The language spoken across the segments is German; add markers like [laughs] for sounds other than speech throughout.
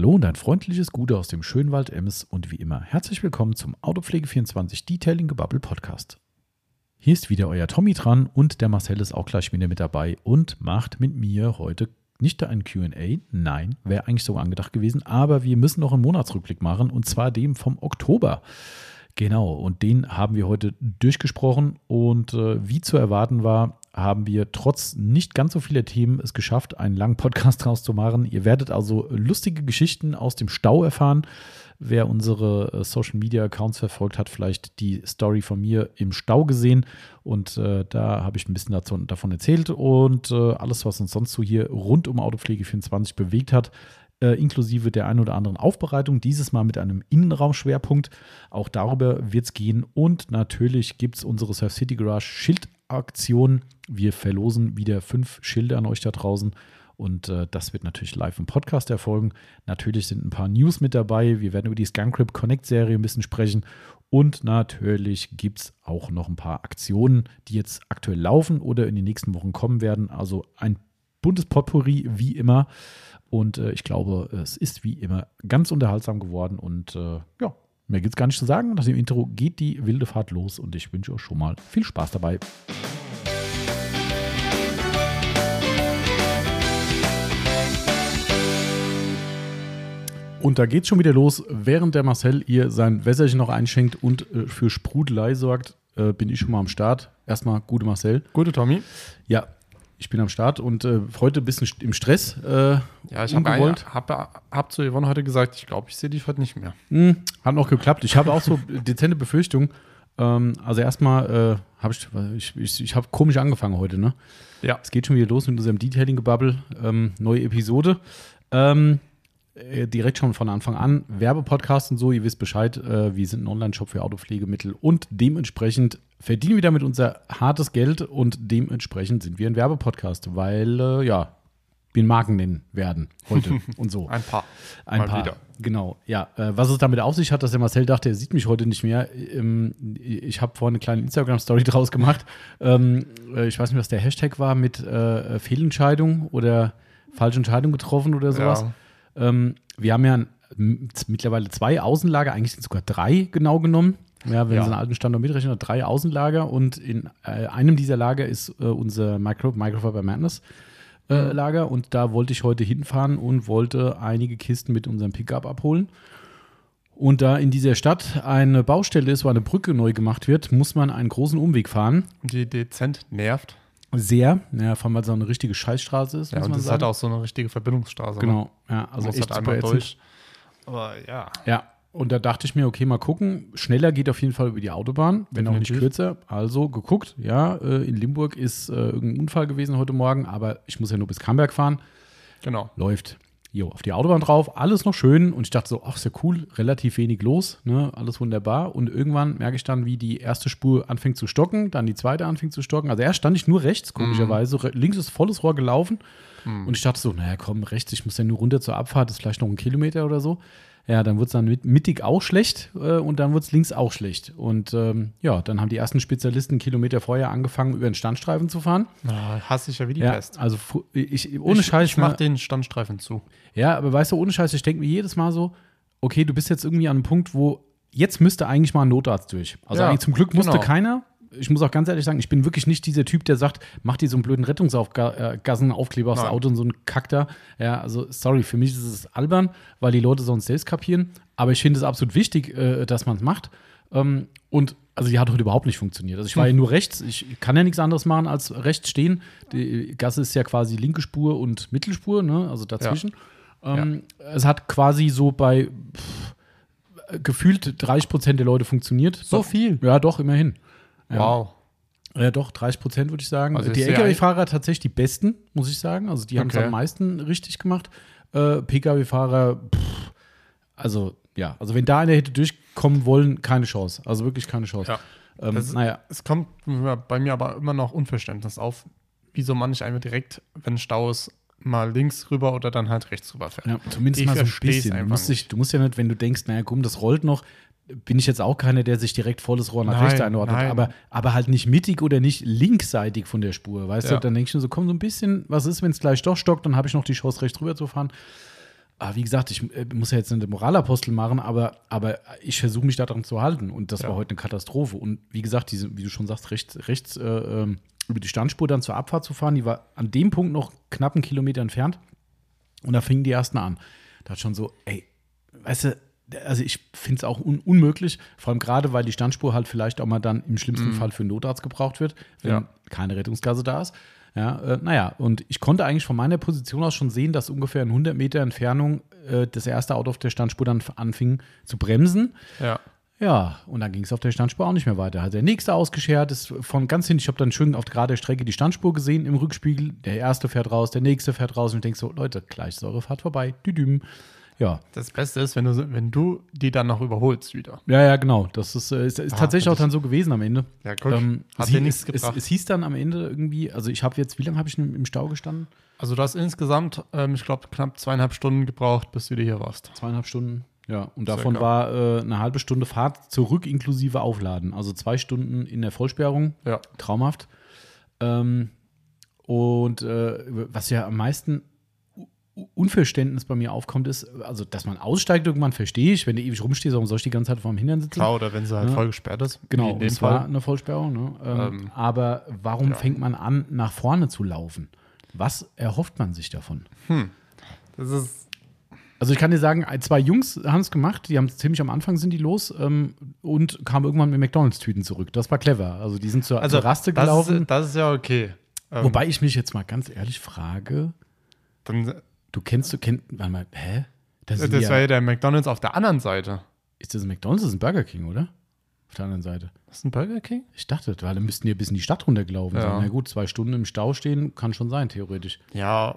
Hallo und ein freundliches Gute aus dem Schönwald Emmes und wie immer herzlich willkommen zum Autopflege24 Detailing Gebubble Podcast. Hier ist wieder euer Tommy dran und der Marcel ist auch gleich wieder mit dabei und macht mit mir heute nicht ein QA, nein, wäre eigentlich so angedacht gewesen, aber wir müssen noch einen Monatsrückblick machen und zwar dem vom Oktober. Genau, und den haben wir heute durchgesprochen und äh, wie zu erwarten war, haben wir trotz nicht ganz so vieler Themen es geschafft, einen langen Podcast [laughs] draus zu machen. Ihr werdet also lustige Geschichten aus dem Stau erfahren. Wer unsere äh, Social Media Accounts verfolgt, hat vielleicht die Story von mir im Stau gesehen. Und äh, da habe ich ein bisschen dazu, davon erzählt. Und äh, alles, was uns sonst so hier rund um Autopflege 24 bewegt hat, äh, inklusive der ein oder anderen Aufbereitung, dieses Mal mit einem Innenraumschwerpunkt. Auch darüber wird es gehen. Und natürlich gibt es unsere Surf City Garage Schildaktion. Wir verlosen wieder fünf Schilder an euch da draußen. Und äh, das wird natürlich live im Podcast erfolgen. Natürlich sind ein paar News mit dabei. Wir werden über die Scancrip Connect Serie ein bisschen sprechen. Und natürlich gibt es auch noch ein paar Aktionen, die jetzt aktuell laufen oder in den nächsten Wochen kommen werden. Also ein buntes Potpourri wie immer. Und äh, ich glaube, es ist wie immer ganz unterhaltsam geworden. Und äh, ja, mehr gibt es gar nicht zu sagen. Nach dem Intro geht die wilde Fahrt los und ich wünsche euch schon mal viel Spaß dabei. Und da geht's schon wieder los. Während der Marcel ihr sein Wässerchen noch einschenkt und äh, für Sprudelei sorgt, äh, bin ich schon mal am Start. Erstmal gute Marcel. Gute Tommy. Ja, ich bin am Start und äh, heute ein bisschen im Stress. Äh, ja, ich habe hab, hab zu Yvonne heute gesagt, ich glaube, ich sehe dich heute nicht mehr. Hm, hat noch geklappt. Ich habe auch so [laughs] dezente Befürchtungen. Ähm, also erstmal äh, habe ich, ich, ich, ich habe komisch angefangen heute, ne? Ja. Es geht schon wieder los mit unserem Detailing-Gebubble. Ähm, neue Episode. Ähm, äh, direkt schon von Anfang an Werbepodcast und so. Ihr wisst Bescheid, äh, wir sind ein Online-Shop für Autopflegemittel und dementsprechend verdienen wir damit unser hartes Geld und dementsprechend sind wir ein Werbepodcast, weil äh, ja, wir Marken nennen werden heute [laughs] und so. Ein paar. Ein Mal paar. Wieder. Genau, ja. Äh, was es damit auf sich hat, dass der Marcel dachte, er sieht mich heute nicht mehr. Ähm, ich habe vorhin eine kleine Instagram-Story [laughs] draus gemacht. Ähm, äh, ich weiß nicht, was der Hashtag war mit Fehlentscheidung oder falsche Entscheidung getroffen oder sowas. Ja. Ähm, wir haben ja mittlerweile zwei Außenlager, eigentlich sind es sogar drei genau genommen. Ja, wenn ja. Sie einen alten Standort mitrechnen, drei Außenlager und in äh, einem dieser Lager ist äh, unser Micro, Microfiber Madness äh, mhm. Lager und da wollte ich heute hinfahren und wollte einige Kisten mit unserem Pickup abholen. Und da in dieser Stadt eine Baustelle ist, wo eine Brücke neu gemacht wird, muss man einen großen Umweg fahren. Die dezent nervt. Sehr, ja, vor allem weil es auch eine richtige Scheißstraße ist. Ja, und es hat auch so eine richtige Verbindungsstraße. Ne? Genau, ja, also echt halt einmal durch. Aber ja. Ja, und da dachte ich mir, okay, mal gucken. Schneller geht auf jeden Fall über die Autobahn, wenn auch nicht kürzer. Also geguckt, ja, äh, in Limburg ist äh, irgendein Unfall gewesen heute Morgen, aber ich muss ja nur bis Camberg fahren. Genau. Läuft. Jo, auf die Autobahn drauf, alles noch schön. Und ich dachte so, ach, ist ja cool, relativ wenig los, ne, alles wunderbar. Und irgendwann merke ich dann, wie die erste Spur anfängt zu stocken, dann die zweite anfängt zu stocken. Also erst stand ich nur rechts, komischerweise. Mhm. Links ist volles Rohr gelaufen. Mhm. Und ich dachte so, naja, komm, rechts, ich muss ja nur runter zur Abfahrt, das ist vielleicht noch ein Kilometer oder so. Ja, dann wird es dann mittig auch schlecht äh, und dann wird es links auch schlecht. Und ähm, ja, dann haben die ersten Spezialisten Kilometer vorher angefangen, über den Standstreifen zu fahren. Ja, hasse ich ja wie die ja, Pest. Also ich, ohne ich, Scheiß. Ich mach den Standstreifen zu. Ja, aber weißt du, ohne Scheiß, ich denke mir jedes Mal so, okay, du bist jetzt irgendwie an einem Punkt, wo jetzt müsste eigentlich mal ein Notarzt durch. Also ja, eigentlich zum Glück musste genau. keiner, ich muss auch ganz ehrlich sagen, ich bin wirklich nicht dieser Typ, der sagt, mach dir so einen blöden Rettungsgassenaufkleber aufs Auto und so einen Kack da. Ja, also sorry, für mich ist es albern, weil die Leute sonst selbst kapieren. Aber ich finde es absolut wichtig, äh, dass man es macht. Ähm, und also die hat heute überhaupt nicht funktioniert. Also ich war ja nur rechts, ich kann ja nichts anderes machen als rechts stehen. Die Gasse ist ja quasi linke Spur und Mittelspur, ne? also dazwischen. Ja. Ähm, ja. Es hat quasi so bei pff, gefühlt 30 Prozent der Leute funktioniert. So viel? Ja, doch, immerhin. Wow. Ja, doch, 30 Prozent würde ich sagen. Also die Lkw-Fahrer tatsächlich die besten, muss ich sagen. Also die haben es am meisten richtig gemacht. Äh, Pkw-Fahrer, also ja, also wenn da einer hätte durchkommen wollen, keine Chance. Also wirklich keine Chance. Ja. Ähm, das, naja. Es kommt bei mir aber immer noch Unverständnis auf, wieso man nicht einfach direkt, wenn Stau ist, mal links rüber oder dann halt rechts rüber fährt. Ja, zumindest ich mal so ein bisschen. Du musst, dich, du musst ja nicht, wenn du denkst, naja, komm, das rollt noch, bin ich jetzt auch keiner, der sich direkt volles Rohr nach nein, rechts einordnet, aber, aber halt nicht mittig oder nicht linksseitig von der Spur, weißt ja. du? Dann denke ich mir so, komm, so ein bisschen, was ist, wenn es gleich doch stockt, dann habe ich noch die Chance, rechts rüber zu fahren. Aber wie gesagt, ich äh, muss ja jetzt eine Moralapostel machen, aber, aber ich versuche mich daran zu halten. Und das Ja. war heute eine Katastrophe. Und wie gesagt, diese, wie du schon sagst, rechts, rechts äh, ähm, über die Standspur dann zur Abfahrt zu fahren, die war an dem Punkt noch knapp einen Kilometer entfernt. Und da fingen die ersten an. Da hat schon so, ey, weißt du, also ich finde es auch un unmöglich, vor allem gerade, weil die Standspur halt vielleicht auch mal dann im schlimmsten Fall für einen Notarzt gebraucht wird, wenn Ja. keine Rettungsgasse da ist. Ja, äh, naja, und ich konnte eigentlich von meiner Position aus schon sehen, dass ungefähr in 100 Meter Entfernung äh, das erste Auto auf der Standspur dann anfing zu bremsen. Ja. Ja, und dann ging es auf der Standspur auch nicht mehr weiter. Hat der nächste ausgeschert, ist von ganz hinten, ich habe dann schön auf gerader Strecke die Standspur gesehen im Rückspiegel. Der erste fährt raus, der nächste fährt raus und ich denke so, Leute, gleich ist eure Fahrt vorbei. Düdüm. Ja, Das Beste ist, wenn du, wenn du die dann noch überholst wieder. ja, ja, genau. Das ist, äh, ist, ist Ah, tatsächlich auch dann so gewesen am Ende. Ja, guck, Ähm, hat es, dir nichts gebracht. es, es hieß dann am Ende irgendwie, also ich habe jetzt, wie lange habe ich im, Stau gestanden? Also du hast insgesamt, ähm, ich glaube, knapp zweieinhalb Stunden gebraucht, bis du wieder hier warst. Zweieinhalb Stunden. Ja, und davon Circa. war äh, eine halbe Stunde Fahrt zurück inklusive Aufladen. Also zwei Stunden in der Vollsperrung. Ja. Traumhaft. Ähm, und äh, was ja am meisten Unverständnis bei mir aufkommt, ist, also, dass man aussteigt irgendwann, verstehe ich. Wenn du ewig rumstehst, warum soll ich die ganze Zeit vor dem Hintern sitzen? Klar, oder wenn sie halt Ja. voll gesperrt ist. Genau, in dem es war eine Vollsperrung. Ne? Ähm, Ähm, aber warum ja. fängt man an, nach vorne zu laufen? Was erhofft man sich davon? Das ist, Also ich kann dir sagen, zwei Jungs haben es gemacht, die haben ziemlich am Anfang sind die los ähm, und kamen irgendwann mit McDonalds-Tüten zurück. Das war clever. Also die sind zur, also zur Raste das gelaufen. Ist, das ist ja okay. Ähm, Wobei ich mich jetzt mal ganz ehrlich frage, dann, du kennst, du kennst, warte mal, hä? Das, das ist, war ja, ja der McDonalds auf der anderen Seite. ist das ein McDonalds? Das ist ein Burger King, oder? Auf der anderen Seite. Das ist ein Burger King? Ich dachte, weil dann müssten die bis in die Stadt runtergelaufen Ja. sein. Na gut, zwei Stunden im Stau stehen, kann schon sein, theoretisch. Ja,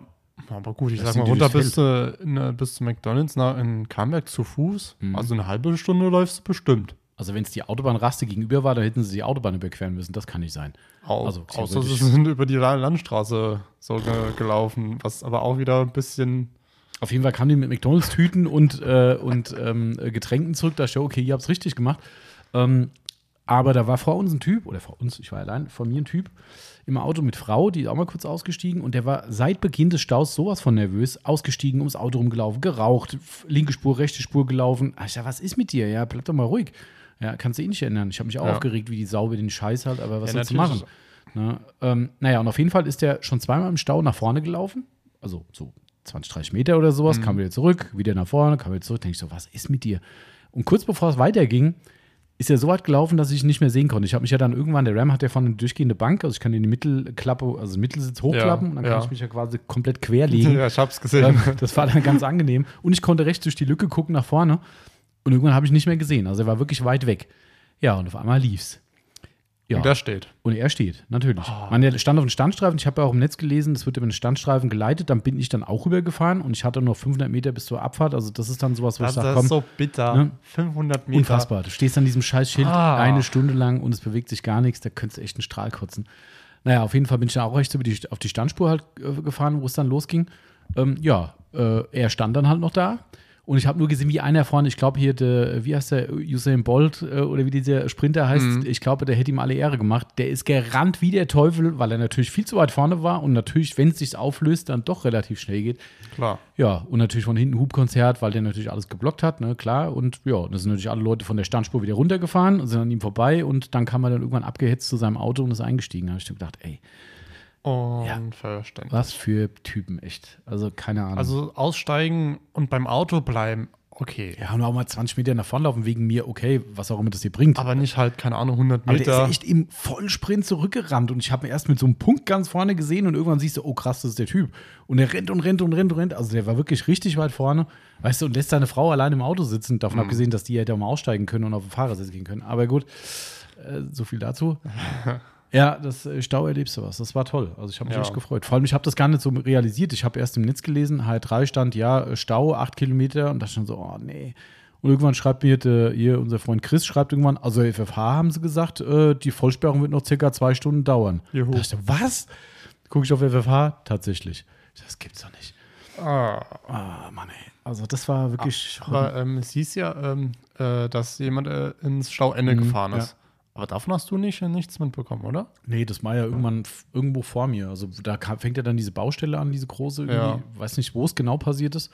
aber gut, ich Das sag mal, runter bis, ne, bis zu McDonalds nach, in Camberg zu Fuß. Mhm. Also eine halbe Stunde läufst du bestimmt. Also wenn es die Autobahnraste gegenüber war, dann hätten sie die Autobahn überqueren müssen. Das kann nicht sein. Au, Also außer sie sind über die La- Landstraße so ge gelaufen, was aber auch wieder ein bisschen. Auf jeden Fall kamen die mit McDonalds-Tüten und, äh, und ähm, äh, Getränken zurück. Da ich, okay, ihr habt es richtig gemacht. Ähm, aber da war vor uns ein Typ, oder vor uns, ich war allein, vor mir ein Typ im Auto mit Frau, die ist auch mal kurz ausgestiegen und der war seit Beginn des Staus sowas von nervös, ausgestiegen, ums Auto rumgelaufen, geraucht, linke Spur, rechte Spur gelaufen. Ich dachte, was ist mit dir? Ja, bleib doch mal ruhig. Ja, kannst du eh nicht ändern. Ich habe mich auch Ja. aufgeregt, wie die Sau über den Scheiß halt, aber was Ja, sollst du machen? Ne? Ähm, naja, und auf jeden Fall ist der schon zweimal im Stau nach vorne gelaufen. Also so 20, 30 Meter oder sowas, kam wieder zurück, wieder nach vorne, kam wieder zurück. Denke ich so, was ist mit dir? Und kurz bevor es weiterging, ist er so weit gelaufen, dass ich ihn nicht mehr sehen konnte. Ich habe mich ja dann irgendwann, der Ram hat ja vorne eine durchgehende Bank, also ich kann in die Mittelklappe, also den Mittelsitz hochklappen Ja, und dann kann ja. ich mich ja quasi komplett querlegen. [laughs] Ja, ich hab's gesehen. Ähm, das war dann ganz angenehm. Und ich konnte rechts durch die Lücke gucken nach vorne. Und irgendwann habe ich ihn nicht mehr gesehen. Also er war wirklich weit weg. Ja, und auf einmal lief's. Ja. Und da steht. Und er steht, natürlich. Oh. Man, der stand auf dem Standstreifen. Ich habe ja auch im Netz gelesen, es wird über den Standstreifen geleitet. Dann bin ich dann auch rübergefahren und ich hatte noch 500 Meter bis zur Abfahrt. Also, das ist dann sowas, wo Das, ich sage, das komm, ist so bitter. ne? 500 Meter. unfassbar. Du stehst an diesem scheiß Schild Ah. eine Stunde lang und es bewegt sich gar nichts. Da könntest du echt einen Strahl kotzen. Naja, auf jeden Fall bin ich dann auch rechts über die, auf die Standspur halt äh, gefahren, wo es dann losging. Ähm, ja, äh, er stand dann halt noch da. Und ich habe nur gesehen, wie einer vorne, ich glaube hier, der, wie heißt der, Usain Bolt äh, oder wie dieser Sprinter heißt, Mhm. ich glaube, der hätte ihm alle Ehre gemacht. Der ist gerannt wie der Teufel, weil er natürlich viel zu weit vorne war und natürlich, wenn es sich auflöst, dann doch relativ schnell geht. Klar. Ja, und natürlich von hinten Hubkonzert, weil der natürlich alles geblockt hat, ne, klar. Und ja, da sind natürlich alle Leute von der Standspur wieder runtergefahren und sind an ihm vorbei und dann kam er dann irgendwann abgehetzt zu seinem Auto und ist eingestiegen. Da habe ich dann gedacht, ey, Unverständlich. was für Typen, echt. Also keine Ahnung. Also aussteigen und beim Auto bleiben, okay. ja, und auch mal 20 Meter nach vorne laufen wegen mir, okay, was auch immer das dir bringt. Aber nicht halt, keine Ahnung, 100 Aber der ist Meter. ja echt im Vollsprint zurückgerannt und ich habe ihn erst mit so einem Punkt ganz vorne gesehen und irgendwann siehst du, oh krass, das ist der Typ. Und er rennt und rennt und rennt und rennt. Also der war wirklich richtig weit vorne, weißt du, und lässt seine Frau allein im Auto sitzen. Davon abgesehen, dass die hätte auch mal aussteigen können und auf den Fahrersitz gehen können. Aber gut, äh, so viel dazu. [laughs] Ja, das äh, Stau erlebst du was. Das war toll. Also ich habe mich Ja. echt gefreut. Vor allem, ich habe das gar nicht so realisiert. Ich habe erst im Netz gelesen, H3 stand, ja, Stau, acht Kilometer. Und da stand so, oh nee. Und irgendwann schreibt mir der, hier unser Freund Chris, schreibt irgendwann, also FFH haben sie gesagt, äh, die Vollsperrung wird noch circa zwei Stunden dauern. Juhu. Da dachte ich, was? Gucke ich auf FFH? Tatsächlich. Das gibt's doch nicht. Ah, Ah, Mann, ey. Also das war wirklich. aber ähm, es hieß ja, ähm, äh, dass jemand äh, ins Stauende Mhm, gefahren ja. Aber davon hast du nicht, äh, nichts mitbekommen, oder? Nee, das war ja irgendwann irgendwo vor mir. Also da kam, fängt ja dann diese Baustelle an, diese große. Ja. Weiß nicht, wo es genau passiert ist.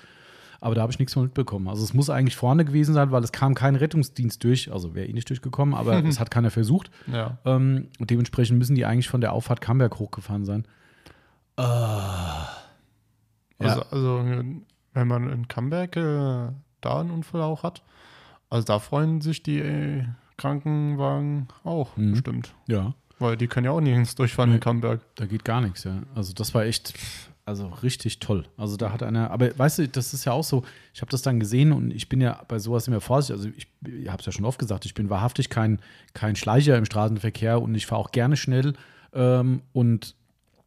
aber da habe ich nichts von mitbekommen. Also es muss eigentlich vorne gewesen sein, weil es kam kein Rettungsdienst durch, also wäre eh nicht durchgekommen, aber [laughs] es hat keiner versucht. Ja. Ähm, und dementsprechend müssen die eigentlich von der Auffahrt Camberg hochgefahren sein. Also, also wenn man in Camberg äh, da einen Unfall auch hat, also da freuen sich die äh, Krankenwagen auch Mhm. bestimmt. Ja. Weil die können ja auch nirgends durchfahren Nee. in Camberg. Da geht gar nichts, ja. Also das war echt, also richtig toll. Also da hat einer, aber weißt du, das ist ja auch so, ich habe das dann gesehen und ich bin ja bei sowas immer vorsichtig. Also ich, ich habe es ja schon oft gesagt, ich bin wahrhaftig kein, kein Schleicher im Straßenverkehr und ich fahre auch gerne schnell. Ähm, und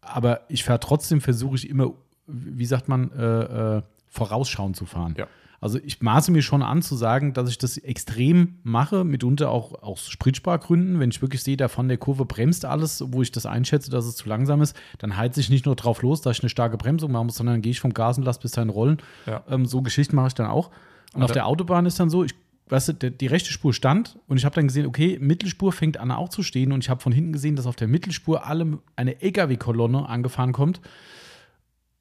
aber ich fahre trotzdem, versuche ich immer, wie sagt man, äh, äh, vorausschauend zu fahren. Ja. Also ich maße mir schon an zu sagen, dass ich das extrem mache, mitunter auch aus Spritspargründen. Wenn ich wirklich sehe, da von der Kurve bremst alles, wo ich das einschätze, dass es zu langsam ist, dann heize ich nicht nur drauf los, dass ich eine starke Bremsung machen muss, sondern dann gehe ich vom Gas und lasse bis dahin rollen. Ja. Ähm, so Geschichten mache ich dann auch. Und auf da- der Autobahn ist dann so, ich, weißt du, der, die rechte Spur stand und ich habe dann gesehen, okay, Mittelspur fängt an auch zu stehen und ich habe von hinten gesehen, dass auf der Mittelspur alle eine LKW-Kolonne angefahren kommt.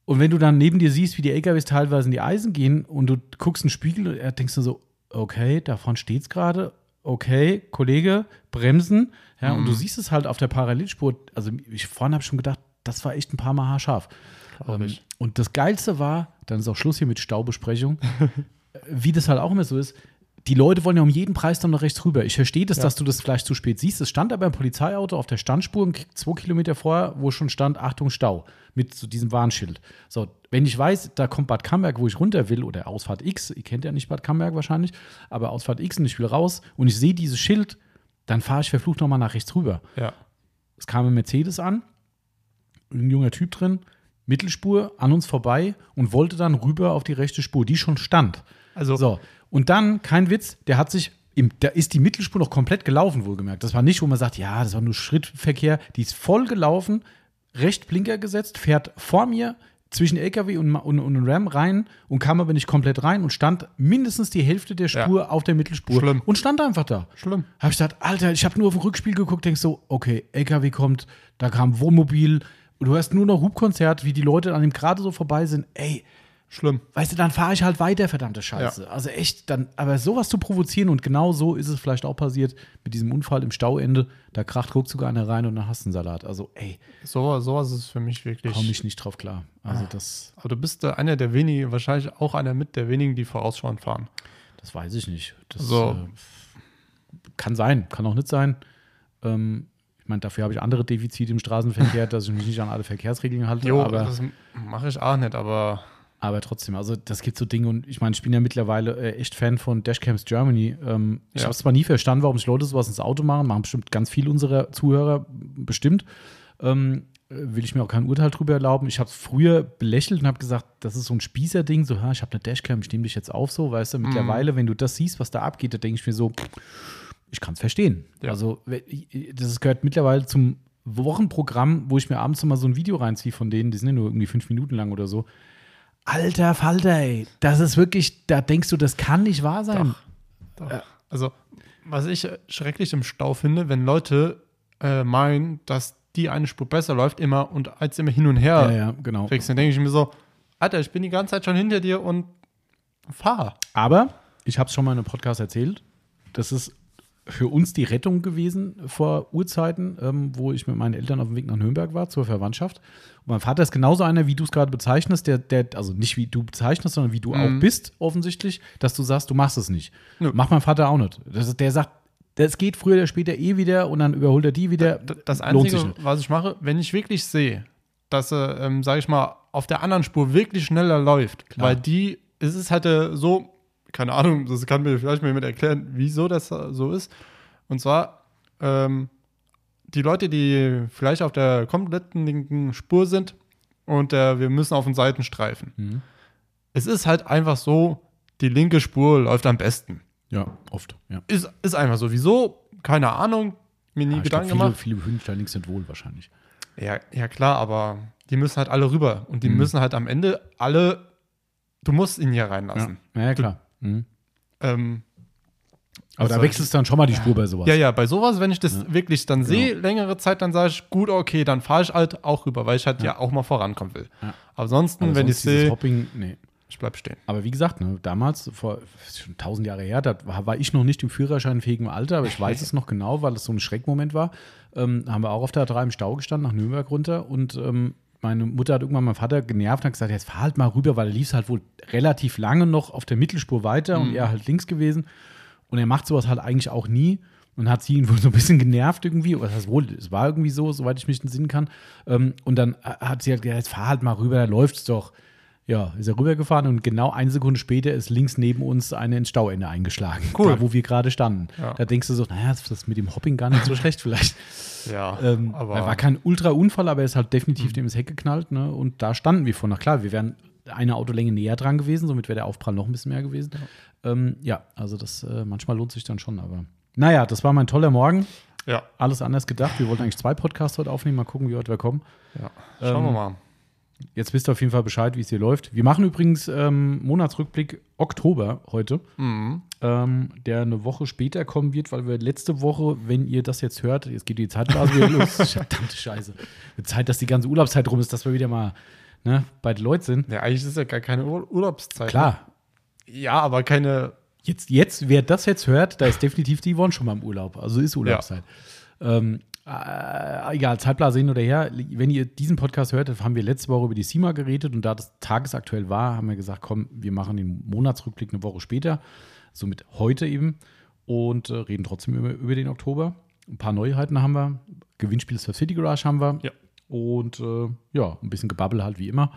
Und wenn du dann neben dir siehst, wie die LKWs teilweise in die Eisen gehen und du guckst in den Spiegel, und er denkst du so, okay, davon steht's gerade, okay, Kollege, bremsen. Ja, und du siehst es halt auf der Parallelspur. Also ich vorhin habe schon gedacht, das war echt ein paar Mal haarscharf. Ähm, und das Geilste war, dann ist auch Schluss hier mit Staubesprechung, [laughs] wie das halt auch immer so ist, die Leute wollen ja um jeden Preis dann noch rechts rüber. Ich verstehe das, Ja. dass du das vielleicht zu spät siehst. Es stand aber ein Polizeiauto auf der Standspur und zwei Kilometer vorher, wo schon stand, Achtung, Stau, mit so diesem Warnschild. So, wenn ich weiß, da kommt Bad Camberg, wo ich runter will, oder Ausfahrt X, ihr kennt ja nicht Bad Camberg wahrscheinlich, aber Ausfahrt X und ich will raus und ich sehe dieses Schild, dann fahre ich verflucht nochmal nach rechts rüber. Ja. Es kam ein Mercedes an, ein junger Typ drin, Mittelspur an uns vorbei und wollte dann rüber auf die rechte Spur, die schon stand. Also, So, und dann, kein Witz, der hat sich, im, da ist die Mittelspur noch komplett gelaufen, wohlgemerkt. Das war nicht, wo man sagt, ja, das war nur Schrittverkehr. Die ist voll gelaufen, recht Blinker gesetzt, fährt vor mir zwischen LKW und, und, und Ram rein und kam aber nicht komplett rein und stand mindestens die Hälfte der Ja. Spur auf der Mittelspur Schlimm. und stand einfach da. schlimm. Habe ich gedacht, Alter, ich habe nur auf dem Rückspiel geguckt, denkst so, okay, LKW kommt, da kam Wohnmobil und du hörst nur noch Hubkonzert, wie die Leute an dem gerade so vorbei sind. Ey, Schlimm. weißt du, dann fahre ich halt weiter, verdammte Scheiße. Also echt, dann, aber sowas zu provozieren und genau so ist es vielleicht auch passiert mit diesem Unfall im Stauende. Da kracht ruckzuck einer rein und dann hast du einen Salat. Also, ey, So, sowas ist für mich wirklich. komme ich nicht drauf klar. Also, das, Aber du bist da einer der wenigen, wahrscheinlich auch einer mit der wenigen, die vorausschauend fahren. das weiß ich nicht. Das So. äh, kann sein, kann auch nicht sein. Ähm, ich meine, dafür habe ich andere Defizite im Straßenverkehr, [laughs] dass ich mich nicht an alle Verkehrsregeln halte. Jo, aber das mache ich auch nicht, aber Aber trotzdem, also das gibt so Dinge und ich meine, ich bin ja mittlerweile äh, echt Fan von Dashcams Germany. Ähm, Ich Ja. habe zwar nie verstanden, warum sich Leute sowas ins Auto machen, machen bestimmt ganz viele unserer Zuhörer bestimmt. Ähm, äh, will ich mir auch kein Urteil drüber erlauben. Ich habe es früher belächelt und habe gesagt, das ist so ein Spießerding, so, ha, ich habe eine Dashcam, ich nehme dich jetzt auf, so, weißt du. Mhm. Mittlerweile, wenn du das siehst, was da abgeht, da denke ich mir so, ich kann es verstehen. Ja. Also, das gehört mittlerweile zum Wochenprogramm, wo ich mir abends immer so ein Video reinziehe von denen, die sind ja nur irgendwie fünf Minuten lang oder so. Alter Falter, ey, das ist wirklich, da denkst du, das kann nicht wahr sein. Doch. Also, was ich äh, schrecklich im Stau finde, wenn Leute äh, meinen, dass die eine Spur besser läuft immer und als immer hin und her Ja, ja, genau. wechseln, denke ich mir so, Alter, ich bin die ganze Zeit schon hinter dir und fahr. Aber ich habe es schon mal in einem Podcast erzählt. Das ist für uns die Rettung gewesen vor Urzeiten, ähm, wo ich mit meinen Eltern auf dem Weg nach Nürnberg war, zur Verwandtschaft. Und mein Vater ist genauso einer, wie du es gerade bezeichnest, der, der, also nicht wie du bezeichnest, sondern wie du auch bist, offensichtlich, dass du sagst, du machst es nicht. Nö. Macht mein Vater auch nicht. Das der sagt, das geht früher oder später eh wieder und dann überholt er die wieder. Das Lohnt sich Einzige, nicht. was ich mache, wenn ich wirklich sehe, dass er, ähm, sage ich mal, auf der anderen Spur wirklich schneller läuft, Klar. weil die, es ist halt so, keine Ahnung, das kann mir vielleicht mal jemand erklären, wieso das so ist. Und zwar, ähm, die Leute, die vielleicht auf der kompletten linken Spur sind und äh, wir müssen auf den Seitenstreifen. Mhm. Es ist halt einfach so, die linke Spur läuft am besten. Ja, oft. Ja. Ist, ist einfach so. Wieso? Keine Ahnung. Mir nie Ah, ich glaub, Gedanken viele, gemacht. viele Hühnstein links sind wohl wahrscheinlich. Ja, ja, klar, aber die müssen halt alle rüber. Und die Mhm. müssen halt am Ende alle, du musst ihn hier reinlassen. Ja, ja klar. Mhm. Ähm, Aber da soll wechselst du dann schon mal die Spur bei sowas. ja, ja, bei sowas, wenn ich das Ja. wirklich dann sehe, längere Zeit, dann sage ich, gut, okay, dann fahre ich halt auch rüber, weil ich halt ja, auch mal vorankommen will. Ja. Aber ansonsten, Aber wenn ich sonst dieses sehe, Hopping, nee. Ich bleib stehen. Aber wie gesagt, ne, damals, vor schon tausend Jahre her, da war, war ich noch nicht im führerscheinfähigen Alter, aber ich weiß [laughs] es noch genau, weil es so ein Schreckmoment war. Ähm, haben wir auch auf der A3 im Stau gestanden, nach Nürnberg runter und ähm, meine Mutter hat irgendwann meinen Vater genervt und hat gesagt, jetzt fahr halt mal rüber, weil er lief halt wohl relativ lange noch auf der Mittelspur weiter und er halt links gewesen. Und er macht sowas halt eigentlich auch nie und hat sie ihn [laughs] wohl so ein bisschen genervt irgendwie. Oder das heißt wohl, es war irgendwie so, soweit ich mich entsinnen kann. Ähm, und dann äh, hat sie halt gesagt, jetzt fahr halt mal rüber, da läuft's doch. Ja, ist er rübergefahren und genau eine Sekunde später ist links neben uns eine ins Stauende eingeschlagen, Cool. da wo wir gerade standen. Ja. Da denkst du so, naja, das ist mit dem Hopping gar nicht so [laughs] schlecht vielleicht. Ja, Ähm, aber war kein Ultra-Unfall, aber er ist halt definitiv dem ins Heck geknallt. Ne? Und da standen wir vor. Na klar, wir wären eine Autolänge näher dran gewesen, somit wäre der Aufprall noch ein bisschen mehr gewesen. Ja, ähm, ja also das äh, manchmal lohnt sich dann schon, aber. Naja, das war mein toller Morgen. ja, Alles anders gedacht. Wir wollten eigentlich zwei Podcasts heute aufnehmen. Mal gucken, wie heute wir kommen. ja. Schauen Ähm, wir mal. Jetzt wisst ihr auf jeden Fall Bescheid, wie es hier läuft. Wir machen übrigens ähm, Monatsrückblick Oktober heute, Mhm. ähm, der eine Woche später kommen wird, weil wir letzte Woche, wenn ihr das jetzt hört, jetzt geht die Zeitblase wieder los. [laughs] Verdammte Scheiße. Wird Zeit, dass die ganze Urlaubszeit rum ist, dass wir wieder mal ne, bei den Leuten sind. Ja, eigentlich ist es ja gar keine Ur Urlaubszeit. Klar, Ja, aber keine. jetzt, jetzt, wer das jetzt hört, da ist definitiv die Yvonne schon mal im Urlaub. Also ist Urlaubszeit. Ähm, äh, egal, Zeitblase hin oder her. Wenn ihr diesen Podcast hört, haben wir letzte Woche über die SIMA geredet und da das tagesaktuell war, haben wir gesagt, komm, wir machen den Monatsrückblick eine Woche später, somit heute eben und äh, reden trotzdem über, über den Oktober. Ein paar Neuheiten haben wir. Gewinnspiel für City Garage haben wir. Ja. Und äh, ja, ein bisschen Gebabbel halt wie immer.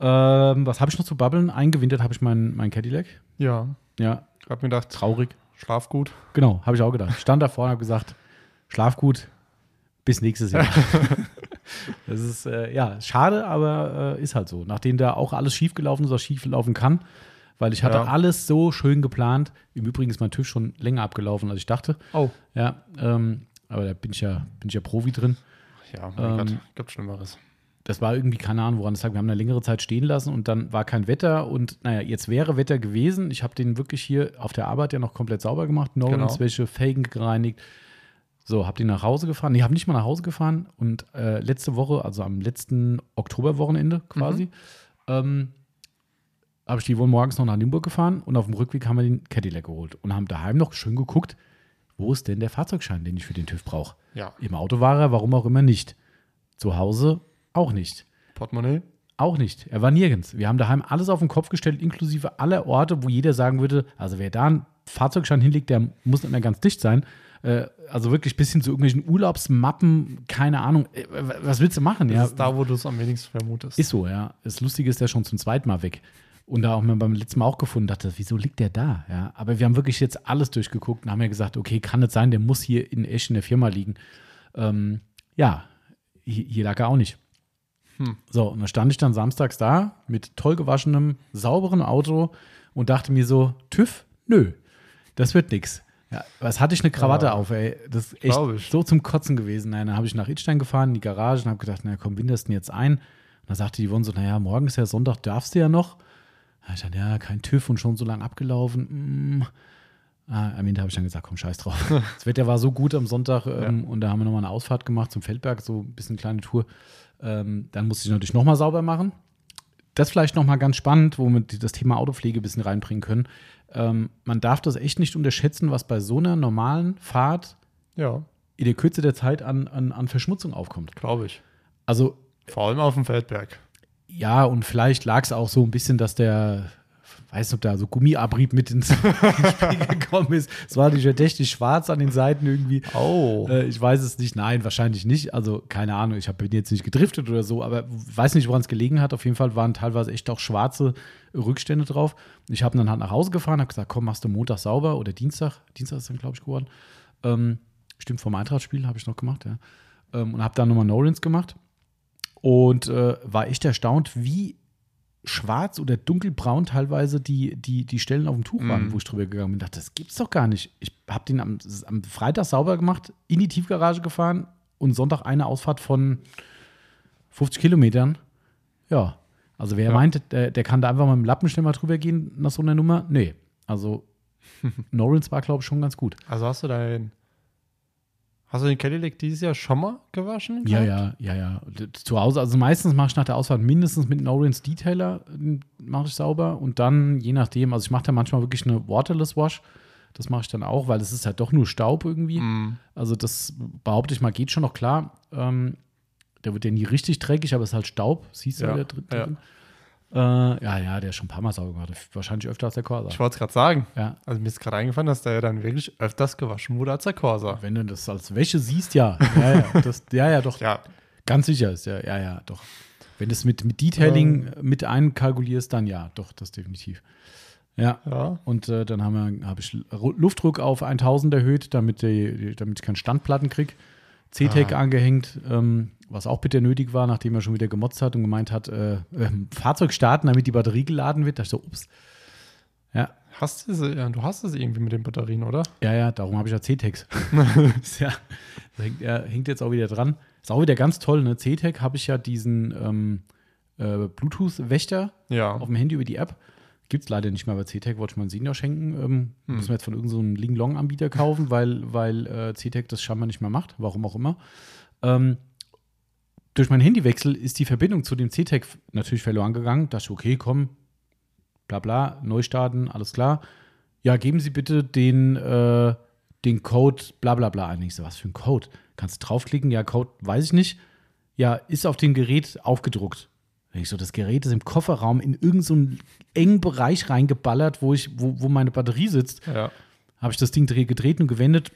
Ähm, was habe ich noch zu babbeln? Eingewintert habe ich mein, mein Cadillac. Ja, Ja, hab mir gedacht, traurig. schlaf gut. Genau, habe ich auch gedacht. Stand da vorne und habe gesagt, schlaf gut, bis nächstes Jahr. [laughs] das ist, äh, ja, schade, aber äh, ist halt so. Nachdem da auch alles schiefgelaufen ist, was schief laufen kann, weil ich hatte Ja. alles so schön geplant. Im Übrigen ist mein TÜV schon länger abgelaufen, als ich dachte. Oh. Ja, ähm, aber da bin ich ja, bin ich ja Profi drin. Ja, mein Ähm, Gott, gibt Schlimmeres. Das war irgendwie, keine Ahnung, woran es lag. Wir haben eine längere Zeit stehen lassen und dann war kein Wetter. Und naja, jetzt wäre Wetter gewesen. Ich habe den wirklich hier auf der Arbeit ja noch komplett sauber gemacht. Nolans Genau. Wäsche, Felgen gereinigt. So, habe den nach Hause gefahren. Nee, habe nicht mal nach Hause gefahren. Und äh, letzte Woche, also am letzten Oktoberwochenende quasi, ähm, habe ich die wohl morgens noch nach Limburg gefahren und auf dem Rückweg haben wir den Cadillac geholt und haben daheim noch schön geguckt, wo ist denn der Fahrzeugschein, den ich für den TÜV brauche. Ja, Im Auto war er, warum auch immer nicht. Zu Hause auch nicht. Portemonnaie. Auch nicht. Er war nirgends. Wir haben daheim alles auf den Kopf gestellt, inklusive aller Orte, wo jeder sagen würde, also wer da einen Fahrzeugschein hinlegt, der muss nicht mehr ganz dicht sein. Äh, also wirklich bis hin zu irgendwelchen Urlaubsmappen, keine Ahnung. Äh, was willst du machen? Das Ja, ist da, wo du es am wenigsten vermutest. ist so, ja. Das Lustige ist, der ist schon zum zweiten Mal weg. Und da auch mir beim letzten Mal auch gefunden, dachte, wieso liegt der da? Ja, aber wir haben wirklich jetzt alles durchgeguckt und haben ja gesagt, okay, kann nicht sein, der muss hier in echt in der Firma liegen. Ähm, ja, hier, hier lag er auch nicht. Hm. So, und dann stand ich dann samstags da mit toll gewaschenem, sauberen Auto und dachte mir so, TÜV, nö, das wird nix. Ja, was hatte ich eine Krawatte Ja. auf, ey? Das ist echt so zum Kotzen gewesen. Nein, dann habe ich nach Idstein gefahren, in die Garage und habe gedacht, na komm, winterst du denn jetzt ein? Und dann sagte die Yvonne so, naja, morgen ist ja Sonntag, darfst du ja noch. Da ich dann, ja, kein TÜV und schon so lang abgelaufen. Mm. Ah, am Ende habe ich dann gesagt, komm, scheiß drauf. [laughs] das Wetter war so gut am Sonntag ähm, und da haben wir nochmal eine Ausfahrt gemacht zum Feldberg, so ein bisschen kleine Tour. Ähm, dann musste ich natürlich nochmal sauber machen. Das vielleicht nochmal ganz spannend, wo wir die- das Thema Autopflege ein bisschen reinbringen können. Ähm, man darf das echt nicht unterschätzen, was bei so einer normalen Fahrt Ja, in der Kürze der Zeit an, an, an Verschmutzung aufkommt. glaube ich. Also Vor allem auf dem Feldberg. ja, und vielleicht lag es auch so ein bisschen, dass der, weiß nicht, ob da so Gummiabrieb mit ins [laughs] Spiel [laughs] gekommen ist. Es war nicht verdächtig schwarz an den Seiten irgendwie. Oh. Äh, ich weiß es nicht. Nein, wahrscheinlich nicht. Also keine Ahnung. Ich hab- bin jetzt nicht gedriftet oder so, aber weiß nicht, woran es gelegen hat. Auf jeden Fall waren teilweise echt auch schwarze Rückstände drauf. Ich habe dann halt nach Hause gefahren, habe gesagt, komm, machst du Montag sauber oder Dienstag. Dienstag ist dann, glaube ich, geworden. Ähm, stimmt, vom Eintrachtspiel habe ich noch gemacht, ja. Ähm, und habe dann nochmal No-Rins gemacht. Und äh, war echt erstaunt, wie schwarz oder dunkelbraun teilweise die, die, die Stellen auf dem Tuch waren, Mhm. wo ich drüber gegangen bin. dachte, das gibt's doch gar nicht. Ich habe den am, am Freitag sauber gemacht, in die Tiefgarage gefahren und Sonntag eine Ausfahrt von 50 Kilometern. Ja, also wer Ja. meint, der, der kann da einfach mal mit dem Lappen schnell mal drüber gehen nach so einer Nummer? Nee. Also [laughs] Norrins war, glaube ich, schon ganz gut. Also hast du dein Hast du den Cadillac dieses Jahr schon mal gewaschen? Ja, ja, ja, ja. Zu Hause, also meistens mache ich nach der Ausfahrt mindestens mit No-Rinse Detailer äh, mache ich sauber und dann, je nachdem, also ich mache da manchmal wirklich eine Waterless Wash. Das mache ich dann auch, weil es ist halt doch nur Staub irgendwie. Mm. Also das behaupte ich mal, geht schon noch klar. Ähm, der wird ja nie richtig dreckig, aber es ist halt Staub. Siehst du Ja, ja, drin? ja. Äh, ja, ja, der ist schon ein paar Mal sauber gemacht. Wahrscheinlich öfter als der Corsa. Ich wollte es gerade sagen. Ja. Also mir ist gerade eingefallen, dass der ja dann wirklich öfters gewaschen wurde als der Corsa. Wenn du das als Wäsche siehst, ja. Ja, ja, das, ja, ja doch. Ja, Ganz sicher ist ja, ja, ja, doch. Wenn du es mit, mit Detailing mit einkalkulierst, dann ja, doch, das definitiv. Ja. ja. Und äh, dann habe ich Ru- Luftdruck auf 1000 erhöht, damit, die, damit ich keine Standplatten kriege. CTEC Ah. angehängt, ähm, was auch bitte nötig war, nachdem er schon wieder gemotzt hat und gemeint hat, äh, ähm, Fahrzeug starten, damit die Batterie geladen wird. Da ich so, ups. Ja, Hast du sie, ja, du hast es irgendwie mit den Batterien, oder? ja, ja, darum habe ich ja CTEX. [laughs] [laughs] ja, hängt, er hängt jetzt auch wieder dran. Ist auch wieder ganz toll, ne? CTEC habe ich ja diesen ähm, äh, Bluetooth-Wächter Ja. auf dem Handy über die App. Gibt es leider nicht mehr bei CTEC, wollte ich mal einen Senior schenken. Ähm, Hm. Müssen wir jetzt von irgendeinem so Ling-Long-Anbieter kaufen, weil, weil äh, CTEC das scheinbar nicht mehr macht, warum auch immer. Ähm, durch meinen Handywechsel ist die Verbindung zu dem CTEC natürlich verloren gegangen. Da dachte ich, okay, komm, bla bla, neu starten, alles klar. Ja, geben Sie bitte den, äh, den Code bla bla bla ein. Ich so, was für ein Code? Kannst du draufklicken? Ja, Code weiß ich nicht. Ja, ist auf dem Gerät aufgedruckt. Ich so, das Gerät ist im Kofferraum in irgendeinen so einen engen Bereich reingeballert, wo, ich, wo, wo meine Batterie sitzt. Ja. Habe ich das Ding dreh- gedreht und gewendet.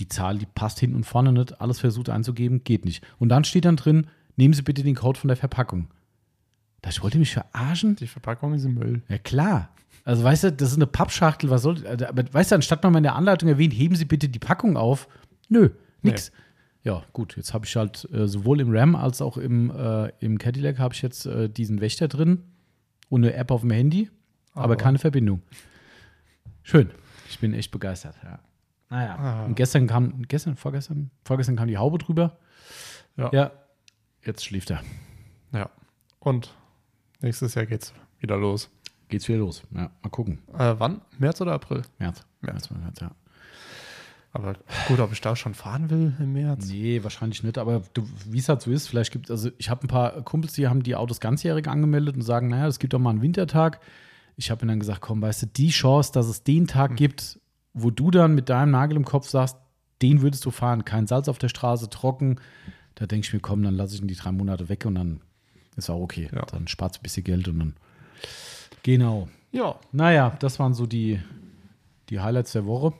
Die Zahl, die passt hinten und vorne nicht. Alles versucht einzugeben, geht nicht. Und dann steht dann drin, nehmen Sie bitte den Code von der Verpackung. Da ich wollte mich verarschen. Die Verpackung ist im Müll. Ja, klar. Also, weißt du, das ist eine Pappschachtel, was soll. also, Aber weißt du, anstatt man mal in der Anleitung erwähnt, heben Sie bitte die Packung auf. Nö, nix. Ja, gut, jetzt habe ich halt äh, sowohl im RAM als auch im, äh, im Cadillac habe ich jetzt äh, diesen Wächter drin und eine App auf dem Handy, aber, Aber- keine Verbindung. Schön. Ich bin echt begeistert, ja. Naja. Ah. Und gestern kam, gestern, vorgestern, vorgestern kam die Haube drüber. Ja. Ja. Jetzt schläft er. Ja. Und nächstes Jahr geht's wieder los. Geht's wieder los. Ja, mal gucken. Äh, wann? März oder April? März. März. März, ja. Aber gut, ob ich da schon fahren will im März? Nee, wahrscheinlich nicht. Aber wie es halt so ist, vielleicht gibt also ich habe ein paar Kumpels, die haben die Autos ganzjährig angemeldet und sagen, naja, es gibt doch mal einen Wintertag. Ich habe ihnen dann gesagt, komm, weißt du, die Chance, dass es den Tag gibt, wo du dann mit deinem Nagel im Kopf sagst, den würdest du fahren, kein Salz auf der Straße, trocken. Da denke ich mir, komm, dann lasse ich ihn die drei Monate weg und dann ist auch okay. Ja. Dann spart ein bisschen Geld und dann. Genau. Ja. Naja, das waren so die, die Highlights der Woche.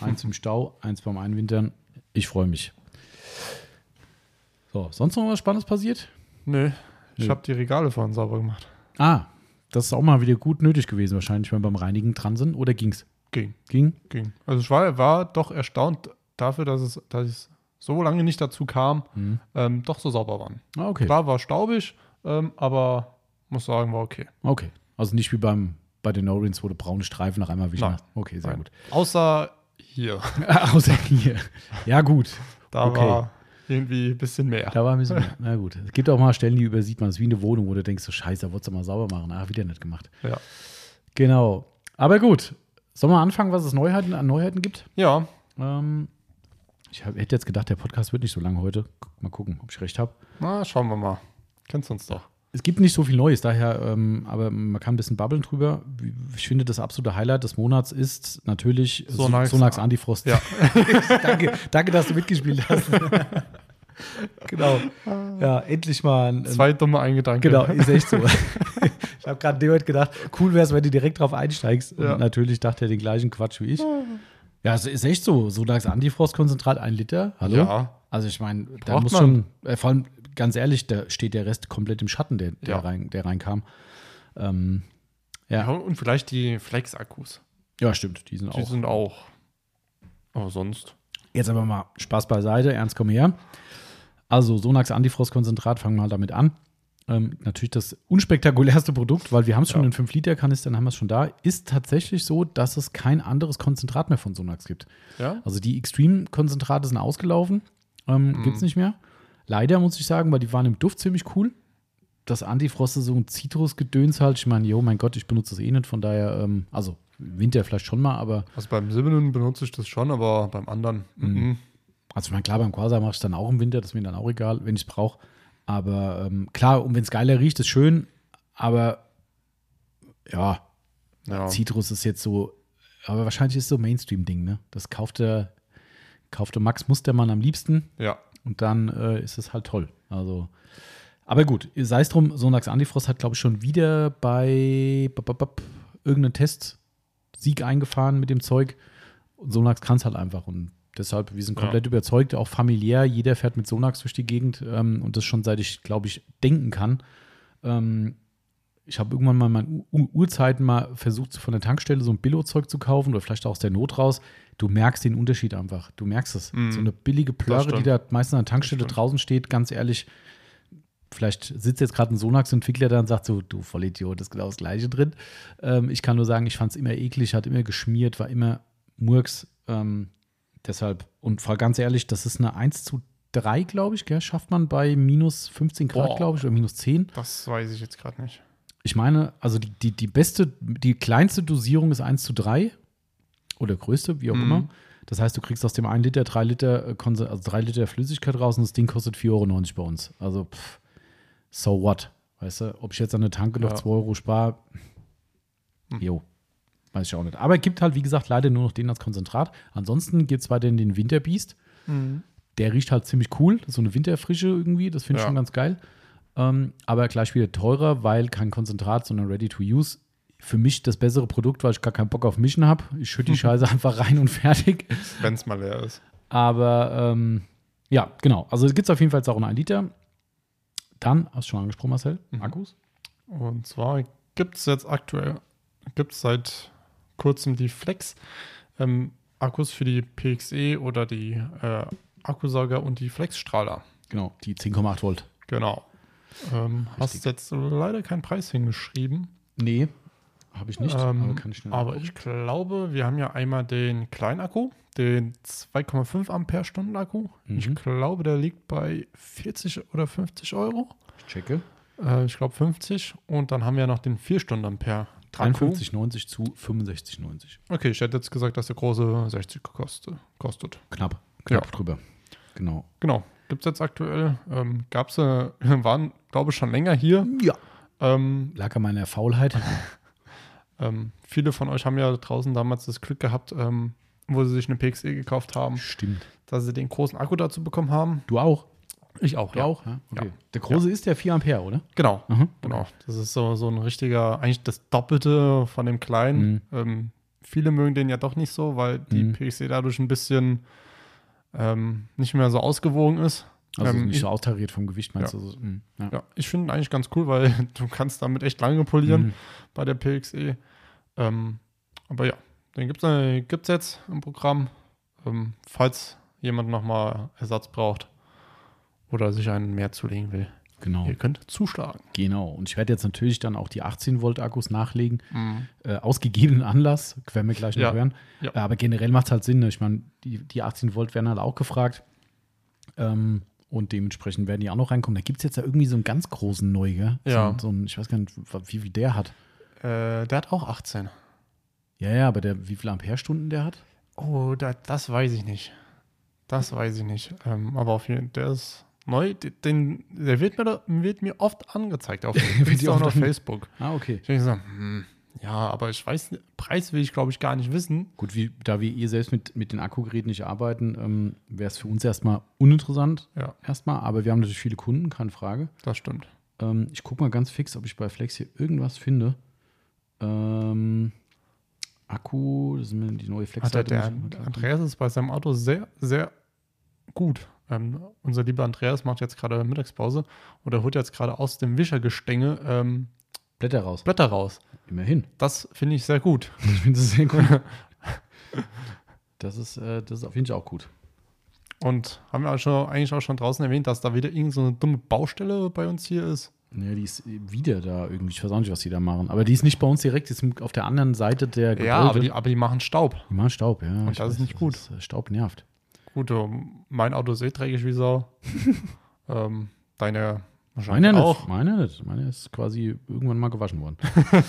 Eins im Stau, eins beim Einwintern. Ich freue mich. So, sonst noch was Spannendes passiert? Nö. Ich habe die Regale vorhin sauber gemacht. Ah, das ist auch mal wieder gut nötig gewesen, wahrscheinlich, wenn wir beim Reinigen dran sind. Oder ging's? Ging. Ging? Ging. Also ich war, war doch erstaunt dafür, dass es, dass es so lange nicht dazu kam, Mhm. ähm, doch so sauber waren. Ah, okay. Klar war staubig, ähm, aber muss sagen, war okay. Okay. Also nicht wie beim, bei den No-Rins, wo du braune Streifen nach einmal hast. Okay, sehr Nein. gut. Außer hier. [laughs] Außer hier. Ja, gut. Da Okay. war irgendwie ein bisschen mehr. Da war ein bisschen [laughs] mehr. Na gut. Es gibt auch mal Stellen, die übersieht man. Es ist wie eine Wohnung, wo du denkst, so scheiße, da wolltest du mal sauber machen. Ah, wieder nicht gemacht. Ja. Genau. Aber gut. Sollen wir anfangen, was es Neuheiten an Neuheiten gibt? ja, Ähm, ich hab, hätte jetzt gedacht, der Podcast wird nicht so lang heute. Mal gucken, ob ich recht habe. na, schauen wir mal. Kennst du uns doch. Es gibt nicht so viel Neues, daher, ähm, aber man kann ein bisschen babbeln drüber. Ich finde, das absolute Highlight des Monats ist natürlich Sonax- Sonax Antifrost. Ja. [laughs] danke, danke, dass du mitgespielt hast. [laughs] genau. Ja, endlich mal ein, Zwei dumme Eingedanken. Genau, ist echt so. [laughs] ich habe gerade heute gedacht, cool wäre es, wenn du direkt drauf einsteigst. Und Ja. natürlich dachte er den gleichen Quatsch wie ich. Ja, es ist echt so. Sodax Antifrostkonzentrat, ein Liter. Hallo? Ja. Also ich meine, da muss man. schon, äh, vor allem ganz ehrlich, da steht der Rest komplett im Schatten, der, der, Ja. rein, der reinkam. Ähm, ja. Ja, und vielleicht die Flex-Akkus. ja, stimmt, die sind Die auch. sind auch. Aber sonst. Jetzt aber mal Spaß beiseite, ernst komm her. Also Sonax Antifrostkonzentrat, fangen wir mal damit an. Ähm, natürlich das unspektakulärste Produkt, weil wir haben es schon Ja. in 5-Liter-Kanistern, haben wir es schon da, ist tatsächlich so, dass es kein anderes Konzentrat mehr von Sonax gibt. Ja? Also die Extreme-Konzentrate sind ausgelaufen, ähm, Mhm. gibt es nicht mehr. Leider muss ich sagen, weil die waren im Duft ziemlich cool. Das Antifrost ist so ein Zitrusgedöns halt. Ich meine, jo, mein Gott, ich benutze das eh nicht, von daher, ähm, also Winter vielleicht schon mal, aber Also beim Silbernen benutze ich das schon, aber beim anderen. Mhm. mhm. Also ich meine, klar, beim Quasar mache ich es dann auch im Winter, das ist mir dann auch egal, wenn ich es brauche. Aber ähm, klar, und wenn es geiler riecht, ist schön, aber ja, Ja. Citrus ist jetzt so, aber wahrscheinlich ist es so ein Mainstream-Ding, ne? Das kauft der, kauft der Max Mustermann am liebsten ja. Und dann äh, ist es halt toll. Also, aber gut, sei es drum, Sonax Antifrost hat, glaube ich, schon wieder bei bap, bap, irgendeinen Testsieg eingefahren mit dem Zeug. Und Sonax kann es halt einfach. Und deshalb, wir sind Ja. komplett überzeugt, auch familiär. Jeder fährt mit Sonax durch die Gegend ähm, und das schon seit ich, glaube ich, denken kann. Ähm, ich habe irgendwann mal in meinen U Urzeiten mal versucht, von der Tankstelle so ein Billo-Zeug zu kaufen oder vielleicht auch aus der Not raus. Du merkst den Unterschied einfach. Du merkst es. Mhm. So eine billige Plörre, die da meistens an der Tankstelle draußen steht, ganz ehrlich, vielleicht sitzt jetzt gerade ein Sonax-Entwickler da und sagt so, du Vollidiot, ist genau das Gleiche drin. Ähm, ich kann nur sagen, ich fand es immer eklig, hat immer geschmiert, war immer Murks. Ähm, deshalb, und voll ganz ehrlich, das ist eine 1 zu 3, glaube ich, gell? schafft man bei minus 15 Grad, glaube ich, oder minus 10. Das weiß ich jetzt gerade nicht. Ich meine, also die, die, die beste, die kleinste Dosierung ist 1 zu 3 oder größte, wie auch Mhm. immer. Das heißt, du kriegst aus dem 1 Liter 3 Liter, äh, also 3 Liter Flüssigkeit raus und das Ding kostet 4,90 Euro bei uns. Also, pff, so what? Weißt du, ob ich jetzt an der Tanke noch Ja. 2 Euro spare, Hm. jo, weiß ich auch nicht. Aber es gibt halt, wie gesagt, leider nur noch den als Konzentrat. Ansonsten gibt es weiterhin den Winterbeast. Der riecht halt ziemlich cool. Das ist so eine Winterfrische irgendwie. Das finde ich Ja. schon ganz geil. Ähm, aber gleich wieder teurer, weil kein Konzentrat, sondern ready to use. Für mich das bessere Produkt, weil ich gar keinen Bock auf Mischen habe. Ich schütte die [laughs] Scheiße einfach rein und fertig. Wenn es mal leer ist. Aber ähm, ja, genau. Also gibt es auf jeden Fall auch in 1 Liter. Dann, hast du schon angesprochen, Marcel, Mhm. Akkus. Und zwar gibt es jetzt aktuell, gibt es seit kurzem die Flex ähm, Akkus für die PXE oder die äh, Akkusauger und die Flexstrahler. Genau, die 10,8 Volt. Genau. Ähm, hast jetzt leider keinen Preis hingeschrieben. Nee, habe ich nicht. Ähm, aber kann ich schnell aber ich glaube, wir haben ja einmal den kleinen Akku, den 2,5 Ampere Stunden Akku. Mhm. Ich glaube, der liegt bei 40 oder 50 Euro. Ich checke. Äh, ich glaube 50. Und dann haben wir noch den 4 Stunden Ampere. Akku. 53,90 zu 65,90. Okay, ich hätte jetzt gesagt, dass der große 60 gekostet, kostet. Knapp, knapp Ja. drüber. Genau. Genau. Gibt es jetzt aktuell. Ähm, Gab es, äh, [laughs] waren, glaube ich, schon länger hier. Ja. Ähm, Lag an meiner Faulheit. [laughs] ähm, viele von euch haben ja draußen damals das Glück gehabt, ähm, wo sie sich eine PXE gekauft haben, Stimmt. dass sie den großen Akku dazu bekommen haben. Du auch? Ich auch, Du auch? Ja. Okay. Ja. Der große ist der 4 Ampere, oder? Genau. Aha. Genau. Das ist so, so ein richtiger, eigentlich das Doppelte von dem kleinen. Mhm. Ähm, viele mögen den ja doch nicht so, weil die Mhm. PXE dadurch ein bisschen ähm, nicht mehr so ausgewogen ist. Also Ähm, nicht ich- so austariert vom Gewicht, meinst Ja. du? Also, mm, ja. Ja, ich finde eigentlich ganz cool, weil [laughs] du kannst damit echt lange polieren Mhm. bei der PXE. Ähm, aber ja, den gibt es äh, gibt's jetzt im Programm, ähm, falls jemand nochmal Ersatz braucht oder sich einen mehr zulegen will. Genau. Ihr könnt zuschlagen. Genau. Und ich werde jetzt natürlich dann auch die 18 Volt Akkus nachlegen. Äh, aus gegebenen Anlass. Werden wir gleich noch Ja. hören. Ja. Äh, Aber generell macht es halt Sinn. Ne? Ich meine, die, die 18 Volt werden halt auch gefragt. Ähm, und dementsprechend werden die auch noch reinkommen. Da gibt es jetzt ja irgendwie so einen ganz großen neu, gell? Ja. So, so ein, ich weiß gar nicht, wie viel der hat. Äh, der hat auch 18. Ja, ja, aber der, wie viel Amperestunden der hat? Oh, da, das weiß ich nicht. Das weiß ich nicht. Ähm, aber auf jeden Fall, der ist neu. Den, der wird mir, wird mir oft angezeigt auf, [laughs] Wird oft auf Facebook. Ah, okay. Ich denke so, hm, ja, aber ich weiß, Preis will ich glaube ich gar nicht wissen. Gut, wie, da wir ihr selbst mit, mit den Akkugeräten nicht arbeiten, ähm, wäre es für uns erstmal uninteressant. Ja, Erstmal, aber wir haben natürlich viele Kunden, keine Frage. das stimmt. Ähm, ich gucke mal ganz fix, ob ich bei Flex hier irgendwas finde. Ähm, Akku, das sind die neue flex Hat der, der Andreas ist bei seinem Auto sehr, sehr gut. Ähm, unser lieber Andreas macht jetzt gerade Mittagspause und er holt jetzt gerade aus dem Wischergestänge ähm, Blätter raus. Blätter raus. Immerhin. Das finde ich sehr gut. [laughs] Ich finde das sehr gut. [laughs] Das ist, äh, das ist auf jeden Fall auch gut. Und haben wir auch schon, eigentlich auch schon draußen erwähnt, dass da wieder irgendeine so eine dumme Baustelle bei uns hier ist. Ja, die ist wieder da irgendwie. Ich weiß auch nicht, was die da machen. Aber die ist nicht bei uns direkt, die ist auf der anderen Seite der Gebäude. Ja, aber die, aber die machen Staub. die machen Staub, ja. Und das ist nicht gut. äh, Staub nervt. Gut, mein Auto ist eh dreckig wie Sau. [laughs] ähm, deine wahrscheinlich Meine nicht. auch. Meine nicht. Meine ist quasi irgendwann mal gewaschen worden. [laughs]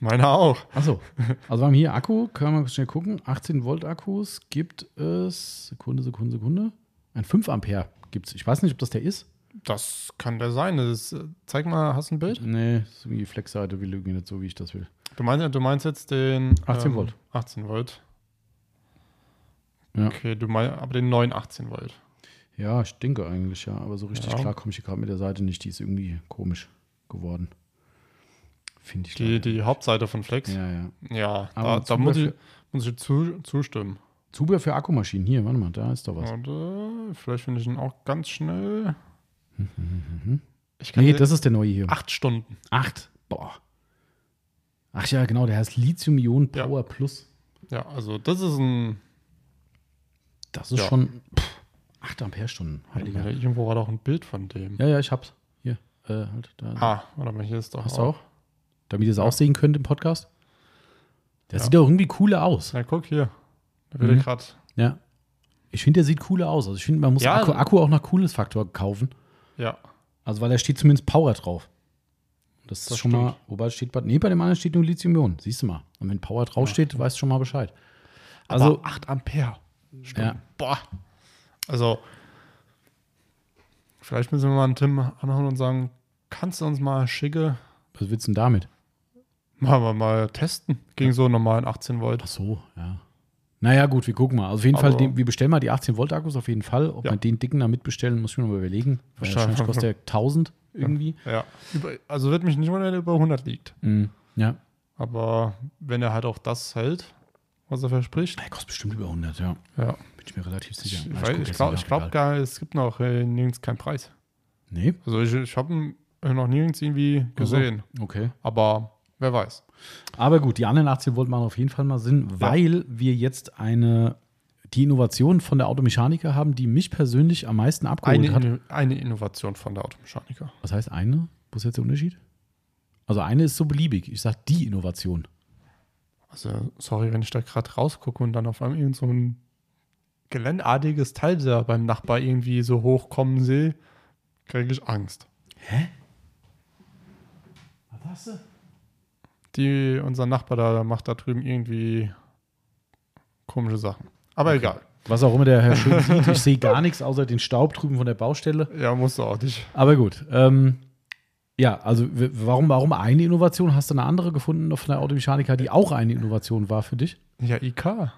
Meine auch. Achso. Also wir haben hier Akku, können wir schnell gucken. 18 Volt Akkus gibt es. Sekunde, Sekunde, Sekunde. Ein 5 Ampere gibt's. Ich weiß nicht, ob das der ist. Das kann der sein. Das ist, äh, zeig mal, hast du ein Bild? Nee, so wie die Flexseite will irgendwie nicht so, wie ich das will. Du meinst, du meinst jetzt den 18 Volt. 18 Volt. Ja. Okay, du meinst aber den neuen 18 Volt. Ja, ich denke eigentlich, ja. Aber so richtig Ja. klar komme ich hier gerade mit der Seite nicht. Die ist irgendwie komisch geworden. Finde ich. Die, die Hauptseite von Flex. Ja, ja, ja. da, Aber da Zubehör muss ich, muss ich zu, zustimmen. Zubehör für Akkumaschinen. Hier, warte mal, da ist doch was. Äh, vielleicht finde ich ihn auch ganz schnell. [laughs] Ich kann Nee, das ist der neue hier. acht Stunden. Acht. Boah. Ach ja, genau, der heißt Lithium-Ionen Ja. Power Plus. Ja, also das ist ein. Das ist Ja. schon pff, 8 Ampere-Stunden. Heiliger. Irgendwo war doch ein Bild von dem. Ja, ja, ich hab's. Hier. Äh, halt, da. Ah, warte mal, hier ist doch. Hast du auch? Damit ihr es auch sehen könnt im Podcast. Der Ja. sieht doch irgendwie cooler aus. Na, guck hier. Da wird Mhm. er gerade. Ja. Ich finde, der sieht cooler aus. Also ich finde, man muss Ja. Akku, Akku auch nach Cooles-Faktor kaufen. Ja. Also weil da steht zumindest Power drauf. Das ist Das schon mal, stimmt. wobei steht bei, nee, bei dem anderen steht nur Lithium-Ionen. Siehst du mal. Und wenn Power draufsteht, weißt du schon mal Bescheid. Also Also, 8 Ampere. ja. Boah. Also, vielleicht müssen wir mal einen Tim anhauen und sagen, kannst du uns mal schicke, Was willst du denn damit? mal, mal, mal testen gegen so einen normalen 18 Volt. Ach so, ja. Naja, gut, wir gucken mal. Also auf jeden Fall, Aber- den, wir bestellen mal die 18 Volt Akkus auf jeden Fall. Ob Ja. wir den dicken da mitbestellen, muss ich mir noch mal überlegen. Wahrscheinlich. Kostet der 1000 irgendwie. Ja. Über, also wird mich nicht wundern, wenn er über 100 liegt. Mhm. Ja. Aber wenn er halt auch das hält, was er verspricht, Der kostet bestimmt über 100, ja. ja. Bin ich mir relativ sicher. Ich, Na, ich jetzt glaube ich glaub gar, es gibt noch äh, nirgends keinen Preis. Nee? Also ich, ich habe ihn noch nirgends irgendwie gesehen. Okay. Aber wer weiß. Aber gut, die anderen 18 Volt machen auf jeden Fall mal Sinn, weil wir jetzt eine, die Innovation von der Automechaniker haben, die mich persönlich am meisten abgeholt Eine, hat. Eine Innovation von der Automechaniker. Was heißt eine? Wo ist jetzt der Unterschied? Also eine ist so beliebig. Ich sage die Innovation. Also, sorry, wenn ich da gerade rausgucke und dann auf einmal irgend so ein geländartiges Teil da beim Nachbar irgendwie so hochkommen sehe, kriege ich Angst. Was hast du? Die, unser Nachbar da macht da drüben irgendwie komische Sachen. Aber egal. Was auch immer der Herr Schön [laughs] sieht. Ich sehe gar nichts außer den Staub drüben von der Baustelle. Ja, musst du auch nicht. Aber gut. Ähm, ja, also warum, warum eine Innovation? Hast du eine andere gefunden von der Automechaniker, die auch eine Innovation war für dich? Ja, IK.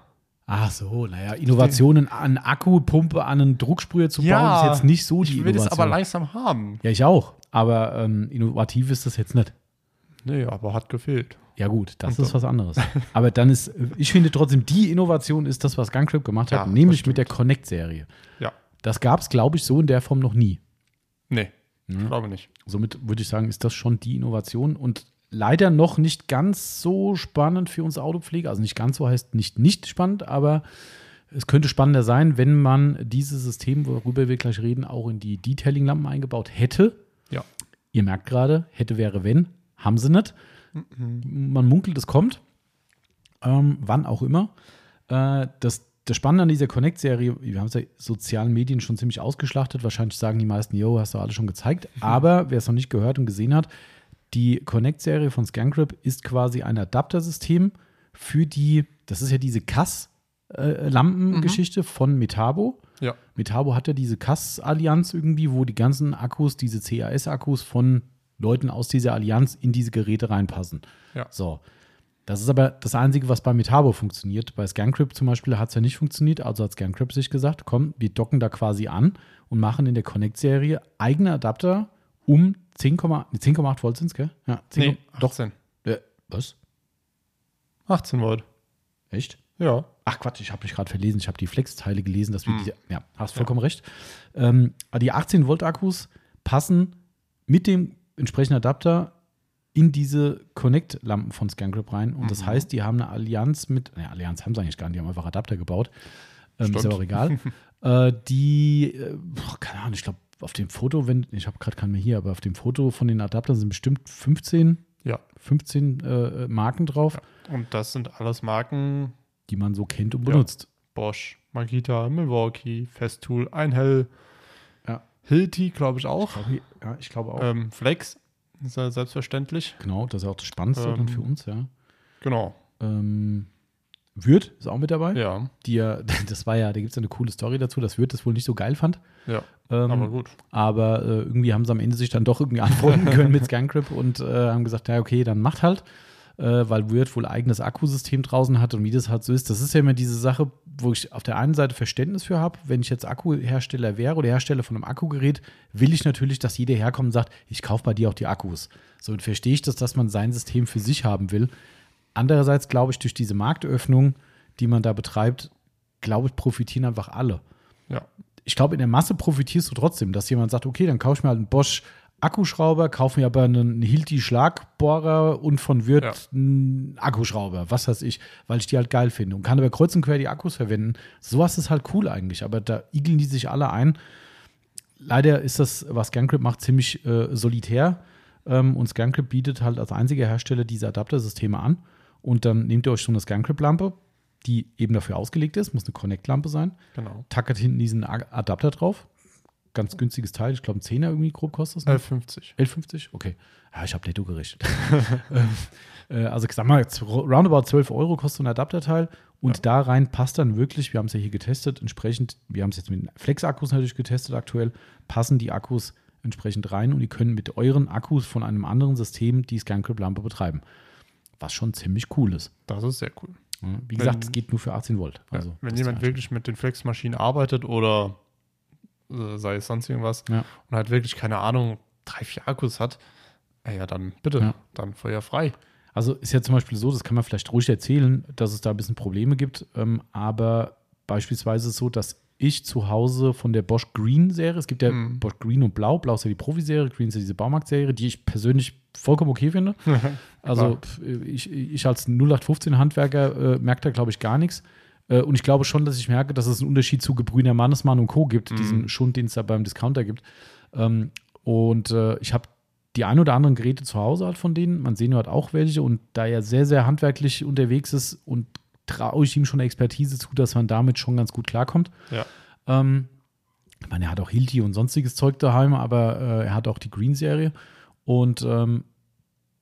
Ach so, naja, Innovationen an Akkupumpe, an einen Drucksprüher zu Ja, bauen, ist jetzt nicht so die Ich will es Innovation. aber langsam haben. ja, ich auch. Aber ähm, innovativ ist das jetzt nicht. Nee, aber hat gefehlt. Ja gut, das Und ist was anderes. Aber dann ist, ich finde trotzdem, die Innovation ist das, was Gungrip gemacht Ja, hat, das nämlich mit der Connect-Serie. Ja. Das gab es, glaube ich, so in der Form noch nie. Nee, ich glaube nicht. Somit würde ich sagen, ist das schon die Innovation und leider noch nicht ganz so spannend für uns Autopflege. Also nicht ganz so heißt nicht nicht spannend, aber es könnte spannender sein, wenn man dieses System, worüber wir gleich reden, auch in die Detailing-Lampen eingebaut hätte. Ja. Ihr merkt gerade, hätte, wäre, wenn. Haben sie nicht. Man munkelt, es kommt. Ähm, wann auch immer. Äh, das, das Spannende an dieser Connect-Serie, wir haben es ja in sozialen Medien schon ziemlich ausgeschlachtet. Wahrscheinlich sagen die meisten, yo, hast du alles schon gezeigt. Aber wer es noch nicht gehört und gesehen hat, die Connect-Serie von ScanGrip ist quasi ein Adaptersystem für die, das ist ja diese Kass-Lampengeschichte von Metabo. Ja. Metabo hat ja diese Kass-Allianz irgendwie, wo die ganzen Akkus, diese CAS-Akkus von Leuten aus dieser Allianz in diese Geräte reinpassen. Ja. So. Das ist aber das Einzige, was bei Metabo funktioniert. Bei ScanCrypt zum Beispiel hat es ja nicht funktioniert. Also hat ScanCrypt sich gesagt, komm, wir docken da quasi an und machen in der Connect-Serie eigene Adapter um 10,8 nee, 10,8 Volt sind es, gell? Ja, 10, Nee, doch. 18. Äh, was? 18 Volt. Echt? Ja. Ach Quatsch, ich habe mich gerade verlesen. Ich habe die Flex-Teile gelesen, dass wir diese. Ja, hast vollkommen recht. Ähm, die 18 Volt Akkus passen mit dem entsprechenden Adapter in diese Connect-Lampen von ScanGrip rein. Und das heißt, die haben eine Allianz mit. Ne, Allianz haben sie eigentlich gar nicht, die haben einfach Adapter gebaut. Ähm, ist aber auch egal. [laughs] äh, die, äh, keine Ahnung, ich glaube, auf dem Foto, wenn, ich habe gerade keinen mehr hier, aber auf dem Foto von den Adaptern sind bestimmt 15, Ja. 15 äh, Marken drauf, Und das sind alles Marken die man so kennt und Ja. benutzt. Bosch, Makita, Milwaukee, Festool, Einhell, Ja. Hilti, glaube ich auch. Ja, ich glaube auch. Ähm, Flex, ist ja selbstverständlich. Genau, das ist ja auch das Spannendste dann Ähm, für uns, ja. Genau. Ähm, Würth ist auch mit dabei. Ja, Die ja, [laughs] das war ja, da gibt es eine coole Story dazu, dass Würth das wohl nicht so geil fand. Ja. Ähm, aber gut. Aber äh, irgendwie haben sie am Ende sich dann doch irgendwie [laughs] antworten können mit [laughs] ScanCrip und äh, haben gesagt, ja, okay, dann macht halt, äh, weil Weird wohl eigenes Akkusystem draußen hat und wie das halt so ist. Das ist ja immer diese Sache, wo ich auf der einen Seite Verständnis für habe, wenn ich jetzt Akkuhersteller wäre oder Hersteller von einem Akkugerät, will ich natürlich, dass jeder herkommt und sagt, ich kaufe bei dir auch die Akkus. So und verstehe ich das, dass man sein System für sich haben will. Andererseits glaube ich, durch diese Marktöffnung, die man da betreibt, glaube ich, profitieren einfach alle Ja. Ich glaube, in der Masse profitierst du trotzdem, dass jemand sagt, okay, dann kaufe ich mir halt einen Bosch Akkuschrauber, kaufe mir aber einen Hilti Schlagbohrer und von Wirt Ja. einen Akkuschrauber, was weiß ich, weil ich die halt geil finde und kann aber kreuz und quer die Akkus verwenden. Sowas ist halt cool eigentlich, aber da igeln die sich alle ein. Leider ist das, was ScanCrip macht, ziemlich äh, solitär ähm, und ScanCrip bietet halt als einziger Hersteller diese Adaptersysteme an und dann nehmt ihr euch so eine ScanCrip-Lampe, die eben dafür ausgelegt ist, muss eine Connect-Lampe sein, Genau. tackert hinten diesen Adapter drauf. Ganz günstiges Teil, ich glaube, ein Zehner irgendwie grob kostet es. ne? 11,50. 11,50? Okay. Ja, ich habe netto gerechnet. [laughs] ähm, äh, also, ich sag mal, roundabout 12 Euro kostet so ein Adapterteil. Und Ja. da rein passt dann wirklich, wir haben es ja hier getestet, entsprechend, wir haben es jetzt mit den Flex-Akkus natürlich getestet aktuell, passen die Akkus entsprechend rein und die können mit euren Akkus von einem anderen System die ScanCrip-Lampe betreiben. Was schon ziemlich cool ist. Das ist sehr cool. Ja, Wie gesagt, Wenn- es geht nur für 18 Volt. Ja, Also, wenn das jemand wirklich mit den Flex-Maschinen arbeitet oder äh, sei es sonst irgendwas Ja. und halt wirklich, keine Ahnung, drei, vier Akkus hat, ja, dann bitte, Ja. dann Feuer frei. Also ist ja zum Beispiel so, das kann man vielleicht ruhig erzählen, dass es da ein bisschen Probleme gibt. Ähm, aber beispielsweise ist es so, dass ich zu Hause von der Bosch Green Serie, es gibt ja Mhm. Bosch Green und Blau, Blau ist ja die Profi-Serie, Green ist ja diese Baumarkt-Serie, die ich persönlich vollkommen okay finde. [laughs] Also ich, ich als 0815-Handwerker äh, merke da, glaube ich, gar nichts. Äh, und ich glaube schon, dass ich merke, dass es einen Unterschied zu Gebrüner Mannesmann und Co. gibt, diesen Schund, den es da beim Discounter gibt. Ähm, und äh, ich habe die ein oder anderen Geräte zu Hause halt von denen. Man sehen hat auch welche und da er sehr, sehr handwerklich unterwegs ist und traue ich ihm schon Expertise zu, dass man damit schon ganz gut klarkommt. Ja. Ähm, ich meine, er hat auch Hilti und sonstiges Zeug daheim, aber äh, er hat auch die Green-Serie. Und ähm,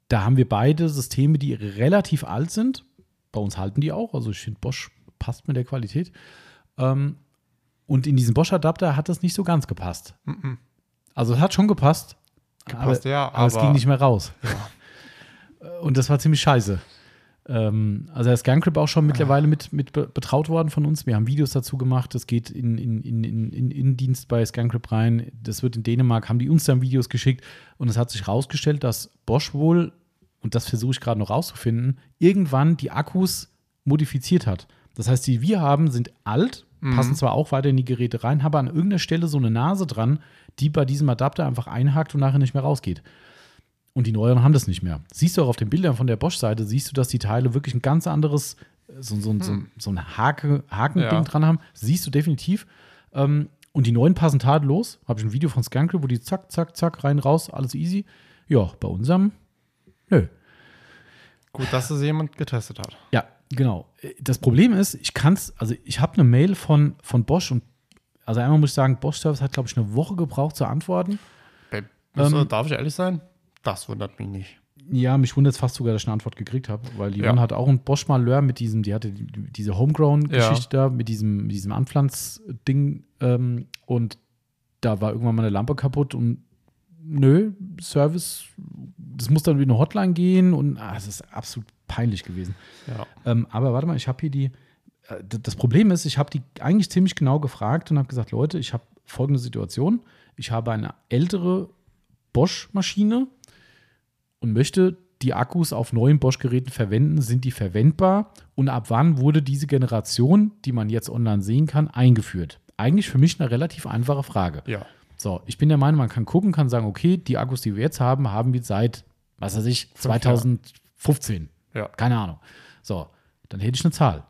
da haben wir beide Systeme, die relativ alt sind. Bei uns halten die auch. Also ich finde, Bosch passt mit der Qualität. Ähm, und in diesem Bosch-Adapter hat das nicht so ganz gepasst. Mhm. Also es hat schon gepasst. Gepasst, aber, ja, aber, es aber- ging nicht mehr raus. [laughs] Und das war ziemlich scheiße. Ähm, also der ist auch schon mittlerweile mit, mit be- betraut worden von uns. Wir haben Videos dazu gemacht. Das geht in, in, in, in, in Innendienst bei ScanCrip rein. Das wird in Dänemark, haben die uns dann Videos geschickt. Und es hat sich herausgestellt, dass Bosch wohl, und das versuche ich gerade noch rauszufinden, irgendwann die Akkus modifiziert hat. Das heißt, die wir haben, sind alt, passen zwar auch weiter in die Geräte rein, haben an irgendeiner Stelle so eine Nase dran, die bei diesem Adapter einfach einhakt und nachher nicht mehr rausgeht. Und die neueren haben das nicht mehr. Siehst du auch auf den Bildern von der Bosch-Seite, siehst du, dass die Teile wirklich ein ganz anderes, so, so, so, so ein Hake, Hakending Ja. dran haben. Siehst du definitiv. Ähm, und die neuen passen tadellos. Habe ich ein Video von ScanCrip, wo die zack, zack, zack, rein, raus, alles easy. Ja, bei unserem, nö. Gut, dass es jemand getestet hat. Ja, genau. Das Problem ist, ich kann es, also ich habe eine Mail von, von Bosch und, also einmal muss ich sagen, Bosch Service hat, glaube ich, eine Woche gebraucht zu antworten. Muss- Ähm, darf ich ehrlich sein? Das wundert mich nicht. Ja, mich wundert es fast sogar, dass ich eine Antwort gekriegt habe, weil die Ja. hat auch ein Bosch Malheur mit diesem, die hatte die, diese Homegrown-Geschichte da, mit diesem, mit diesem Anpflanzding ähm, und da war irgendwann mal eine Lampe kaputt und nö, Service, das muss dann wie eine Hotline gehen und ah, es ist absolut peinlich gewesen. Ja. Ähm, aber warte mal, ich habe hier die. äh, Das Problem ist, ich habe die eigentlich ziemlich genau gefragt und habe gesagt, Leute, ich habe folgende Situation. Ich habe eine ältere Bosch-Maschine und möchte die Akkus auf neuen Bosch-Geräten verwenden. Sind die verwendbar? Und ab wann wurde diese Generation, die man jetzt online sehen kann, eingeführt? Eigentlich für mich eine relativ einfache Frage. Ja. So, ich bin der Meinung, man kann gucken, kann sagen, okay, die Akkus, die wir jetzt haben, haben wir seit, was weiß ich, Fünf 2015. Ja. Keine Ahnung. So, dann hätte ich eine Zahl.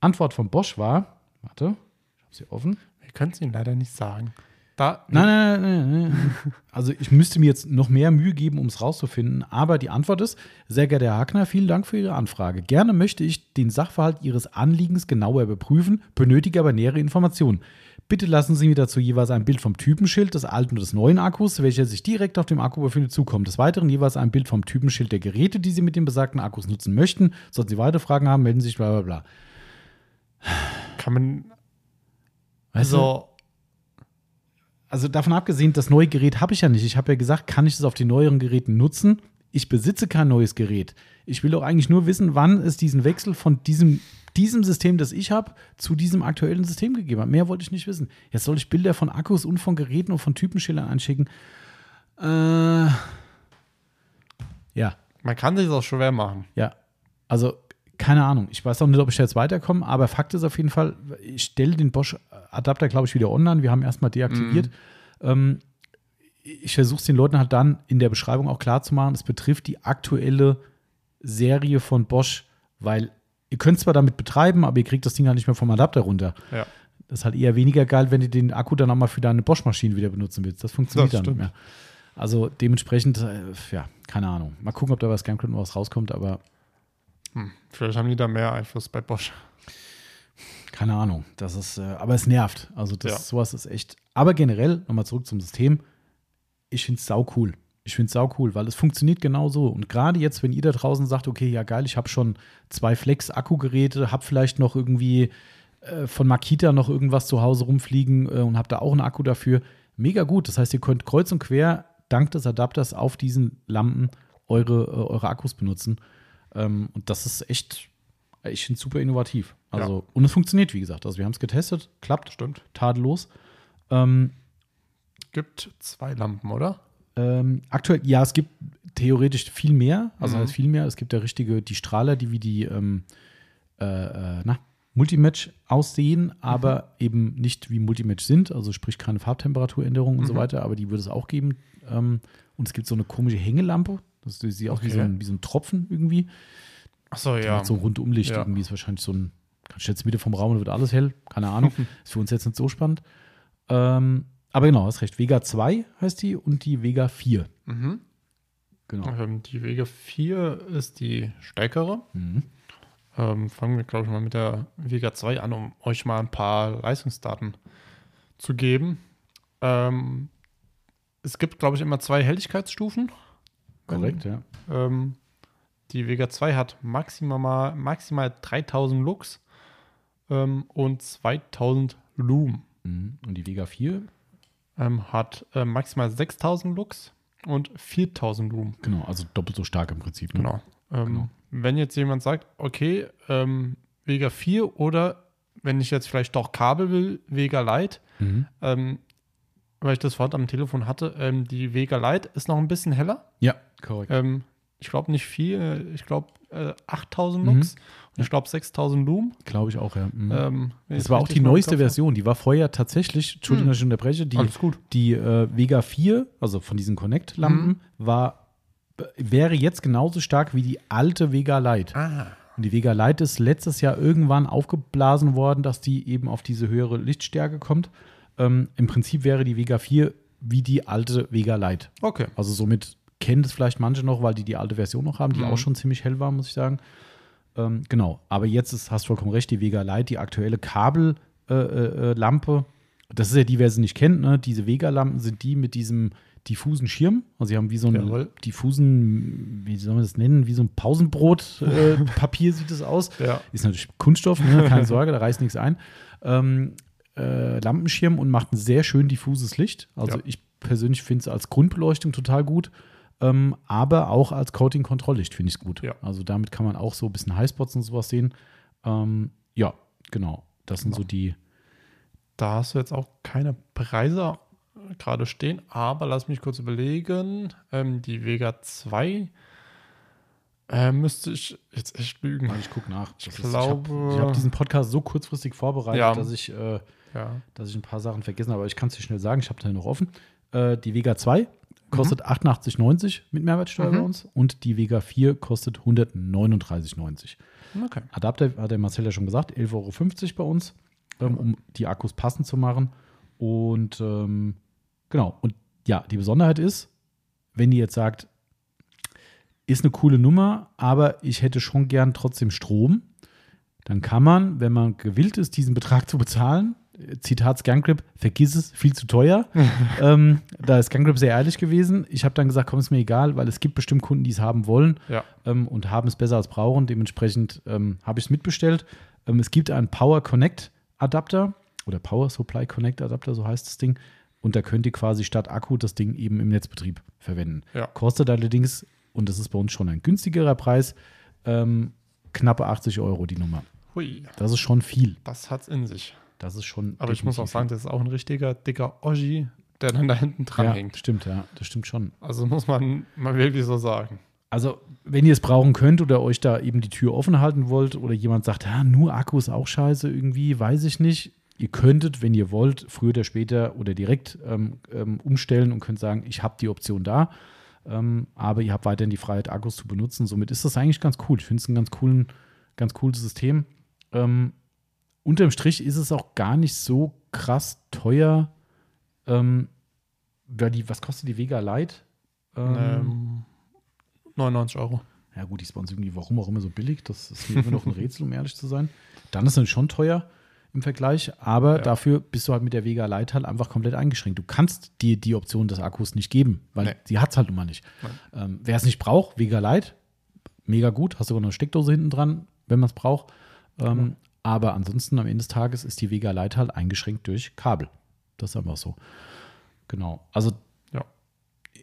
Antwort von Bosch war, warte, ich habe sie offen. Wir können es Ihnen leider nicht sagen. Da, Nein, nein, nein, nein, nein. [laughs] Also ich müsste mir jetzt noch mehr Mühe geben, um es rauszufinden. Aber die Antwort ist, sehr geehrter Herr Hackner, vielen Dank für Ihre Anfrage. Gerne möchte ich den Sachverhalt Ihres Anliegens genauer überprüfen, benötige aber nähere Informationen. Bitte lassen Sie mir dazu jeweils ein Bild vom Typenschild des alten und des neuen Akkus, welcher sich direkt auf dem Akku befindet, zukommen. Des Weiteren jeweils ein Bild vom Typenschild der Geräte, die Sie mit den besagten Akkus nutzen möchten. Sollten Sie weitere Fragen haben, melden Sie sich bla bla bla. kann man Weißt du? So. Also davon abgesehen, das neue Gerät habe ich ja nicht. Ich habe ja gesagt, kann ich es auf den neueren Geräten nutzen? Ich besitze kein neues Gerät. Ich will doch eigentlich nur wissen, wann es diesen Wechsel von diesem, diesem System, das ich habe, zu diesem aktuellen System gegeben hat. Mehr wollte ich nicht wissen. Jetzt soll ich Bilder von Akkus und von Geräten und von Typenschildern einschicken. Äh, ja, Man kann sich das auch schwer machen. ja. Also, keine Ahnung. Ich weiß auch nicht, ob ich jetzt weiterkomme, aber Fakt ist auf jeden Fall, ich stelle den Bosch-Adapter, glaube ich, wieder online. Wir haben erstmal deaktiviert. Ähm, ich versuche es den Leuten halt dann in der Beschreibung auch klar zu machen, es betrifft die aktuelle Serie von Bosch, weil ihr könnt zwar damit betreiben, aber ihr kriegt das Ding halt nicht mehr vom Adapter runter. Ja. Das ist halt eher weniger geil, wenn du den Akku dann auch mal für deine Bosch-Maschine wieder benutzen willst. Das funktioniert Das dann nicht stimmt. mehr. Also dementsprechend, äh, ja, keine Ahnung. Mal gucken, ob da bei Scamcrit noch was rauskommt, aber Hm. Vielleicht haben die da mehr Einfluss bei Bosch. Keine Ahnung. Das ist, äh, aber es nervt. Also das, Ja. sowas ist echt. Aber generell, nochmal zurück zum System. Ich finde es sau cool. Ich finde es sau cool, weil es funktioniert genau so. Und gerade jetzt, wenn ihr da draußen sagt, okay, ja geil, ich habe schon zwei Flex-Akkugeräte, habe vielleicht noch irgendwie äh, von Makita noch irgendwas zu Hause rumfliegen äh, und habe da auch einen Akku dafür. Mega gut. Das heißt, ihr könnt kreuz und quer dank des Adapters auf diesen Lampen eure, äh, eure Akkus benutzen. Ähm, und das ist echt, ich finde es super innovativ. Also, und es funktioniert, wie gesagt. Also, wir haben es getestet, klappt, Stimmt. tadellos. Ähm, Gibt zwei Lampen, oder? ähm, aktuell, ja, es gibt theoretisch viel mehr. Also Mhm. heißt viel mehr. Es gibt ja richtige, die Strahler, die wie die ähm, äh, äh, na, Multimatch aussehen, aber eben nicht wie Multimatch sind. Also sprich keine Farbtemperaturänderung und so Mhm. weiter, aber die würde es auch geben. Ähm, und es gibt so eine komische Hängelampe. Das sieht aus wie, so ein, wie so ein Tropfen irgendwie. Achso, ja. hat so Rundumlicht Ja. irgendwie. Ist wahrscheinlich so ein, kannst du jetzt Mitte vom Raum und wird alles hell. Keine Ahnung. [laughs] ist für uns jetzt nicht so spannend. Ähm, aber genau, hast recht. Vega 2 heißt die und die Vega 4. Mhm. Genau. Ähm, die Wege 4 ist die stärkere. Mhm. Ähm, fangen wir, glaube ich, mal mit der Vega 2 an, um euch mal ein paar Leistungsdaten zu geben. Ähm, es gibt, glaube ich, immer zwei Helligkeitsstufen. Korrekt, ja. Ähm, die Vega 2 hat maximal, maximal 3000 Lux ähm, und 2000 Lumen. Mhm. Und die Vega 4, Ähm, hat äh, maximal 6000 Lux und 4000 Lumen. genau, also doppelt so stark im Prinzip. Ne? Genau. Ähm, Genau. Wenn jetzt jemand sagt, okay, ähm, Vega 4 oder wenn ich jetzt vielleicht doch Kabel will, Vega Lite, Mhm. ähm, weil ich das vorhin am Telefon hatte, ähm, die Vega Lite ist noch ein bisschen heller. Ja, korrekt. Ähm, ich glaube nicht viel, ich glaube äh, 8000 Mhm. Lux und ich glaube 6000 Lumen. Glaube ich auch, ja. Mhm. Ähm, das war auch die neueste. Version. Die war vorher tatsächlich, Entschuldigung, Mhm. dass ich unterbreche, die, Alles gut. die äh, Vega 4, also von diesen Connect-Lampen, Mhm. war wäre jetzt genauso stark wie die alte Vega Lite. Ah, Und die Vega Lite ist letztes Jahr irgendwann aufgeblasen worden, dass die eben auf diese höhere Lichtstärke kommt. Ähm, Im Prinzip wäre die Vega 4 wie die alte Vega Lite. okay. Also somit kennen es vielleicht manche noch, weil die die alte Version noch haben, die Mhm. auch schon ziemlich hell war, muss ich sagen. Ähm, genau, aber jetzt ist, hast du vollkommen recht, die Vega Lite, die aktuelle Kabellampe, äh, äh, Lampe. das ist ja die, wer sie nicht kennt, ne? diese Vega-Lampen sind die mit diesem diffusen Schirm. Also sie haben wie so einen Jawohl. diffusen, wie soll man das nennen, wie so ein Pausenbrot-Papier äh, [laughs] sieht es aus. Ja. Ist natürlich Kunststoff, ne? keine Sorge, da reißt nichts ein. Ähm, äh, Lampenschirm und macht ein sehr schön diffuses Licht. Also Ja. ich persönlich finde es als Grundbeleuchtung total gut, ähm, aber auch als Coating-Kontrolllicht finde ich es gut. Ja. Also damit kann man auch so ein bisschen Highspots und sowas sehen. Ähm, ja, genau. Das sind Genau. so die. Da hast du jetzt auch keine Preise gerade stehen, aber lass mich kurz überlegen. Ähm, die Vega 2 äh, müsste ich jetzt echt lügen. Ich gucke nach. Ich Das glaube- ich habe hab diesen Podcast so kurzfristig vorbereitet, Ja. dass ich äh, Ja. dass ich ein paar Sachen vergessen habe, aber ich kann es dir schnell sagen, ich habe da noch offen. Äh, die Vega 2 kostet 88,90 mit Mehrwertsteuer bei Mhm. uns und die Vega 4 kostet 139,90. Okay. Adapter hat der Marcel ja schon gesagt, 11,50 Euro bei uns, ähm, um die Akkus passend zu machen. Und ähm, genau, und ja, die Besonderheit ist, wenn ihr jetzt sagt, ist eine coole Nummer, aber ich hätte schon gern trotzdem Strom, dann kann man, wenn man gewillt ist, diesen Betrag zu bezahlen, Zitat Scangrip, vergiss es, viel zu teuer. [laughs] ähm, da ist Scangrip sehr ehrlich gewesen. Ich habe dann gesagt, komm, ist mir egal, weil es gibt bestimmt Kunden, die es haben wollen Ja. ähm, und haben es besser als brauchen. Dementsprechend ähm, habe ich es mitbestellt. Ähm, es gibt einen Power Connect Adapter oder Power Supply Connect Adapter, so heißt das Ding. Und da könnt ihr quasi statt Akku das Ding eben im Netzbetrieb verwenden. Ja. Kostet allerdings, und das ist bei uns schon ein günstigerer Preis, ähm, knappe 80 Euro die Nummer. Hui, Das ist schon viel. das hat's in sich. Das ist schon. Aber ich muss auch sagen, das ist auch ein richtiger dicker Oschi, der dann da hinten dran ja, hängt. Stimmt, ja, das stimmt schon. Also muss man mal wirklich so sagen. Also, wenn ihr es brauchen könnt oder euch da eben die Tür offen halten wollt oder jemand sagt, ja, nur Akku ist auch scheiße, irgendwie, weiß ich nicht. Ihr könntet, wenn ihr wollt, früher oder später oder direkt ähm, ähm, umstellen und könnt sagen, ich habe die Option da. Ähm, aber ihr habt weiterhin die Freiheit, Akkus zu benutzen. Somit ist das eigentlich ganz cool. Ich finde es ein ganz, coolen, ganz cooles System. Ähm, unterm Strich ist es auch gar nicht so krass teuer. Ähm, die, was kostet die Vega Lite? Ähm, 99 Euro. Ja, gut, die uns irgendwie, warum auch immer so billig. Das ist mir immer noch ein Rätsel, um ehrlich zu sein. Dann ist es schon teuer im Vergleich, aber Ja. dafür bist du halt mit der Vega Lite halt einfach komplett eingeschränkt. Du kannst dir die Option des Akkus nicht geben, weil Nee. sie hat es halt nun mal nicht. Ähm, Wer es nicht braucht, Vega Lite, mega gut, hast sogar noch eine Steckdose hinten dran, wenn man es braucht. Ähm, Aber ansonsten am Ende des Tages ist die Vega Lite halt eingeschränkt durch Kabel. Das ist einfach so. Genau. Also Ja.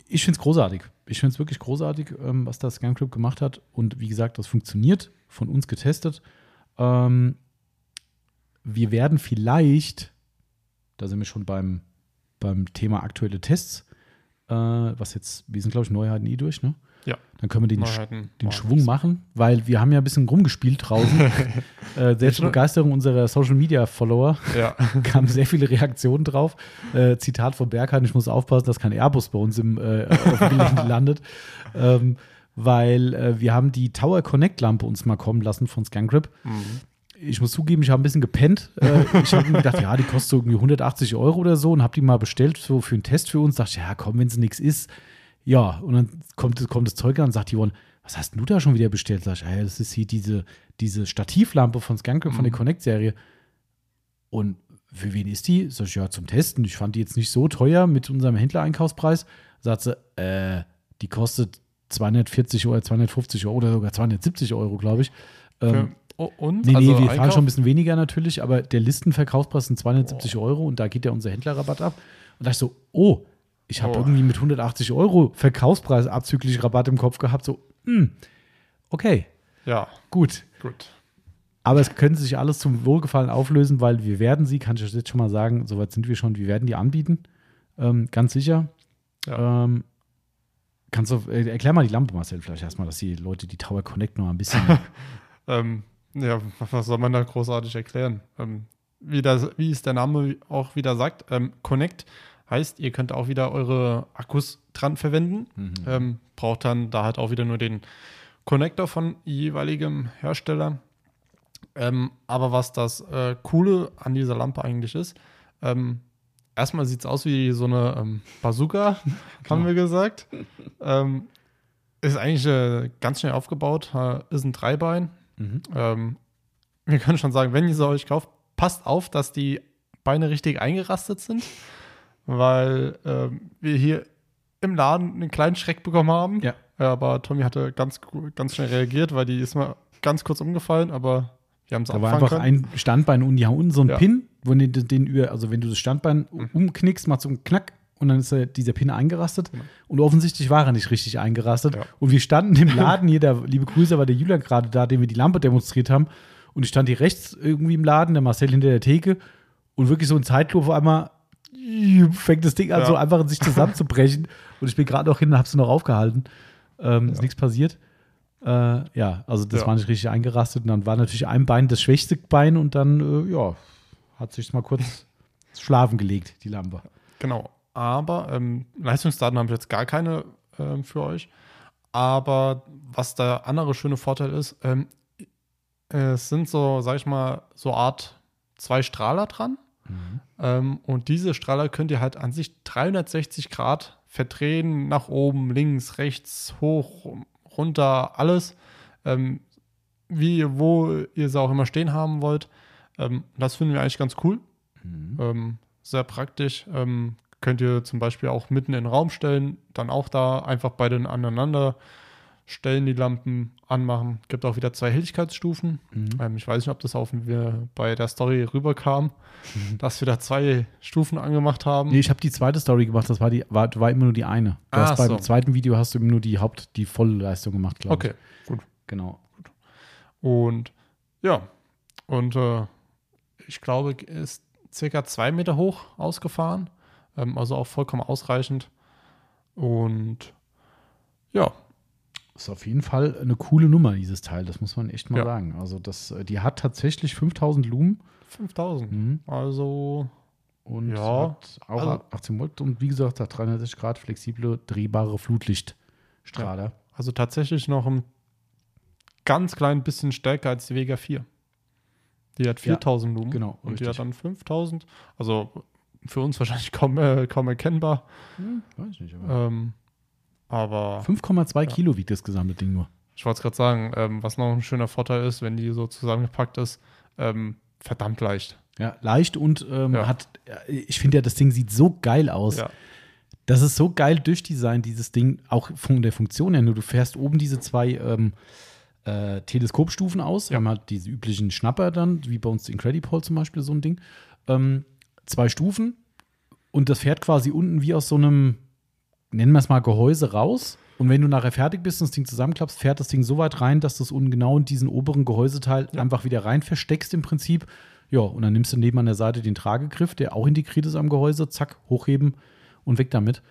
ich finde es großartig. Ich finde es wirklich großartig, ähm, was das Scan Club gemacht hat. Und wie gesagt, das funktioniert, von uns getestet. Ähm, wir werden vielleicht, da sind wir schon beim, beim Thema aktuelle Tests, äh, was jetzt, wir sind, glaube ich, Neuheiten eh durch, ne? Ja. Dann können wir den, Neuheiten den Schwung machen, weil wir haben ja ein bisschen rumgespielt draußen. [laughs] äh, selbst zur Begeisterung unserer Social Media Follower Ja. [laughs] kamen sehr viele Reaktionen drauf. Äh, Zitat von Berghahn, ich muss aufpassen, dass kein Airbus bei uns im, äh, auf dem Gelände [laughs] landet. Ähm, weil äh, wir haben die Tower Connect Lampe uns mal kommen lassen von ScanGrip. Ich muss zugeben, ich habe ein bisschen gepennt. Äh, ich habe mir gedacht, ja, die kostet so irgendwie 180 Euro oder so und habe die mal bestellt so für einen Test für uns. Dachte, ich, ja, komm, wenn es nichts ist. Ja, und dann kommt, kommt das Zeug an und sagt Yvonne, was hast du da schon wieder bestellt? Sag ich, ja, das ist hier diese, diese Stativlampe von ScanGrip von der Connect-Serie. Und für wen ist die? Sag ich, ja, zum Testen. Ich fand die jetzt nicht so teuer mit unserem Händler-Einkaufspreis. Sagt sie, äh, die kostet 240 oder 250 Euro oder sogar 270 Euro, glaube ich. Für, Ähm, oh, und? nee, nee, also wir fahren schon ein bisschen weniger natürlich, aber der Listenverkaufspreis sind 270 Euro und da geht ja unser Händlerrabatt ab. Und da ich so, oh, ich habe Oh. irgendwie mit 180 Euro Verkaufspreis abzüglich Rabatt im Kopf gehabt. So, hm, okay, Ja, gut. gut. Aber es könnte sich alles zum Wohlgefallen auflösen, weil wir werden sie, kann ich euch jetzt schon mal sagen, soweit sind wir schon, wir werden die anbieten. Ähm, ganz sicher. Ja. Ähm, kannst du, äh, erklär mal die Lampe, Marcel, vielleicht erstmal, dass die Leute die Tower Connect noch ein bisschen. [laughs] Ähm, ja, was soll man da großartig erklären? Ähm, wie, das, wie es der Name auch wieder sagt, ähm, Connect heißt, ihr könnt auch wieder eure Akkus dran verwenden. Ähm, braucht dann da halt auch wieder nur den Connector von jeweiligem Hersteller. Ähm, aber was das äh, Coole an dieser Lampe eigentlich ist, ähm, erstmal sieht es aus wie so eine ähm, Bazooka, [laughs] haben wir gesagt. Ähm, ist eigentlich äh, ganz schnell aufgebaut, äh, ist ein Dreibein. Mhm. Ähm, wir können schon sagen, wenn ihr sie euch kauft, passt auf, dass die Beine richtig eingerastet sind, weil ähm, wir hier im Laden einen kleinen Schreck bekommen haben. Ja. aber Tommy hatte ganz, ganz schnell reagiert, weil die ist mal ganz kurz umgefallen, aber wir haben es Da war einfach können. ein Standbein und die haben unten so ein Ja. Pin, wo den, den über, also wenn du das Standbein umknickst, macht so einen Knack und dann ist dieser Pin eingerastet. Und offensichtlich war er nicht richtig eingerastet. Ja. Und wir standen im [laughs] Laden hier, der liebe Grüße war der Julian gerade da, dem wir die Lampe demonstriert haben. Und ich stand hier rechts irgendwie im Laden, der Marcel hinter der Theke und wirklich so in Zeitlupe auf einmal fängt das Ding an, Ja. so einfach in sich zusammenzubrechen. [laughs] und ich bin gerade noch hin und habe es noch aufgehalten. Ähm, Ist nichts passiert. Äh, ja, also das Ja. war nicht richtig eingerastet. Und dann war natürlich ein Bein das schwächste Bein und dann, äh, ja, hat sich mal kurz [laughs] schlafen gelegt, die Lampe. Genau. Aber ähm, Leistungsdaten habe ich jetzt gar keine ähm, für euch. Aber was der andere schöne Vorteil ist, ähm, es sind so, sag ich mal, so Art zwei Strahler dran. Ähm, und diese Strahler könnt ihr halt an sich 360 Grad verdrehen, nach oben, links, rechts, hoch, runter, alles. Ähm, wie, wo ihr sie auch immer stehen haben wollt. Ähm, das finden wir eigentlich ganz cool. Ähm, sehr praktisch. Ähm, könnt ihr zum Beispiel auch mitten in den Raum stellen, dann auch da einfach beide aneinander stellen die Lampen, anmachen. Gibt auch wieder zwei Helligkeitsstufen. Mhm. Ähm, ich weiß nicht, ob das auf wir bei der Story rüberkam, [laughs] dass wir da zwei Stufen angemacht haben. Nee, ich habe die zweite Story gemacht, das war, die, war, war immer nur die eine. Du Ah, hast beim so. zweiten Video hast du immer nur die Haupt-, die Vollleistung gemacht, glaube Okay, gut. ich. Genau. Und ja, und äh, ich glaube, ist circa zwei Meter hoch ausgefahren. Ähm, also auch vollkommen ausreichend. Und ja, Ist auf jeden Fall eine coole Nummer, dieses Teil, das muss man echt mal Ja. sagen. Also, das, äh, die hat tatsächlich 5000 Lumen 5000. mhm. Also, und Ja, hat auch also- 18 Volt und wie gesagt, hat 360 Grad flexible, drehbare Flutlichtstrahler. also tatsächlich noch ein ganz klein bisschen stärker als die Vega 4. Die hat 4000 Lumen. genau, Und die richtig. hat dann 5000. Also für uns wahrscheinlich kaum, äh, kaum erkennbar. Hm, weiß ich nicht, aber. Ähm, aber 5,2 Kilo wiegt das gesamte Ding nur. ich wollte es gerade sagen, ähm, was noch ein schöner Vorteil ist, wenn die so zusammengepackt ist, ähm, verdammt leicht. Ja, leicht und ähm, Ja. hat, ja, ich finde ja, das Ding sieht so geil aus. Ja. Das ist so geil durchdesignt, dieses Ding, auch von der Funktion her. Nur du fährst oben diese zwei ähm, äh, Teleskopstufen aus. Wir Ja. haben halt diese üblichen Schnapper dann, wie bei uns Incredipol zum Beispiel, so ein Ding. Ähm, zwei Stufen und das fährt quasi unten wie aus so einem, nennen wir es mal, Gehäuse raus. Und wenn du nachher fertig bist und das Ding zusammenklappst, fährt das Ding so weit rein, dass du es unten genau in diesen oberen Gehäuseteil einfach wieder rein versteckst im Prinzip. Ja, und dann nimmst du neben an der Seite den Tragegriff, der auch integriert ist am Gehäuse, zack, hochheben und weg damit.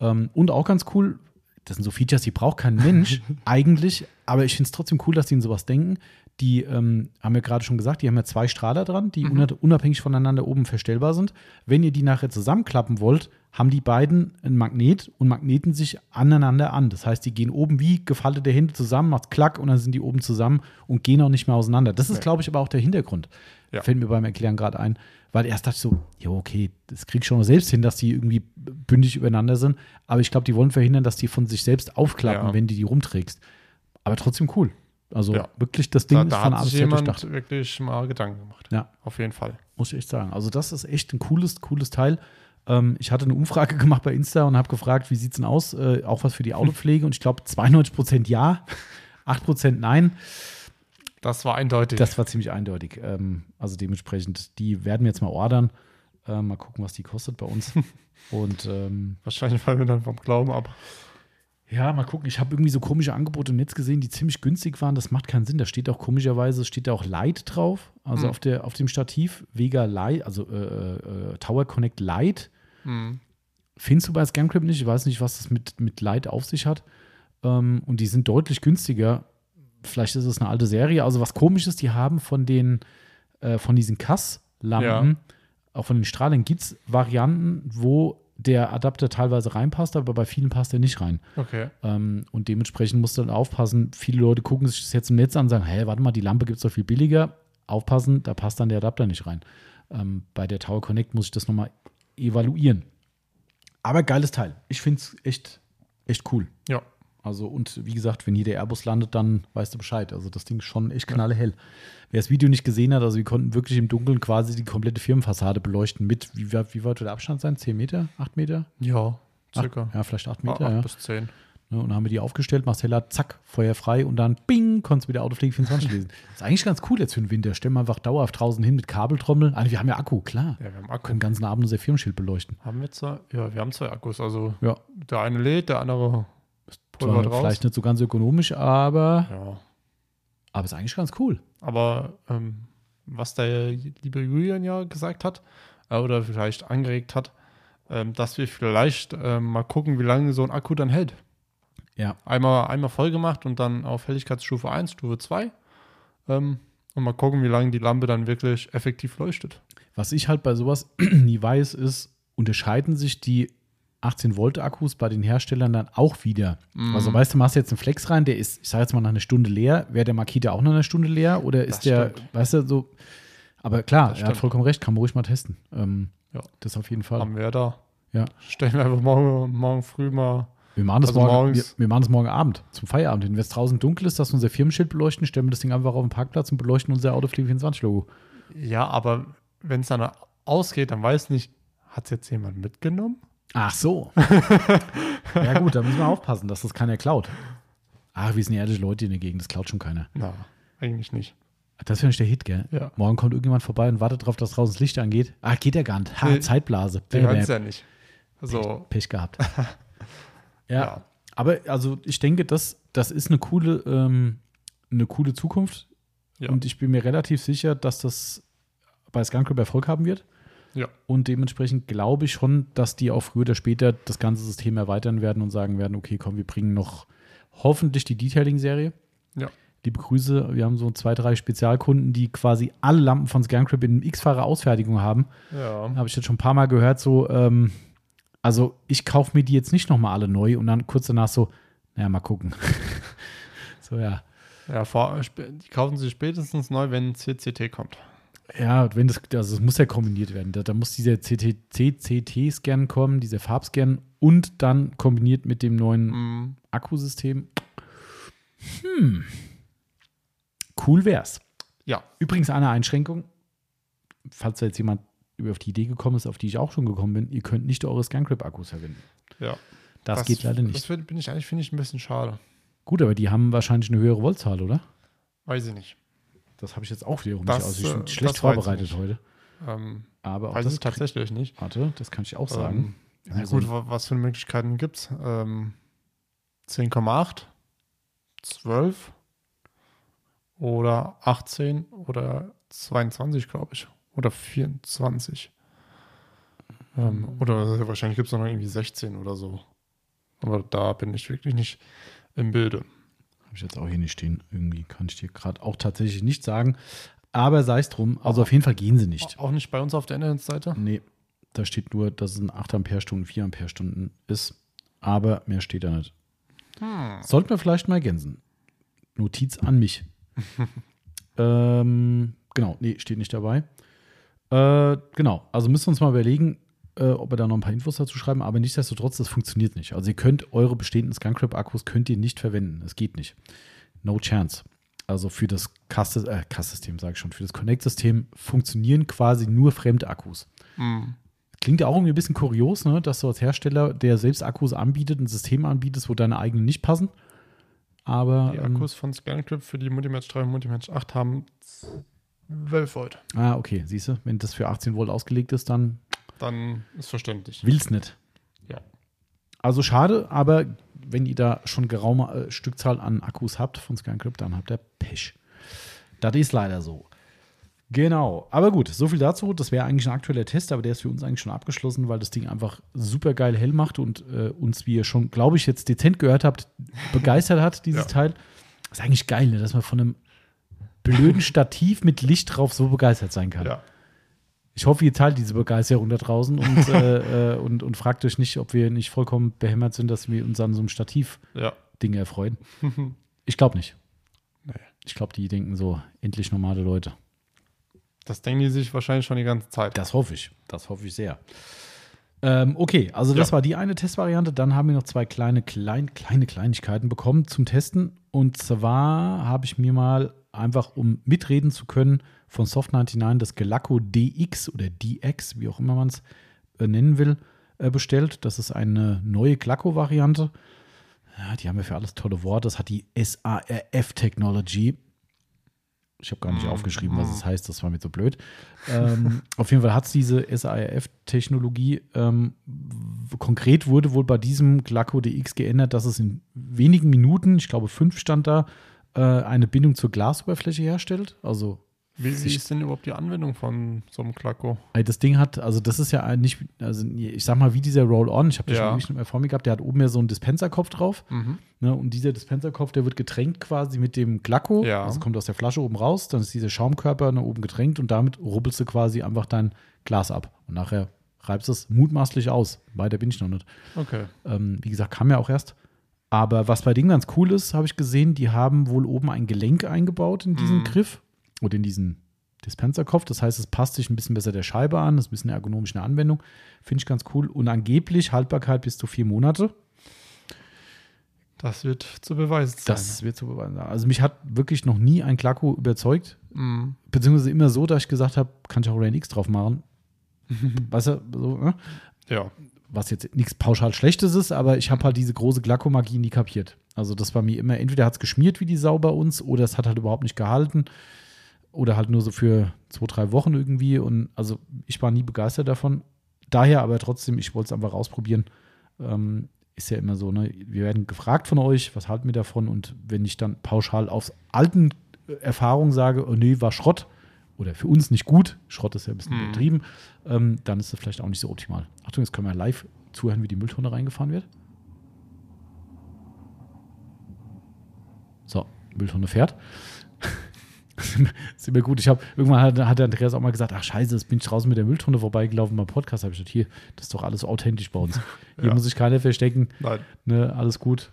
Ähm, und auch ganz cool, das sind so Features, die braucht kein Mensch [laughs] eigentlich, aber ich finde es trotzdem cool, dass die in sowas denken. Die ähm, haben wir gerade schon gesagt, die haben ja zwei Strahler dran, die unab- unabhängig voneinander oben verstellbar sind. Wenn ihr die nachher zusammenklappen wollt, haben die beiden ein Magnet und magneten sich aneinander an. Das heißt, die gehen oben wie gefaltete Hände zusammen, macht Klack und dann sind die oben zusammen und gehen auch nicht mehr auseinander. Das ist, Nee. glaube ich, aber auch der Hintergrund. Ja. Fällt mir beim Erklären gerade ein. Weil erst dachte ich so, ja, okay, das krieg ich schon selbst hin, dass die irgendwie bündig übereinander sind. Aber ich glaube, die wollen verhindern, dass die von sich selbst aufklappen, Ja. wenn du die rumträgst. Aber trotzdem cool. Also Ja. wirklich, das Ding Da, ist da von hat sich jemand durchdacht. wirklich mal Gedanken gemacht. Ja. Auf jeden Fall. Muss ich echt sagen. Also, das ist echt ein cooles, cooles Teil. Ähm, ich hatte eine Umfrage [laughs] gemacht bei Insta und habe gefragt, wie sieht es denn aus? Äh, auch was für die Autopflege. Und ich glaube, 92% ja, 8% nein. Das war eindeutig. Das war ziemlich eindeutig. Ähm, also dementsprechend, die werden wir jetzt mal ordern. Äh, mal gucken, was die kostet bei uns. [laughs] Und ähm, Wahrscheinlich fallen wir dann vom Glauben ab. Ja, mal gucken. Ich habe irgendwie so komische Angebote im Netz gesehen, die ziemlich günstig waren. Das macht keinen Sinn. Da steht auch komischerweise, steht da auch Light drauf. Also Hm. auf, der, auf dem Stativ. Vega Light, also äh, äh, Tower Connect Light. Hm. Findest du bei ScamCrip nicht. Ich weiß nicht, was das mit, mit Light auf sich hat. Ähm, und die sind deutlich günstiger. Vielleicht ist es eine alte Serie. Also was komisch ist, die haben von den, äh, von diesen Kass-Lampen, auch von den Strahlen, gibt es Varianten, wo der Adapter teilweise reinpasst, aber bei vielen passt er nicht rein. Okay. Ähm, und dementsprechend musst du dann aufpassen. Viele Leute gucken sich das jetzt im Netz an und sagen, hä, warte mal, die Lampe gibt es doch viel billiger. Aufpassen, da passt dann der Adapter nicht rein. Ähm, bei der Tower Connect muss ich das nochmal evaluieren. Aber geiles Teil. Ich finde es echt, echt cool. Ja. Also, und wie gesagt, wenn hier der Airbus landet, dann weißt du Bescheid. Also, das Ding ist schon echt knallhell. Wer das Video nicht gesehen hat, also, wir konnten wirklich im Dunkeln quasi die komplette Firmenfassade beleuchten mit, wie, weit- wie weit wird der Abstand sein? 10 Meter? 8 Meter? Ja, Acht- circa. ja, vielleicht 8 Acht Meter. ja. bis zehn. Ne, und dann haben wir die aufgestellt, Marcel hat zack, Feuer frei und dann bing, konntest du wieder Autopflege 24 lesen. [laughs] ist eigentlich ganz cool jetzt für den Winter. Stellen wir einfach dauerhaft draußen hin mit Kabeltrommel. Also wir haben ja Akku, klar. Ja, wir haben Akku. Können den ganzen Abend unser Firmenschild beleuchten. Haben wir zwei? Ja, wir haben zwei Akkus. Also Ja. der eine lädt, der andere Zwar pulvert raus. vielleicht nicht so ganz ökonomisch, aber, Ja. aber ist eigentlich ganz cool. Aber ähm, was der liebe Julian ja gesagt hat, äh, oder vielleicht angeregt hat, ähm, dass wir vielleicht ähm, mal gucken, wie lange so ein Akku dann hält. Ja. Einmal, einmal voll gemacht und dann auf Helligkeitsstufe 1, Stufe 2. Ähm, und mal gucken, wie lange die Lampe dann wirklich effektiv leuchtet. Was ich halt bei sowas [clears throat] nie weiß, ist, unterscheiden sich die 18 Volt Akkus bei den Herstellern dann auch wieder. Mhm. Also weißt du, machst jetzt einen Flex rein, der ist, ich sage jetzt mal nach einer Stunde leer. Wäre der Makita auch nach einer Stunde leer oder ist Das der, stimmt. weißt du, so. Aber klar, er hat vollkommen recht, kann man ruhig mal testen. Ähm, Ja. Das auf jeden Fall. Haben wir da. Ja. Stellen wir einfach morgen, morgen früh mal. Wir machen das Also morgen, wir, wir machen das morgen Abend zum Feierabend. Wenn es draußen dunkel ist, dass wir unser Firmenschild beleuchten, stellen wir das Ding einfach auf den Parkplatz und beleuchten unser Autoflieg 24 Logo. Ja, aber wenn es dann ausgeht, dann weiß nicht, hat es jetzt jemand mitgenommen? Ach so. [laughs] ja gut, da müssen wir aufpassen, dass das keiner klaut. Ach, wir sind ehrliche Leute in der Gegend, das klaut schon keiner. Na, eigentlich nicht. Das wäre nicht der Hit, gell? Ja. Morgen kommt irgendjemand vorbei und wartet darauf, dass draußen das Licht angeht. Ah, geht ja gar nicht. Ha, Nee. Zeitblase. Bäh, hören ja nicht. So, Pech gehabt. [laughs] ja. ja. Aber also ich denke, das, das ist eine coole, ähm, eine coole Zukunft. Ja. Und ich bin mir relativ sicher, dass das bei Skunkrip Erfolg haben wird. Ja. Und dementsprechend glaube ich schon, dass die auch früher oder später das ganze System erweitern werden und sagen werden, okay, komm, wir bringen noch hoffentlich die Detailing-Serie. Ja. Liebe Grüße, wir haben so zwei, drei Spezialkunden, die quasi alle Lampen von Scancrip in x-facher Ausfertigung haben. Ja. Habe ich jetzt schon ein paar Mal gehört, so, ähm, also ich kaufe mir die jetzt nicht nochmal alle neu und dann kurz danach so, naja, mal gucken. [laughs] so, ja. Ja, vor, die kaufen sie spätestens neu, wenn CCT kommt. Ja, wenn das, also es muss ja kombiniert werden. Da, da muss dieser CCT-Scan kommen, dieser Farbscan und dann kombiniert mit dem neuen Mhm. Akkusystem. Hm. Cool wär's. Ja. Übrigens eine Einschränkung, falls da jetzt jemand über auf die Idee gekommen ist, auf die ich auch schon gekommen bin, ihr könnt nicht eure ScanCrip-Akkus verwenden. Ja. Das, geht leider nicht. Das find- bin ich eigentlich, finde ich, ein bisschen schade. Gut, aber die haben wahrscheinlich eine höhere Voltzahl, oder? Weiß ich nicht. Das habe ich jetzt auch wiederum Das, nicht aus. Ich bin äh, schlecht vorbereitet heute. Ähm, Aber auch weiß das ich tatsächlich nicht. Warte, das kann ich auch sagen. Ähm, ja, Also- gut, wa- was für Möglichkeiten gibt es? Ähm, 10,8, 12 oder 18 oder 22, glaube ich. Oder 24. Ähm, oder wahrscheinlich gibt es noch irgendwie 16 oder so. Aber da bin ich wirklich nicht im Bilde. Habe ich jetzt auch hier nicht stehen. Irgendwie kann ich dir gerade auch tatsächlich nicht sagen. Aber sei es drum. Also auf jeden Fall gehen sie nicht. Auch nicht bei uns auf der Internetseite? Nee, da steht nur, dass es ein 8 Ampere-Stunden, 4 Ampere-Stunden ist. Aber mehr steht da nicht. Hm. Sollten wir vielleicht mal ergänzen. Notiz an mich. [laughs] ähm, genau, nee, steht nicht dabei. Äh, genau, also müssen wir uns mal überlegen, äh, ob wir da noch ein paar Infos dazu schreiben, aber nichtsdestotrotz, das funktioniert nicht. Also ihr könnt eure bestehenden ScanCrip-Akkus könnt ihr nicht verwenden. Es geht nicht. No chance. Also für das CAS- äh, CAS-System, sage ich schon, für das Connect-System funktionieren quasi nur fremde Akkus. Hm. Klingt ja auch irgendwie ein bisschen kurios, ne? dass du als Hersteller, der selbst Akkus anbietet, ein System anbietest, wo deine eigenen nicht passen. Aber Die ähm, Akkus von ScanClip für die Multimatch 3 und Multimatch 8 haben 12 Volt. Ah, okay, siehst du, wenn das für 18 Volt ausgelegt ist, dann Dann ist verständlich. will's nicht. Ja. Also schade, aber wenn ihr da schon geraume äh, Stückzahl an Akkus habt von ScanCrypt, dann habt ihr Pech. Das ist leider so. Genau, aber gut, so viel dazu. Das wäre eigentlich ein aktueller Test, aber der ist für uns eigentlich schon abgeschlossen, weil das Ding einfach super geil hell macht und äh, uns, wie ihr schon, glaube ich, jetzt dezent gehört habt, begeistert hat, [laughs] dieses Ja. Teil. ist eigentlich geil, ne? dass man von einem blöden Stativ mit Licht drauf so begeistert sein kann. Ja. Ich hoffe, ihr teilt diese Begeisterung da draußen und, [laughs] äh, äh, und, und fragt euch nicht, ob wir nicht vollkommen behämmert sind, dass wir uns an so einem Stativ-Ding Ja. erfreuen. [laughs] Ich glaube nicht. Nee. Ich glaube, die denken so, endlich normale Leute. Das denken die sich wahrscheinlich schon die ganze Zeit. Das hoffe ich. Das hoffe ich sehr. Ähm, okay, also das Ja. war die eine Testvariante. Dann haben wir noch zwei kleine, klein, kleine Kleinigkeiten bekommen zum Testen. Und zwar habe ich mir mal einfach, um mitreden zu können, von Soft99 das Gelacco DX oder DX, wie auch immer man es äh, nennen will, äh, bestellt. Das ist eine neue Glacco-Variante. Ja, die haben ja für alles tolle Worte. Das hat die SARF-Technology. Ich habe gar nicht aufgeschrieben, was es heißt, das war mir so blöd. ähm, [laughs] auf jeden Fall hat es diese SARF-Technologie. Ähm, konkret wurde wohl bei diesem Glacco DX geändert, dass es in wenigen Minuten, ich glaube fünf stand da, äh, eine Bindung zur Glasoberfläche herstellt. Also Wie, wie ist denn überhaupt die Anwendung von so einem Klacko? Das Ding hat, also das ist ja nicht, also ich sag mal, wie dieser Roll-On, ich habe das Ja. schon nicht mehr vor mir gehabt, der hat oben ja so einen Dispenserkopf drauf. Mhm. Ne, und dieser Dispenserkopf, der wird getränkt quasi mit dem Glacco. Ja. Also kommt aus der Flasche oben raus, dann ist dieser Schaumkörper nach oben getränkt und damit rubbelst du quasi einfach dein Glas ab. Und nachher reibst du es mutmaßlich aus. Weiter bin ich noch nicht. Okay. Ähm, wie gesagt, kam ja auch erst. Aber was bei denen ganz cool ist, habe ich gesehen, die haben wohl oben ein Gelenk eingebaut in diesen Mhm. Griff oder in diesen Dispenserkopf. Das heißt, es passt sich ein bisschen besser der Scheibe an. Das ist ein bisschen eine ergonomische Anwendung. Finde ich ganz cool. Und angeblich Haltbarkeit bis zu vier Monate. Das wird zu beweisen sein. Das wird zu beweisen. sein. Also mich hat wirklich noch nie ein Klacko überzeugt. Mhm. Beziehungsweise immer so, dass ich gesagt habe, kann ich auch Rain X drauf machen. [laughs] weißt du, so, ne? Ja. was jetzt nichts pauschal Schlechtes ist, aber ich habe halt diese große Glackomagie nie kapiert. Also das war mir immer, entweder hat es geschmiert wie die Sau bei uns oder es hat halt überhaupt nicht gehalten oder halt nur so für zwei, drei Wochen irgendwie. Und also ich war nie begeistert davon. Daher aber trotzdem, ich wollte es einfach ausprobieren. Ähm, ist ja immer so, ne? Wir werden gefragt von euch, was halten wir davon? Und wenn ich dann pauschal aus alten Erfahrungen sage, oh nee, war Schrott oder für uns nicht gut, Schrott ist ja ein bisschen Mhm. übertrieben, ähm, dann ist das vielleicht auch nicht so optimal. Achtung, jetzt können wir live zuhören, wie die Mülltonne reingefahren wird. So, Mülltonne fährt. [laughs] ist immer gut. Ich habe irgendwann hat, hat der Andreas auch mal gesagt, ach scheiße, jetzt bin ich draußen mit der Mülltonne vorbeigelaufen beim Podcast. Habe ich gesagt, hier, das ist doch alles authentisch bei uns. Hier Ja. muss sich keiner verstecken. Nein. Ne, alles gut.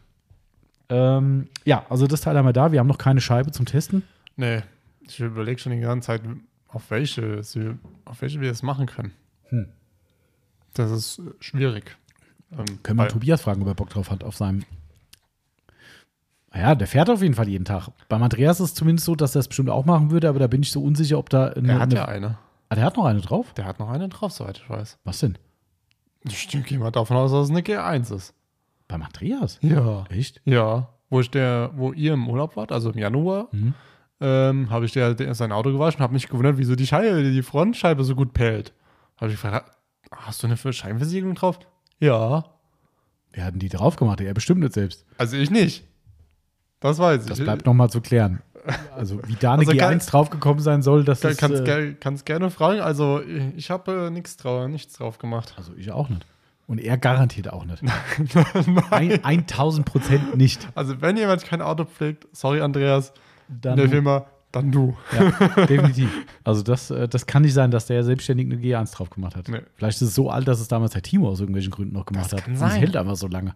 Ähm, ja, also das Teil haben wir da. Wir haben noch keine Scheibe zum Testen. Nee, ich überlege schon die ganze Zeit, auf welche, auf welche wir das machen können. Hm. Das ist schwierig. Ähm, Können wir Tobias fragen, ob er Bock drauf hat auf seinem. Ja, der fährt auf jeden Fall jeden Tag. Beim Andreas ist es zumindest so, dass er es bestimmt auch machen würde, aber da bin ich so unsicher, ob da. Eine, Er hat ja eine. ah, der hat noch eine drauf? Der hat noch eine drauf, soweit ich weiß. Was denn? Ich gehe mal davon aus, dass es eine G1 ist. Beim Andreas? Ja. Echt? Ja. Wo ich der, wo ihr im Urlaub wart, also im Januar, Mhm. ähm, habe ich der, der sein Auto gewaschen und habe mich gewundert, wieso die Scheibe, die Frontscheibe so gut pellt. Habe ich gefragt, hast du eine Scheibenversiegelung drauf? Ja. Wir hatten die drauf gemacht, er bestimmt nicht selbst. Also ich nicht. Das weiß ich. Das bleibt nochmal zu klären. Also, wie da eine Also G1 kann- draufgekommen sein soll, das Kann, ist. kannst, äh, kannst gerne fragen. Also ich habe äh, nichts drauf, nichts drauf gemacht. also, ich auch nicht. Und er garantiert auch nicht. [laughs] Ein, 1000 Prozent nicht. Also wenn jemand kein Auto pflegt, sorry Andreas, Dann, in der Firma, dann du. Ja, definitiv. Also das, äh, das kann nicht sein, dass der selbstständig eine G1 drauf gemacht hat. Nee. Vielleicht ist es so alt, dass es damals der Timo aus irgendwelchen Gründen noch gemacht Das hat. kann sein. Es hält einfach so lange.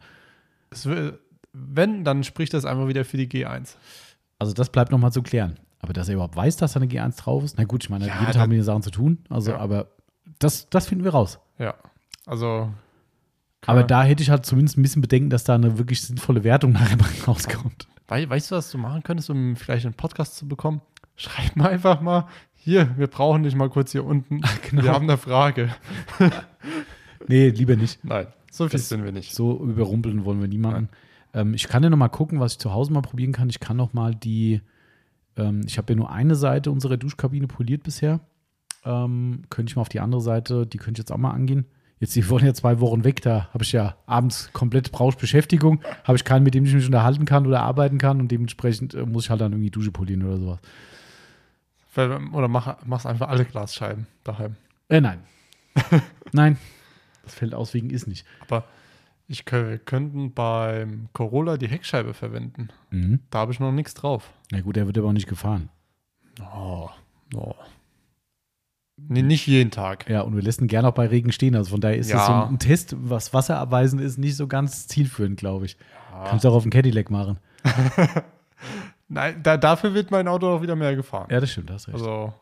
Es will, wenn, dann spricht das einfach wieder für die G1. Also das bleibt nochmal zu klären. Aber dass er überhaupt weiß, dass da eine G1 drauf ist, na gut, ich meine, Ja, jeden Tag wir die Sachen zu tun. Also, Ja. aber das, das finden wir raus. Ja. Also. Aber da hätte ich halt zumindest ein bisschen Bedenken, dass da eine wirklich sinnvolle Wertung nachher mal [laughs] rauskommt. Wei weißt du, was du machen könntest, um vielleicht einen Podcast zu bekommen? Schreib mir einfach mal, hier, wir brauchen dich mal kurz hier unten. [laughs] genau. Wir haben eine Frage. Nee, lieber nicht. Nein, so viel Das- sind wir nicht. So überrumpeln wollen wir niemanden. Ähm, ich kann ja noch mal gucken, was ich zu Hause mal probieren kann. Ich kann noch mal die, ähm, ich habe ja nur eine Seite unserer Duschkabine poliert bisher. Ähm, könnte ich mal auf die andere Seite, die könnte ich jetzt auch mal angehen. Jetzt, die wollen ja zwei Wochen weg, da habe ich ja abends komplett Brauschbeschäftigung, habe ich keinen, mit dem ich mich unterhalten kann oder arbeiten kann und dementsprechend äh, muss ich halt dann irgendwie Dusche polieren oder sowas. Oder mach, mach's einfach alle Glasscheiben daheim. Äh, nein. [laughs] nein. Das fällt aus wegen ist nicht. Aber ich, könnten beim Corolla die Heckscheibe verwenden. Mhm. Da habe ich noch nichts drauf. Na gut, der wird aber auch nicht gefahren. Oh, oh. Nee, nicht jeden Tag. Ja, und wir lassen gerne auch bei Regen stehen. Also von daher ist Ja. das so ein Test, was wasserabweisend ist, nicht so ganz zielführend, glaube ich. Ja. Kannst du auch auf dem Cadillac machen. [laughs] [laughs] Nein, da, dafür wird mein Auto auch wieder mehr gefahren. Ja, das stimmt, hast recht. Also,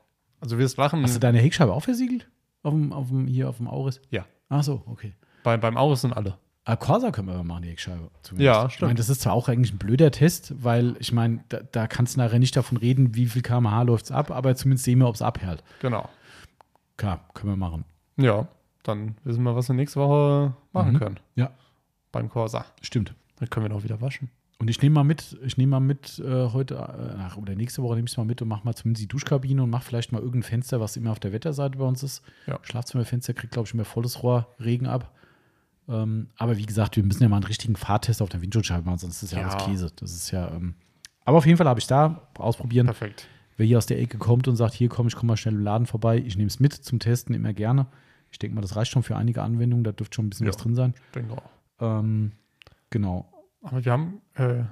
also wir lachen Hast du deine Heckscheibe auch versiegelt? Auf dem, auf dem, hier auf dem Auris? Ja. Ach so, okay. bei, beim Auris sind alle. Ah, Corsa können wir aber machen, die Heckscheibe. Ja, Ich stimmt. meine, das ist zwar auch eigentlich ein blöder Test, weil ich meine, da, da kannst du nachher nicht davon reden, wie viel kmh läuft es ab, aber zumindest sehen wir, ob es abhält. Genau. Klar, können wir machen. Ja, dann wissen wir, was wir nächste Woche machen Mhm. können. Ja. Beim Corsa. Stimmt. Dann können wir noch wieder waschen. Und ich nehme mal mit, ich nehme mal mit äh, heute, äh, oder nächste Woche nehme ich es mal mit und mache mal zumindest die Duschkabine und mache vielleicht mal irgendein Fenster, was immer auf der Wetterseite bei uns ist. Ja. Schlafzimmerfenster kriegt, glaube ich, immer volles Rohr Regen ab. Ähm, aber wie gesagt, wir müssen ja mal einen richtigen Fahrtest auf der Windschutzscheibe machen, sonst ist ja, Ja. alles Käse. Das ist ja. Ähm, aber auf jeden Fall habe ich da ausprobieren. Perfekt. Wer hier aus der Ecke kommt und sagt, hier komm, ich komme mal schnell im Laden vorbei, ich nehme es mit zum Testen immer gerne. Ich denke mal, das reicht schon für einige Anwendungen, da dürfte schon ein bisschen Ja. was drin sein. Ich denke auch. Ähm, genau. Aber wir haben äh,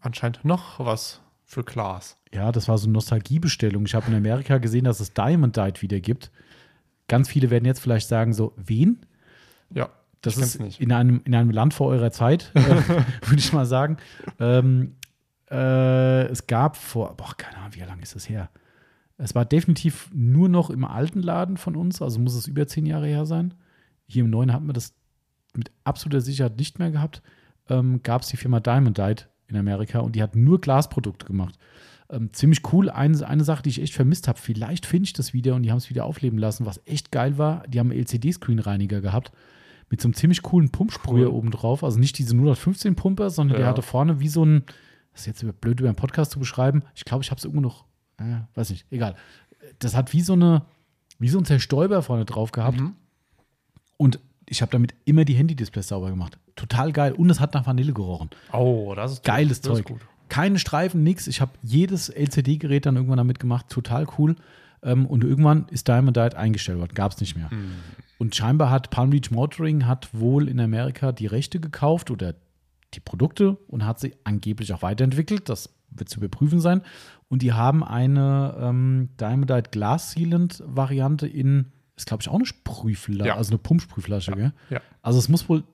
anscheinend noch was für Glas. Ja, das war so eine Nostalgiebestellung. Ich habe in Amerika gesehen, dass es Diamond Dite wieder gibt. Ganz viele werden jetzt vielleicht sagen so, wen? Ja, Das ist nicht. in einem, in einem Land vor eurer Zeit, [laughs] äh, [laughs] würde ich mal sagen. Ähm, äh, es gab vor, boah, keine Ahnung, wie lange ist das her? Es war definitiv nur noch im alten Laden von uns, also muss es über zehn Jahre her sein. Hier im neuen hatten wir das mit absoluter Sicherheit nicht mehr gehabt. Ähm, gab es die Firma Diamond Dite in Amerika und die hat nur Glasprodukte gemacht. Ähm, ziemlich cool. Eine, eine Sache, die ich echt vermisst habe, vielleicht finde ich das wieder und die haben es wieder aufleben lassen, was echt geil war. Die haben einen LCD-Screen-Reiniger gehabt, mit so einem ziemlich coolen Pumpsprüher Cool. oben drauf. Also nicht diese 015 Pumper, sondern der Ja. hatte vorne wie so ein, das ist jetzt blöd über einen Podcast zu beschreiben. Ich glaube, ich habe es irgendwo noch, äh, weiß nicht, egal. Das hat wie so eine, wie so ein Zerstäuber vorne drauf gehabt. Mhm. Und ich habe damit immer die Handy-Displays sauber gemacht. Total geil. Und es hat nach Vanille gerochen. Oh, das ist Geiles das ist Zeug. gut. Keine Streifen, nix. Ich habe jedes LCD-Gerät dann irgendwann damit gemacht. Total cool. Ähm, und irgendwann ist Diamond Diet eingestellt worden. Gab es nicht mehr. Mhm. Und scheinbar hat Palm Beach Motoring hat wohl in Amerika die Rechte gekauft oder die Produkte und hat sie angeblich auch weiterentwickelt. Das wird zu überprüfen sein. Und die haben eine ähm, Diamond Diet Glass Sealant Variante in, ist glaube ich auch eine Sprühflasche, Ja. also eine Pumpsprühflasche, gell? Ja. Also es muss wohl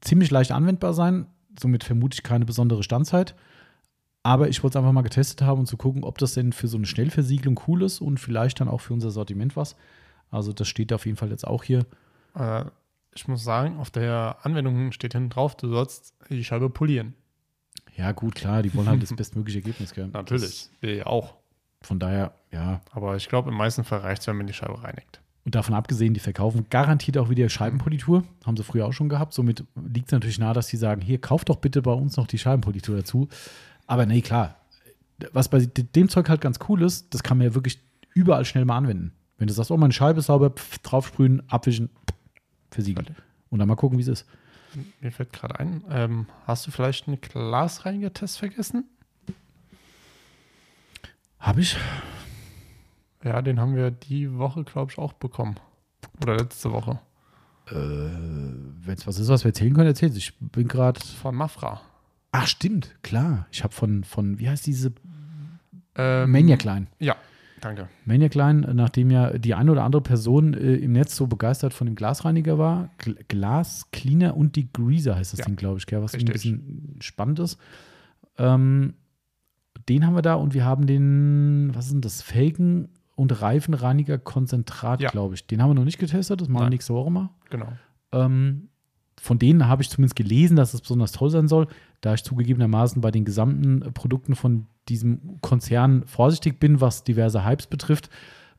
ziemlich leicht anwendbar sein. Somit vermute ich keine besondere Standzeit. Aber ich wollte es einfach mal getestet haben, um zu gucken, ob das denn für so eine Schnellversiegelung cool ist und vielleicht dann auch für unser Sortiment was. Also das steht auf jeden Fall jetzt auch hier. Äh, ich muss sagen, auf der Anwendung steht hinten drauf, du sollst die Scheibe polieren. Ja, gut, klar, die wollen halt das [laughs] bestmögliche Ergebnis. Gell? Natürlich. Wir ja auch. Von daher, ja. Aber ich glaube, im meisten Fall reicht es, wenn man die Scheibe reinigt. Und davon abgesehen, die verkaufen garantiert auch wieder Scheibenpolitur. Haben sie früher auch schon gehabt. Somit liegt es natürlich nahe, dass die sagen: Hier, kauft doch bitte bei uns noch die Scheibenpolitur dazu. Aber nee, klar. Was bei dem Zeug halt ganz cool ist, das kann man ja wirklich überall schnell mal anwenden. Wenn du sagst, oh, meine Scheibe ist sauber, pf, draufsprühen, abwischen, pff, versiegelt. Und dann mal gucken, wie es ist. Mir fällt gerade ein, ähm, hast du vielleicht einen Glasreiniger-Test vergessen? Habe ich? Ja, den haben wir die Woche, glaube ich, auch bekommen. Oder letzte Woche. Äh, Wenn es was ist, was wir erzählen können, erzählt. Ich bin gerade. Von Mafra. Ach, stimmt, klar. Ich habe von, von, wie heißt diese Ähm, Maniac Line. Ja, danke. Maniac Line, nachdem ja die eine oder andere Person äh, im Netz so begeistert von dem Glasreiniger war, Gl Glas Cleaner und Degreaser heißt das Ja, Ding, glaube ich, gell, was ein bisschen spannend ist. Ähm, den haben wir da und wir haben den, was ist denn das, Felgen- und Reifenreiniger Konzentrat, Ja. glaube ich. Den haben wir noch nicht getestet, das machen wir nächste Woche mal. Genau. Ähm, von denen habe ich zumindest gelesen, dass es besonders toll sein soll, da ich zugegebenermaßen bei den gesamten äh, Produkten von diesem Konzern vorsichtig bin, was diverse Hypes betrifft,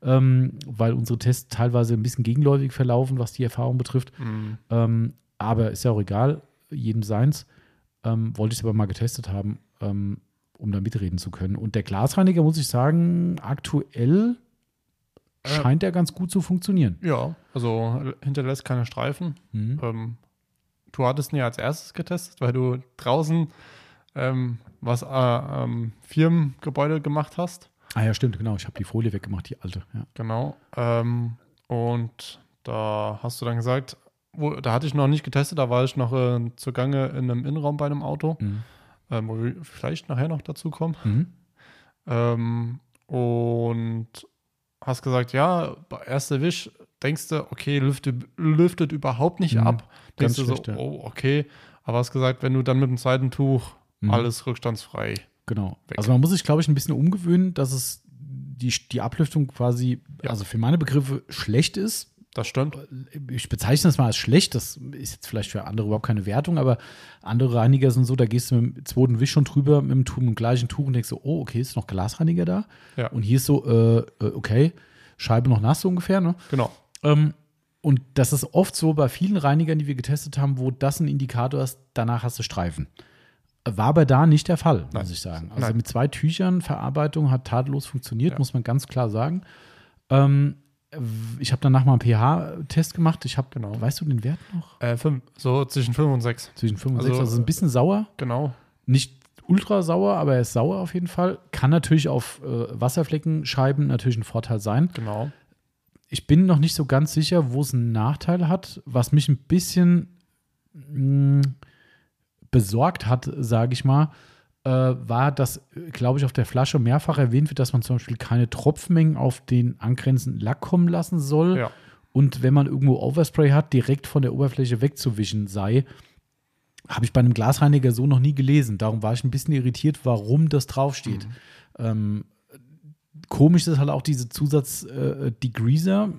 ähm, weil unsere Tests teilweise ein bisschen gegenläufig verlaufen, was die Erfahrung betrifft. Mhm. Ähm, aber ist ja auch egal, jedem seins. Ähm, wollte ich es aber mal getestet haben, ähm, um da mitreden zu können. Und der Glasreiniger, muss ich sagen, aktuell Äh. scheint er ganz gut zu funktionieren. Ja, also hinterlässt keine Streifen. Mhm. Ähm, du hattest ihn ja als erstes getestet, weil du draußen ähm, was äh, ähm, Firmengebäude gemacht hast. Ah ja, stimmt, genau. Ich habe die Folie weggemacht, die alte. Ja. Genau. Ähm, und da hast du dann gesagt, wo, da hatte ich noch nicht getestet, da war ich noch äh, zugange in einem Innenraum bei einem Auto, Mhm. ähm, wo wir vielleicht nachher noch dazu kommen. Mhm. Ähm, und hast gesagt, ja, bei erster Wisch denkst du, okay, lüftet, lüftet überhaupt nicht Mhm. ab. Ganz Denkst du schlecht, so, ja. oh, okay. Aber hast gesagt, wenn du dann mit dem zweiten Tuch Mhm. alles rückstandsfrei. Genau. weg. Also man muss sich, glaube ich, ein bisschen umgewöhnen, dass es die, die Ablüftung quasi, Ja. also für meine Begriffe schlecht ist. Das stimmt. Ich bezeichne das mal als schlecht. Das ist jetzt vielleicht für andere überhaupt keine Wertung, aber andere Reiniger sind so, da gehst du mit dem zweiten Wisch schon drüber mit dem, mit dem gleichen Tuch und denkst so, oh, okay, ist noch Glasreiniger da. Ja. Und hier ist so, äh, äh, okay, Scheibe noch nass so ungefähr, ne? Genau. Ähm, und das ist oft so bei vielen Reinigern, die wir getestet haben, wo das ein Indikator ist, danach hast du Streifen. War aber da nicht der Fall, Nein. muss ich sagen. Also Nein. mit zwei Tüchern, Verarbeitung hat tadellos funktioniert, Ja. muss man ganz klar sagen. Ähm, ich habe danach mal einen pH-Test gemacht. Ich habe, Genau. weißt du den Wert noch? Äh, fünf, so zwischen 5 und 6. Zwischen 5 und 6. Also, Also, ein bisschen sauer. Genau. Nicht ultra sauer, aber er ist sauer auf jeden Fall. Kann natürlich auf äh, Wasserfleckenscheiben natürlich ein Vorteil sein. Genau. ich bin noch nicht so ganz sicher, wo es einen Nachteil hat. Was mich ein bisschen mh, besorgt hat, sage ich mal, äh, war, dass, glaube ich, auf der Flasche mehrfach erwähnt wird, dass man zum Beispiel keine Tropfmengen auf den angrenzenden Lack kommen lassen soll. Ja. Und wenn man irgendwo Overspray hat, direkt von der Oberfläche wegzuwischen sei. Habe ich bei einem Glasreiniger so noch nie gelesen. Darum war ich ein bisschen irritiert, warum das draufsteht. Ähm, komisch ist halt auch diese Zusatz-Degreaser.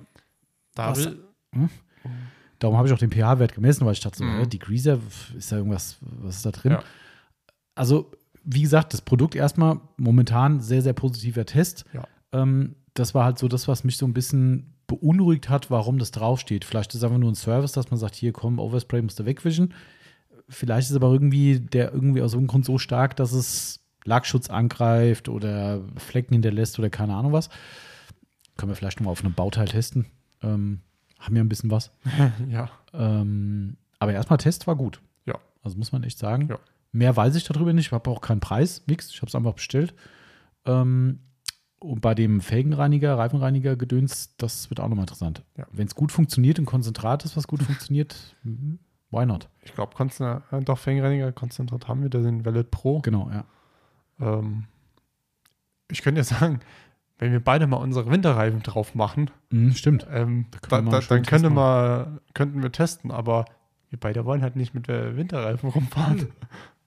Da Was- will, Darum habe ich auch den pH-Wert gemessen, weil ich dachte, so, Mhm. Degreaser, ist da irgendwas, was ist da drin? Ja. Also, wie gesagt, das Produkt erstmal momentan sehr, sehr positiver Test. Ja. Ähm, das war halt so das, was mich so ein bisschen beunruhigt hat, warum das draufsteht. Vielleicht ist es einfach nur ein Service, dass man sagt, hier komm, Overspray musst du wegwischen. Vielleicht ist aber irgendwie der irgendwie aus irgendeinem Grund so stark, dass es Lackschutz angreift oder Flecken hinterlässt oder keine Ahnung was. Können wir vielleicht nochmal auf einem Bauteil testen. Ähm, haben ja ein bisschen was. [laughs] ja. Ähm, aber erstmal Test war gut. Ja. Also muss man echt sagen. Ja. Mehr weiß ich darüber nicht. Ich habe auch keinen Preis, nichts. Ich habe es einfach bestellt. Ähm, und bei dem Felgenreiniger, Reifenreiniger Gedöns, das wird auch nochmal interessant. Ja. Wenn es gut funktioniert und Konzentrat ist, was gut funktioniert, [laughs] why not? Ich glaube, Konzentrat, äh, doch, Fängenreiniger, Konzentrat haben wir, da sind Valet Pro. Genau, ja. Ähm, ich könnte ja [laughs] sagen, wenn wir beide mal unsere Winterreifen drauf machen, Mhm, stimmt. ähm, Da können da, dann könnte mal, könnten wir testen, aber wir beide wollen halt nicht mit der Winterreifen rumfahren.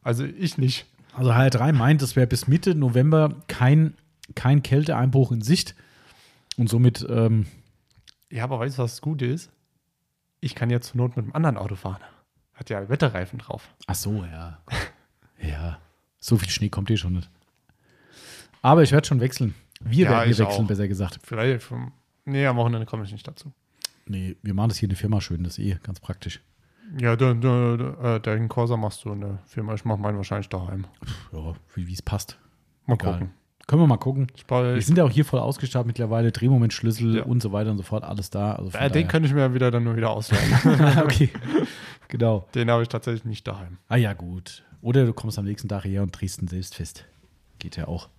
Also ich nicht. Also HR3 meint, es wäre bis Mitte November kein, kein Kälteeinbruch in Sicht. Und somit, ähm, Ja, aber weißt du, was das Gute ist? Ich kann ja zur Not mit einem anderen Auto fahren. Hat ja Wetterreifen drauf. ach so, ja. ja, so viel Schnee kommt hier schon nicht. Aber ich werde schon wechseln. Wir Ja, werden auch. besser gesagt. Vielleicht vom. Nee, am Wochenende komme ich nicht dazu. Nee, wir machen das hier in der Firma schön, das ist eh ganz praktisch. Ja, du, du, du, äh, den Corsa machst du in der Firma. Ich mache meinen wahrscheinlich daheim. Ja, wie es passt. Mal Egal. gucken. Können wir mal gucken. Ich, brauche- Wir sind ja auch hier voll ausgestattet mittlerweile, Drehmomentschlüssel Ja. und so weiter und so fort, alles da. Also von äh, den könnte ich mir wieder dann nur wieder ausleihen. [laughs] okay, genau. den habe ich tatsächlich nicht daheim. Ah ja, gut. Oder du kommst am nächsten Tag her und drehst ihn selbst fest. Geht ja auch.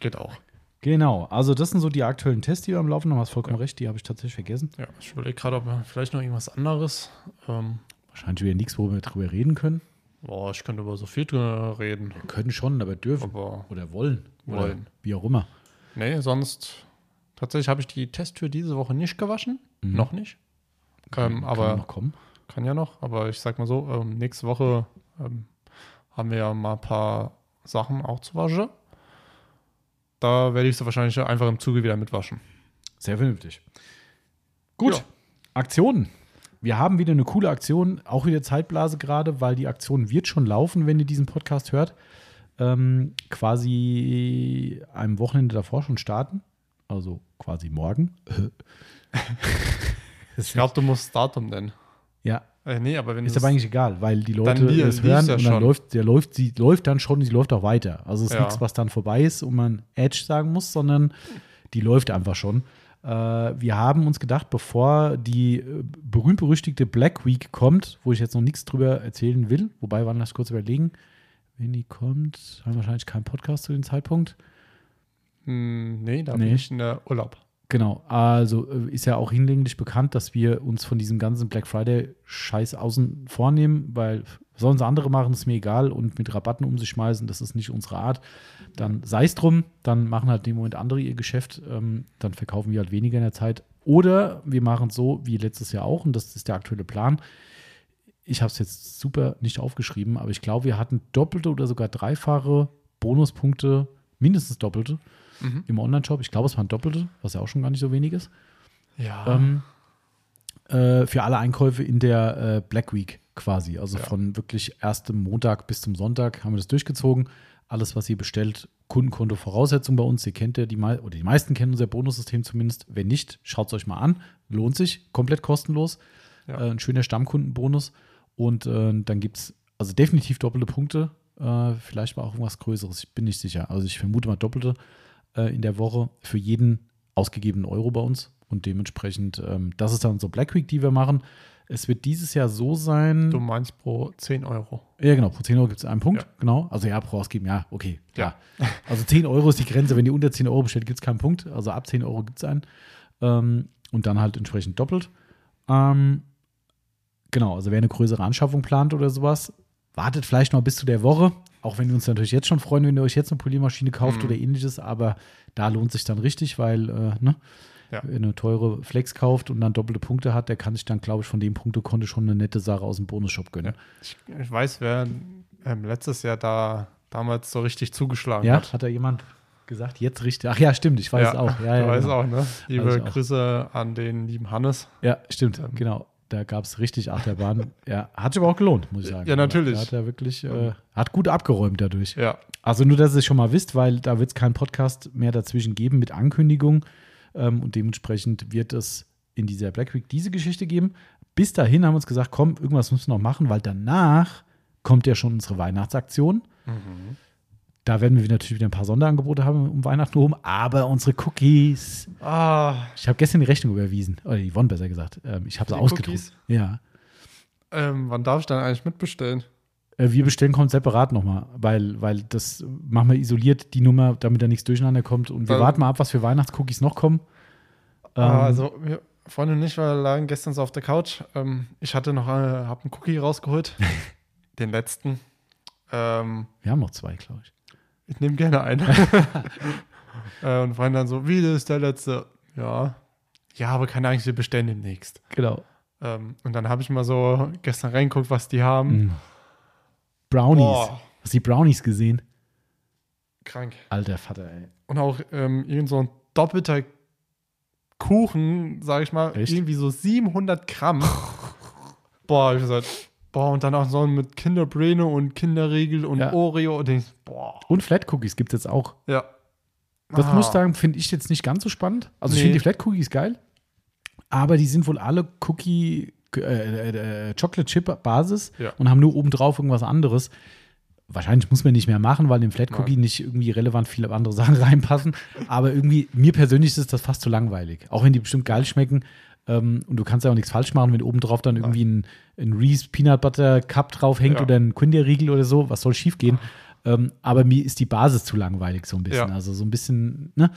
Geht auch. Genau, also das sind so die aktuellen Tests, die wir am Laufen haben. Du hast vollkommen recht, die habe ich tatsächlich vergessen. Ja, ich überlege gerade, ob wir vielleicht noch irgendwas anderes. Ähm, Wahrscheinlich wieder nichts, wo wir drüber reden können. boah, ich könnte über so viel drüber reden. Wir können schon, aber dürfen. Aber Oder wollen. Oder Wollen. wie auch immer. nee, sonst. Tatsächlich habe ich die Testtür diese Woche nicht gewaschen. Mhm. Noch nicht. Ähm, Kann aber noch kommen. Kann ja noch, aber ich sag mal so, ähm, nächste Woche ähm, haben wir ja mal ein paar Sachen auch zu waschen. Da werde ich sie wahrscheinlich einfach im Zuge wieder mitwaschen. Sehr vernünftig. Gut, Ja. Aktionen. Wir haben wieder eine coole Aktion, auch wieder Zeitblase gerade, weil die Aktion wird schon laufen, wenn ihr diesen Podcast hört. Ähm, quasi am Wochenende davor schon starten. Also quasi morgen. [laughs] Ich glaube, du musst das Datum nennen. Ja, Äh, nee, aber wenn ist aber eigentlich egal, weil die Leute es lief's hören und dann läuft, der läuft, sie läuft dann schon, sie läuft auch weiter. Also es ist Ja. nichts, was dann vorbei ist und man Edge sagen muss, sondern die läuft einfach schon. Äh, wir haben uns gedacht, bevor die äh, berühmt-berüchtigte Black Week kommt, wo ich jetzt noch nichts drüber erzählen will, wobei, wann lass kurz überlegen, wenn die kommt, haben wir wahrscheinlich keinen Podcast zu dem Zeitpunkt. Hm, nee, da Nee. bin ich in der Urlaub. Genau, also äh, ist ja auch hinlänglich bekannt, dass wir uns von diesem ganzen Black Friday-Scheiß außen vornehmen, weil sie andere machen, ist mir egal und mit Rabatten um sich schmeißen, das ist nicht unsere Art. Dann sei es drum, dann machen halt dem Moment andere ihr Geschäft, ähm, dann verkaufen wir halt weniger in der Zeit. Oder wir machen es so wie letztes Jahr auch, und das ist der aktuelle Plan. Ich habe es jetzt super nicht aufgeschrieben, aber ich glaube, wir hatten doppelte oder sogar dreifache Bonuspunkte, mindestens doppelte Mhm. im Online-Shop. Ich glaube, es waren doppelte, was ja auch schon gar nicht so wenig ist. Ja. Ähm, äh, für alle Einkäufe in der äh, Black Week quasi. Also Ja. von wirklich erstem Montag bis zum Sonntag haben wir das durchgezogen. Alles, was ihr bestellt, Kundenkonto Voraussetzung bei uns. Ihr kennt ja die mei- oder die meisten kennen unser Bonussystem zumindest. Wenn nicht, schaut es euch mal an. Lohnt sich, komplett kostenlos. Ja. Äh, ein schöner Stammkundenbonus. Und äh, dann gibt es also definitiv doppelte Punkte. Äh, vielleicht mal auch irgendwas Größeres. Ich bin nicht sicher. Also ich vermute mal doppelte in der Woche für jeden ausgegebenen Euro bei uns. Und dementsprechend, ähm, das ist dann unsere Black Week, die wir machen. Es wird dieses Jahr so sein. du meinst pro 10 Euro. Ja, genau, pro 10 Euro gibt es einen Punkt, Ja. genau. Also ja, pro ausgeben, ja, okay, klar. [laughs] Also 10 Euro ist die Grenze, wenn ihr unter 10 Euro bestellt, gibt es keinen Punkt. Also ab 10 Euro gibt es einen. Ähm, und dann halt entsprechend doppelt. Ähm, genau, also wer eine größere Anschaffung plant oder sowas, wartet vielleicht noch bis zu der Woche. Auch wenn wir uns natürlich jetzt schon freuen, wenn ihr euch jetzt eine Poliermaschine kauft Mhm. oder ähnliches, aber da lohnt sich dann richtig, weil, äh, ne? Ja. Wer eine teure Flex kauft und dann doppelte Punkte hat, der kann sich dann, glaube ich, von dem Punktekonto schon eine nette Sache aus dem Bonusshop gönnen. Ich, ich weiß, wer ähm, letztes Jahr da damals so richtig zugeschlagen Ja, hat. hat da jemand gesagt, jetzt richtig. Ach ja, stimmt, ich weiß es auch. Ja, du ja, weißt genau. auch, ne? Liebe Weiß ich auch. Grüße an den lieben Hannes. ja stimmt, Ähm. genau. Da gab es richtig Achterbahn. [laughs] ja, hat sich aber auch gelohnt, muss ich sagen. Ja, natürlich. Hat er wirklich, äh, hat gut abgeräumt dadurch. Ja, Also nur, dass ihr es schon mal wisst, weil da wird es keinen Podcast mehr dazwischen geben mit Ankündigung. Ähm, und dementsprechend wird es in dieser Black Week diese Geschichte geben. Bis dahin haben wir uns gesagt, komm, irgendwas müssen wir noch machen, weil danach kommt ja schon unsere Weihnachtsaktion. Da werden wir natürlich wieder ein paar Sonderangebote haben um Weihnachten rum, aber unsere Cookies. Ah, Ich habe gestern die Rechnung überwiesen, oder die Yvonne besser gesagt. Ähm, ich habe sie ausgedruckt. Ja. ähm, wann darf ich dann eigentlich mitbestellen? Äh, Wir bestellen kommt separat nochmal, weil, weil das machen wir isoliert, die Nummer, damit da nichts durcheinander kommt. Und wir Weil- warten mal ab, was für Weihnachtscookies noch kommen. Ähm, Ah, also, wir, Freunde und ich wir lagen gestern so auf der Couch. Ähm, ich hatte noch, äh, hab einen Cookie rausgeholt. [laughs] den letzten. Ähm, wir haben noch zwei, glaube ich. Ich nehme gerne einen. [laughs] äh, und Freunde dann so, wie, das ist der letzte? Ja. Ja, aber keine Angst, wir bestellen demnächst. Genau. Ähm, und dann habe ich mal so gestern reingeguckt, was die haben. Mm. Brownies. Boah, Hast du die Brownies gesehen? krank. Alter Vater, ey. Und auch ähm, irgend so ein doppelter Kuchen, sag ich mal, Echt? irgendwie so 700 Gramm. [laughs] boah, ich gesagt, boah, und dann auch so mit Kinderbrene und Kinderriegel und Ja. Oreo und ich, boah, Und Flat Cookies gibt es jetzt auch. ja. Das Ah. muss ich sagen, finde ich jetzt nicht ganz so spannend. Also ich Nee. finde die Flat Cookies geil, aber die sind wohl alle Cookie, äh, äh, äh, Chocolate Chip Basis Ja. und haben nur obendrauf irgendwas anderes. Wahrscheinlich muss man nicht mehr machen, weil in den Flat Nein. Cookie nicht irgendwie relevant viele andere [laughs] Sachen reinpassen. Aber irgendwie, mir persönlich ist das fast zu langweilig. Auch wenn die bestimmt geil schmecken. Ähm, und du kannst ja auch nichts falsch machen, wenn obendrauf dann irgendwie ein, ein Reese Peanut Butter Cup draufhängt Ja. oder ein Kinderriegel oder so. Was soll schief gehen? Ähm, aber mir ist die Basis zu langweilig, so ein bisschen. Ja. Also so ein bisschen, ne?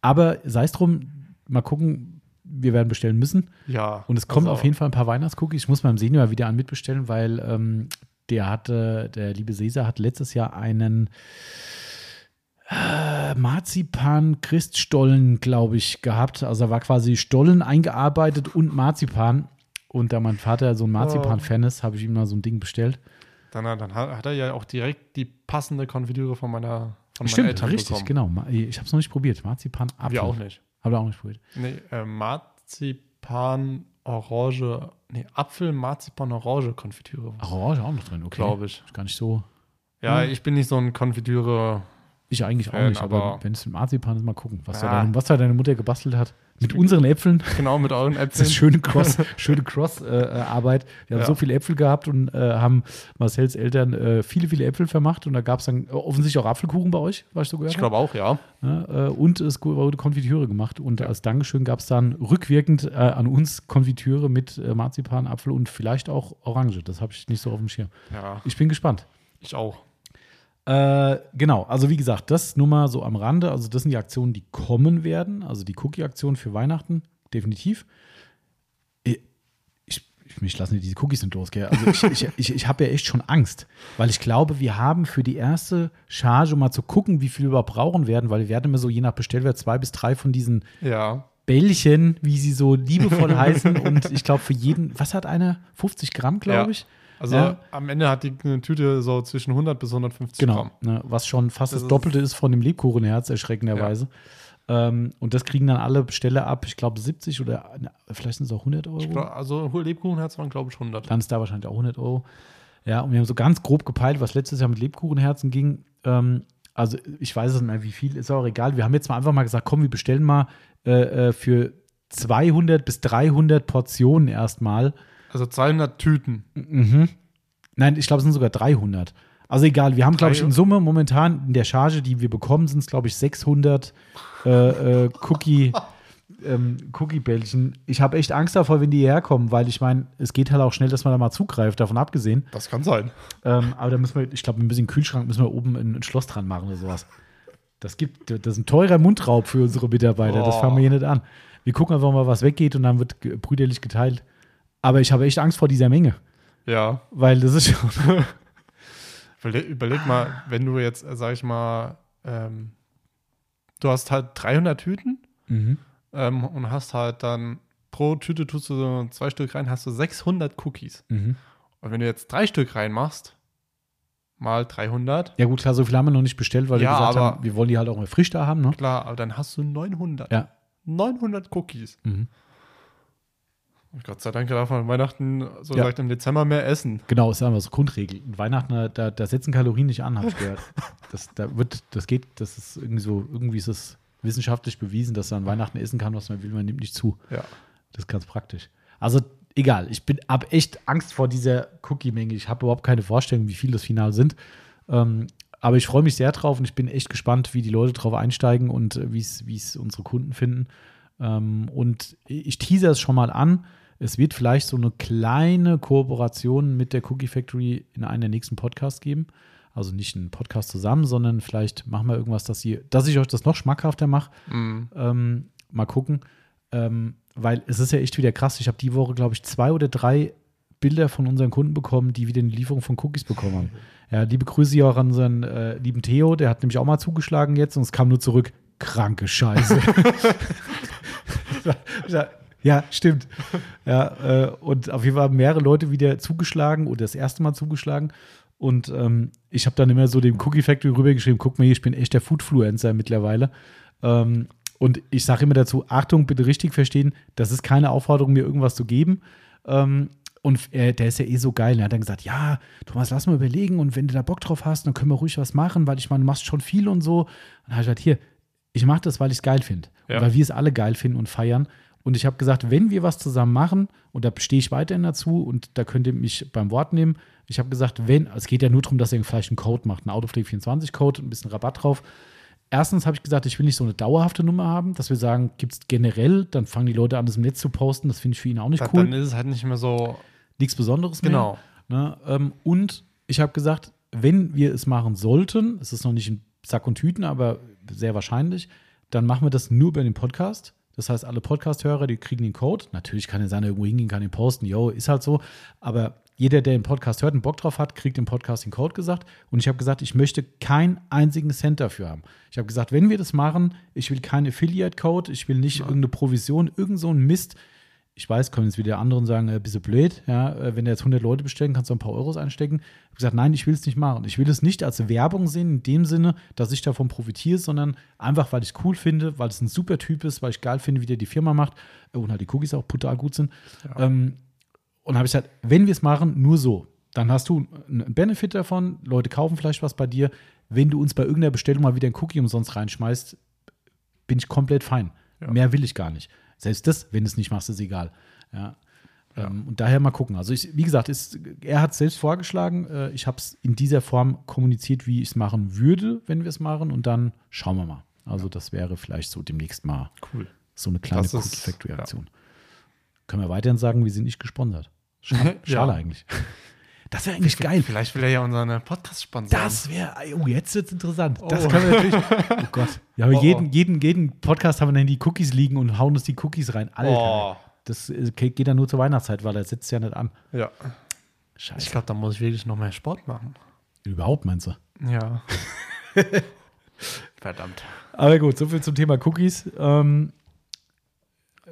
Aber sei es drum, mal gucken, wir werden bestellen müssen. Ja. Und es kommen also, auf jeden Fall ein paar Weihnachtscookies. Ich muss beim Senior wieder an mitbestellen, weil ähm, der hatte, der liebe Cesar hat letztes Jahr einen äh, Marzipan-Christstollen, glaube ich, gehabt. Also da war quasi Stollen eingearbeitet und Marzipan. Und da mein Vater so ein Marzipan-Fan ist, habe ich ihm mal so ein Ding bestellt. Dann, dann hat, er ja auch direkt die passende Konfitüre von meiner von meinen Stimmt, Eltern richtig, bekommen. genau. Ich habe es noch nicht probiert. Marzipan, Apfel. Wir auch nicht. Habe ich auch nicht probiert. Nee, äh, Marzipan, Orange, nee, Apfel, Marzipan, Orange Konfitüre, Orange auch noch drin, okay. glaube ich. Ist gar nicht so. Ja, Hm. ich bin nicht so ein Konfitüre. Ich eigentlich auch Fan, nicht, aber, aber- wenn es mit Marzipan ist, mal gucken, was, da Ja. deine, was da deine Mutter gebastelt hat. Mit unseren Äpfeln. Genau, mit euren [laughs] Das Äpfeln. ist [laughs] schöne Cross, schöne Cross-Arbeit. Wir haben Ja. so viele Äpfel gehabt und äh, haben Marcells Eltern äh, viele, viele Äpfel vermacht. Und da gab es dann äh, offensichtlich auch Apfelkuchen bei euch, was ich so gehört Ich glaube auch, ja. Ja, äh, und es wurde Konfitüre gemacht. Und als Dankeschön gab es dann rückwirkend äh, an uns Konfitüre mit äh, Marzipan, Apfel und vielleicht auch Orange. Das habe ich nicht so auf dem Schirm. Ja, Ich bin gespannt. ich auch. Äh, genau, also wie gesagt, das nur mal so am Rande. Also, das sind die Aktionen, die kommen werden. Also die Cookie-Aktion für Weihnachten, definitiv. Ich, ich, mich lassen diese Cookies nicht los, gell? Also, ich, ich, [laughs] ich, ich habe ja echt schon Angst, weil ich glaube, wir haben für die erste Charge mal zu gucken, wie viel wir brauchen werden, weil wir werden immer so je nach Bestellwert zwei bis drei von diesen Ja. Bällchen, wie sie so liebevoll [laughs] heißen. Und ich glaube, für jeden, was hat einer? 50 Gramm, glaube Ja. ich. Also Ja. am Ende hat die eine Tüte so zwischen 100 bis 150 Genau, Gramm. ne, was schon fast das, Das ist- Doppelte ist von dem Lebkuchenherz, erschreckenderweise. Ähm, und das kriegen dann alle Besteller ab, ich glaube 70 oder na, vielleicht sind es auch 100 Euro. Glaub, also Lebkuchenherz waren, glaube ich, 100. Dann ist da wahrscheinlich auch 100 Euro. Ja, und wir haben so ganz grob gepeilt, was letztes Jahr mit Lebkuchenherzen ging. Ähm, also ich weiß es nicht mehr, wie viel, ist auch egal. Wir haben jetzt mal einfach mal gesagt, komm, wir bestellen mal äh, äh, für 200 bis 300 Portionen erstmal. Also 200 Tüten. Mhm. Nein, ich glaube, es sind sogar 300. Also egal, wir haben, glaube ich, in Summe momentan in der Charge, die wir bekommen, sind es, glaube ich, 600 äh, äh, Cookie, [laughs] ähm, Cookie-Bällchen. Ich habe echt Angst davor, wenn die hierher kommen, weil ich meine, es geht halt auch schnell, dass man da mal zugreift, davon abgesehen. Das kann sein. Ähm, aber da müssen wir, ich glaube, ein bisschen Kühlschrank müssen wir oben ein, ein Schloss dran machen oder sowas. Das gibt, das ist ein teurer Mundraub für unsere Mitarbeiter. Das Oh. fangen wir hier nicht an. Wir gucken einfach mal, was weggeht und dann wird brüderlich geteilt. Aber ich habe echt Angst vor dieser Menge, Ja. weil das ist schon. [laughs] Überleg, mal, wenn du jetzt, äh, sag ich mal, ähm, du hast halt 300 Tüten mhm. ähm, und hast halt dann pro Tüte tust du so zwei Stück rein, hast du 600 Cookies. Mhm. Und wenn du jetzt drei Stück reinmachst, mal 300, Ja, gut, klar, so viel haben wir noch nicht bestellt, weil Ja, wir gesagt aber- haben, wir wollen die halt auch mal frisch da haben, ne? klar, aber dann hast du 900. Ja. 900 Cookies. Mhm. Und Gott sei Dank darf man an Weihnachten, so Ja. gesagt, im Dezember mehr essen. Genau, ist einfach so Grundregel. Und Weihnachten, äh, da, da setzen Kalorien nicht an, habe ich gehört. [laughs] Das, da wird, das geht, das ist irgendwie so, irgendwie ist es wissenschaftlich bewiesen, dass man an Weihnachten essen kann, was man will, man nimmt nicht zu. Ja. Das ist ganz praktisch. Also egal, ich bin ab echt Angst vor dieser Cookie-Menge. Ich habe überhaupt keine Vorstellung, wie viel das Final sind. Ähm, aber ich freue mich sehr drauf und ich bin echt gespannt, wie die Leute drauf einsteigen und äh, wie es unsere Kunden finden. Ähm, und ich tease es schon mal an. Es wird vielleicht so eine kleine Kooperation mit der Cookie Factory in einem der nächsten Podcasts geben. Also nicht einen Podcast zusammen, sondern vielleicht machen wir irgendwas, dass, ihr, dass ich euch das noch schmackhafter mache. Mhm. Ähm, mal gucken. Ähm, weil es ist ja echt wieder krass. Ich habe die Woche, glaube ich, zwei oder drei Bilder von unseren Kunden bekommen, die wieder eine Lieferung von Cookies bekommen haben. [laughs] Ja, liebe Grüße hier auch an unseren äh, lieben Theo, der hat nämlich auch mal zugeschlagen jetzt und es kam nur zurück. Kranke Scheiße. [laughs] [laughs] ja, stimmt. Ja, äh, und auf jeden Fall haben mehrere Leute wieder zugeschlagen oder das erste Mal zugeschlagen. Und ähm, ich habe dann immer so dem Cookie Factory rübergeschrieben: guck mal hier, ich bin echt der Foodfluencer mittlerweile. Ähm, und ich sage immer dazu: Achtung, bitte richtig verstehen, das ist keine Aufforderung, mir irgendwas zu geben. Ähm, und er, der ist ja eh so geil. Er hat dann gesagt: Ja, Thomas, lass mal überlegen. Und wenn du da Bock drauf hast, dann können wir ruhig was machen, weil ich meine, du machst schon viel und so. Und dann habe ich gesagt: Hier, ich mache das, weil ich es geil finde. Ja. Weil wir es alle geil finden und feiern. Und ich habe gesagt, wenn wir was zusammen machen, und da stehe ich weiterhin dazu, und da könnt ihr mich beim Wort nehmen. Ich habe gesagt, wenn, es geht ja nur darum, dass ihr vielleicht einen Code macht, einen Autopflege 24 Code, ein bisschen Rabatt drauf. Erstens habe ich gesagt, ich will nicht so eine dauerhafte Nummer haben, dass wir sagen, gibt es generell, dann fangen die Leute an, das im Netz zu posten. Das finde ich für ihn auch nicht cool. Dann ist es halt nicht mehr so. Nichts Besonderes mehr. Genau. Ne? Ähm, und ich habe gesagt, wenn wir es machen sollten, es ist noch nicht in Sack und Tüten, aber sehr wahrscheinlich, dann machen wir das nur über den Podcast. Das heißt, alle Podcast-Hörer, die kriegen den Code. Natürlich kann er seiner irgendwo hingehen, kann ihn posten. Yo, ist halt so. Aber jeder, der den Podcast hört und Bock drauf hat, kriegt im Podcast den Code gesagt. Und ich habe gesagt, ich möchte keinen einzigen Cent dafür haben. Ich habe gesagt, wenn wir das machen, ich will keinen Affiliate-Code, ich will nicht irgendeine Provision, irgend so ein Mist. Ich weiß, kommen jetzt wieder andere und sagen, äh, bist du blöd, ja, äh, wenn du jetzt 100 Leute bestellen, kannst du ein paar Euros einstecken. Ich habe gesagt, nein, ich will es nicht machen. Ich will es nicht als Werbung sehen, in dem Sinne, dass ich davon profitiere, sondern einfach, weil ich es cool finde, weil es ein super Typ ist, weil ich geil finde, wie der die Firma macht äh, und halt die Cookies auch brutal gut sind. Ähm, und habe ich gesagt, wenn wir es machen, nur so. Dann hast du einen Benefit davon, Leute kaufen vielleicht was bei dir. Wenn du uns bei irgendeiner Bestellung mal wieder ein Cookie umsonst reinschmeißt, bin ich komplett fein. Ja. Mehr will ich gar nicht. Selbst das, wenn du es nicht machst, ist egal. Ja. Ähm, und daher mal gucken. Also ich, wie gesagt, ist, er hat es selbst vorgeschlagen. Äh, ich habe es in dieser Form kommuniziert, wie ich es machen würde, wenn wir es machen. Und dann schauen wir mal. Also das wäre vielleicht so demnächst mal Cool. so eine kleine Cookie Factory Aktion. Können wir weiterhin sagen, wir sind nicht gesponsert. Schade, [laughs] schade Ja. eigentlich. Das wäre eigentlich geil. Vielleicht will er ja unseren Podcast sponsern. Das wäre, oh, jetzt wird es interessant. Das Oh. können wir natürlich. [laughs] Oh Gott. Ja, aber Oh, oh. jeden, jeden, jeden Podcast haben wir dann die Cookies liegen und hauen uns die Cookies rein. Alter. Oh. Das äh, geht dann nur zur Weihnachtszeit, weil er setzt ja nicht an. Ja. Scheiße. Ich glaube, da muss ich wirklich noch mehr Sport machen. Überhaupt meinst du? Ja. [laughs] Verdammt. Aber gut, soviel zum Thema Cookies. Ähm,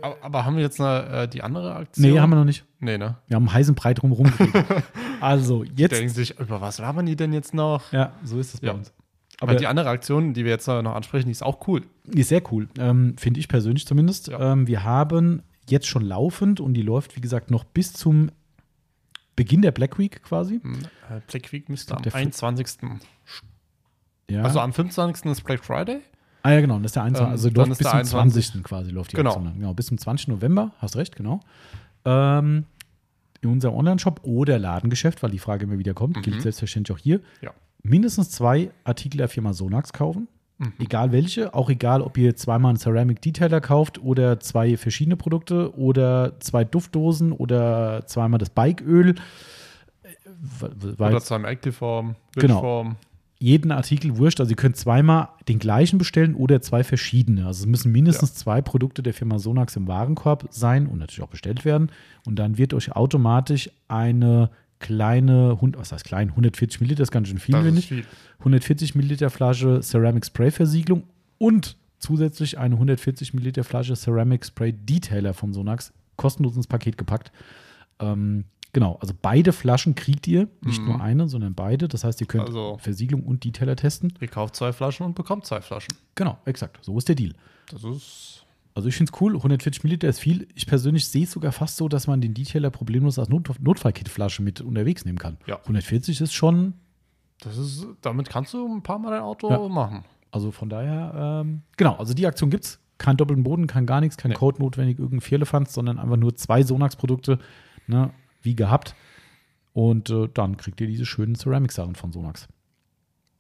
Aber, aber haben wir jetzt eine, äh, die andere Aktion? nee, haben wir noch nicht. Nee, ne? Wir haben einen heißen Brei drum rumgeredet. [laughs] also, Denken jetzt. sich, über was labern die denn jetzt noch? Ja, so ist es bei Ja. uns. Aber die andere Aktion, die wir jetzt noch ansprechen, die ist auch cool. Die ist sehr cool, ähm, finde ich persönlich zumindest. Ja. Ähm, wir haben jetzt schon laufend und die läuft, wie gesagt, noch bis zum Beginn der Black Week quasi. Hm, äh, Black Week müsste am Der Fl- 21. Ja. Also am 25. ist Black Friday. ah ja, genau, das ist der 21. Ähm, also läuft bis zum 21. 20. quasi läuft die Genau. Aktion. Genau, bis zum 20. November, hast recht, genau. Ähm, in unserem Online-Shop oder Ladengeschäft, weil die Frage immer wieder kommt, gilt Mhm. selbstverständlich auch hier. Ja. Mindestens zwei Artikel der Firma Sonax kaufen. Mhm. Egal welche, auch egal, ob ihr zweimal einen Ceramic Detailer kauft oder zwei verschiedene Produkte oder zwei Duftdosen oder zweimal das Bikeöl. Äh, Oder zu einem Activeform, Genau. Jeden Artikel wurscht. Also ihr könnt zweimal den gleichen bestellen oder zwei verschiedene. Also es müssen mindestens zwei Produkte der Firma Sonax im Warenkorb sein und natürlich auch bestellt werden. Und dann wird euch automatisch eine kleine, was heißt klein, 140 Milliliter, das ist ganz schön viel, finde ich. viel. 140 Milliliter Flasche Ceramic Spray Versiegelung und zusätzlich eine 140 Milliliter Flasche Ceramic Spray Detailer von Sonax kostenlos ins Paket gepackt. Ähm, genau, also beide Flaschen kriegt ihr, nicht Mhm. nur eine, sondern beide. Das heißt, ihr könnt Also- Versiegelung und Detailer testen. Ihr kauft zwei Flaschen und bekommt zwei Flaschen. Genau, exakt. So ist der Deal. Das ist. Also ich finde es cool, 140 Milliliter ist viel. Ich persönlich sehe es sogar fast so, dass man den Detailer problemlos als Not Notfallkitflasche mit unterwegs nehmen kann. Ja. 140 ist schon, Das ist, damit kannst du ein paar Mal dein Auto Ja. machen. Also von daher, ähm, genau, also die Aktion gibt's. Kein doppelten Boden, kein gar nichts, kein Nee. Code notwendig, irgendein Vierlefanz, sondern einfach nur zwei Sonax-Produkte, ne, wie gehabt. Und äh, dann kriegt ihr diese schönen Ceramic-Sachen von Sonax.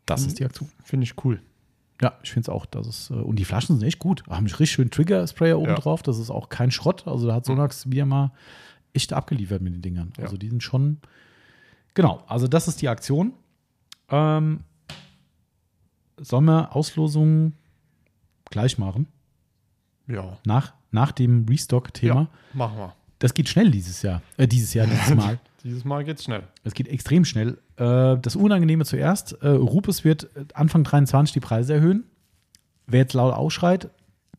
Das Mhm. ist die Aktion. Finde ich cool. Ja, ich finde es auch. Das ist, äh, und die Flaschen sind echt gut. Haben richtig schön Trigger-Sprayer oben Ja. drauf. Das ist auch kein Schrott. Also da hat Sonax wieder mal echt abgeliefert mit den Dingern. Ja. Also die sind schon. Genau, also das ist die Aktion. Ähm, sollen wir Auslosungen gleich machen? Ja. Nach, nach dem Restock-Thema. Ja, machen wir. Das geht schnell dieses Jahr. Äh, dieses Jahr, dieses [laughs] Mal. Dieses Mal geht's schnell. Es geht extrem schnell. Äh, das Unangenehme zuerst. Äh, Rupes wird Anfang 23 die Preise erhöhen. Wer jetzt laut ausschreit,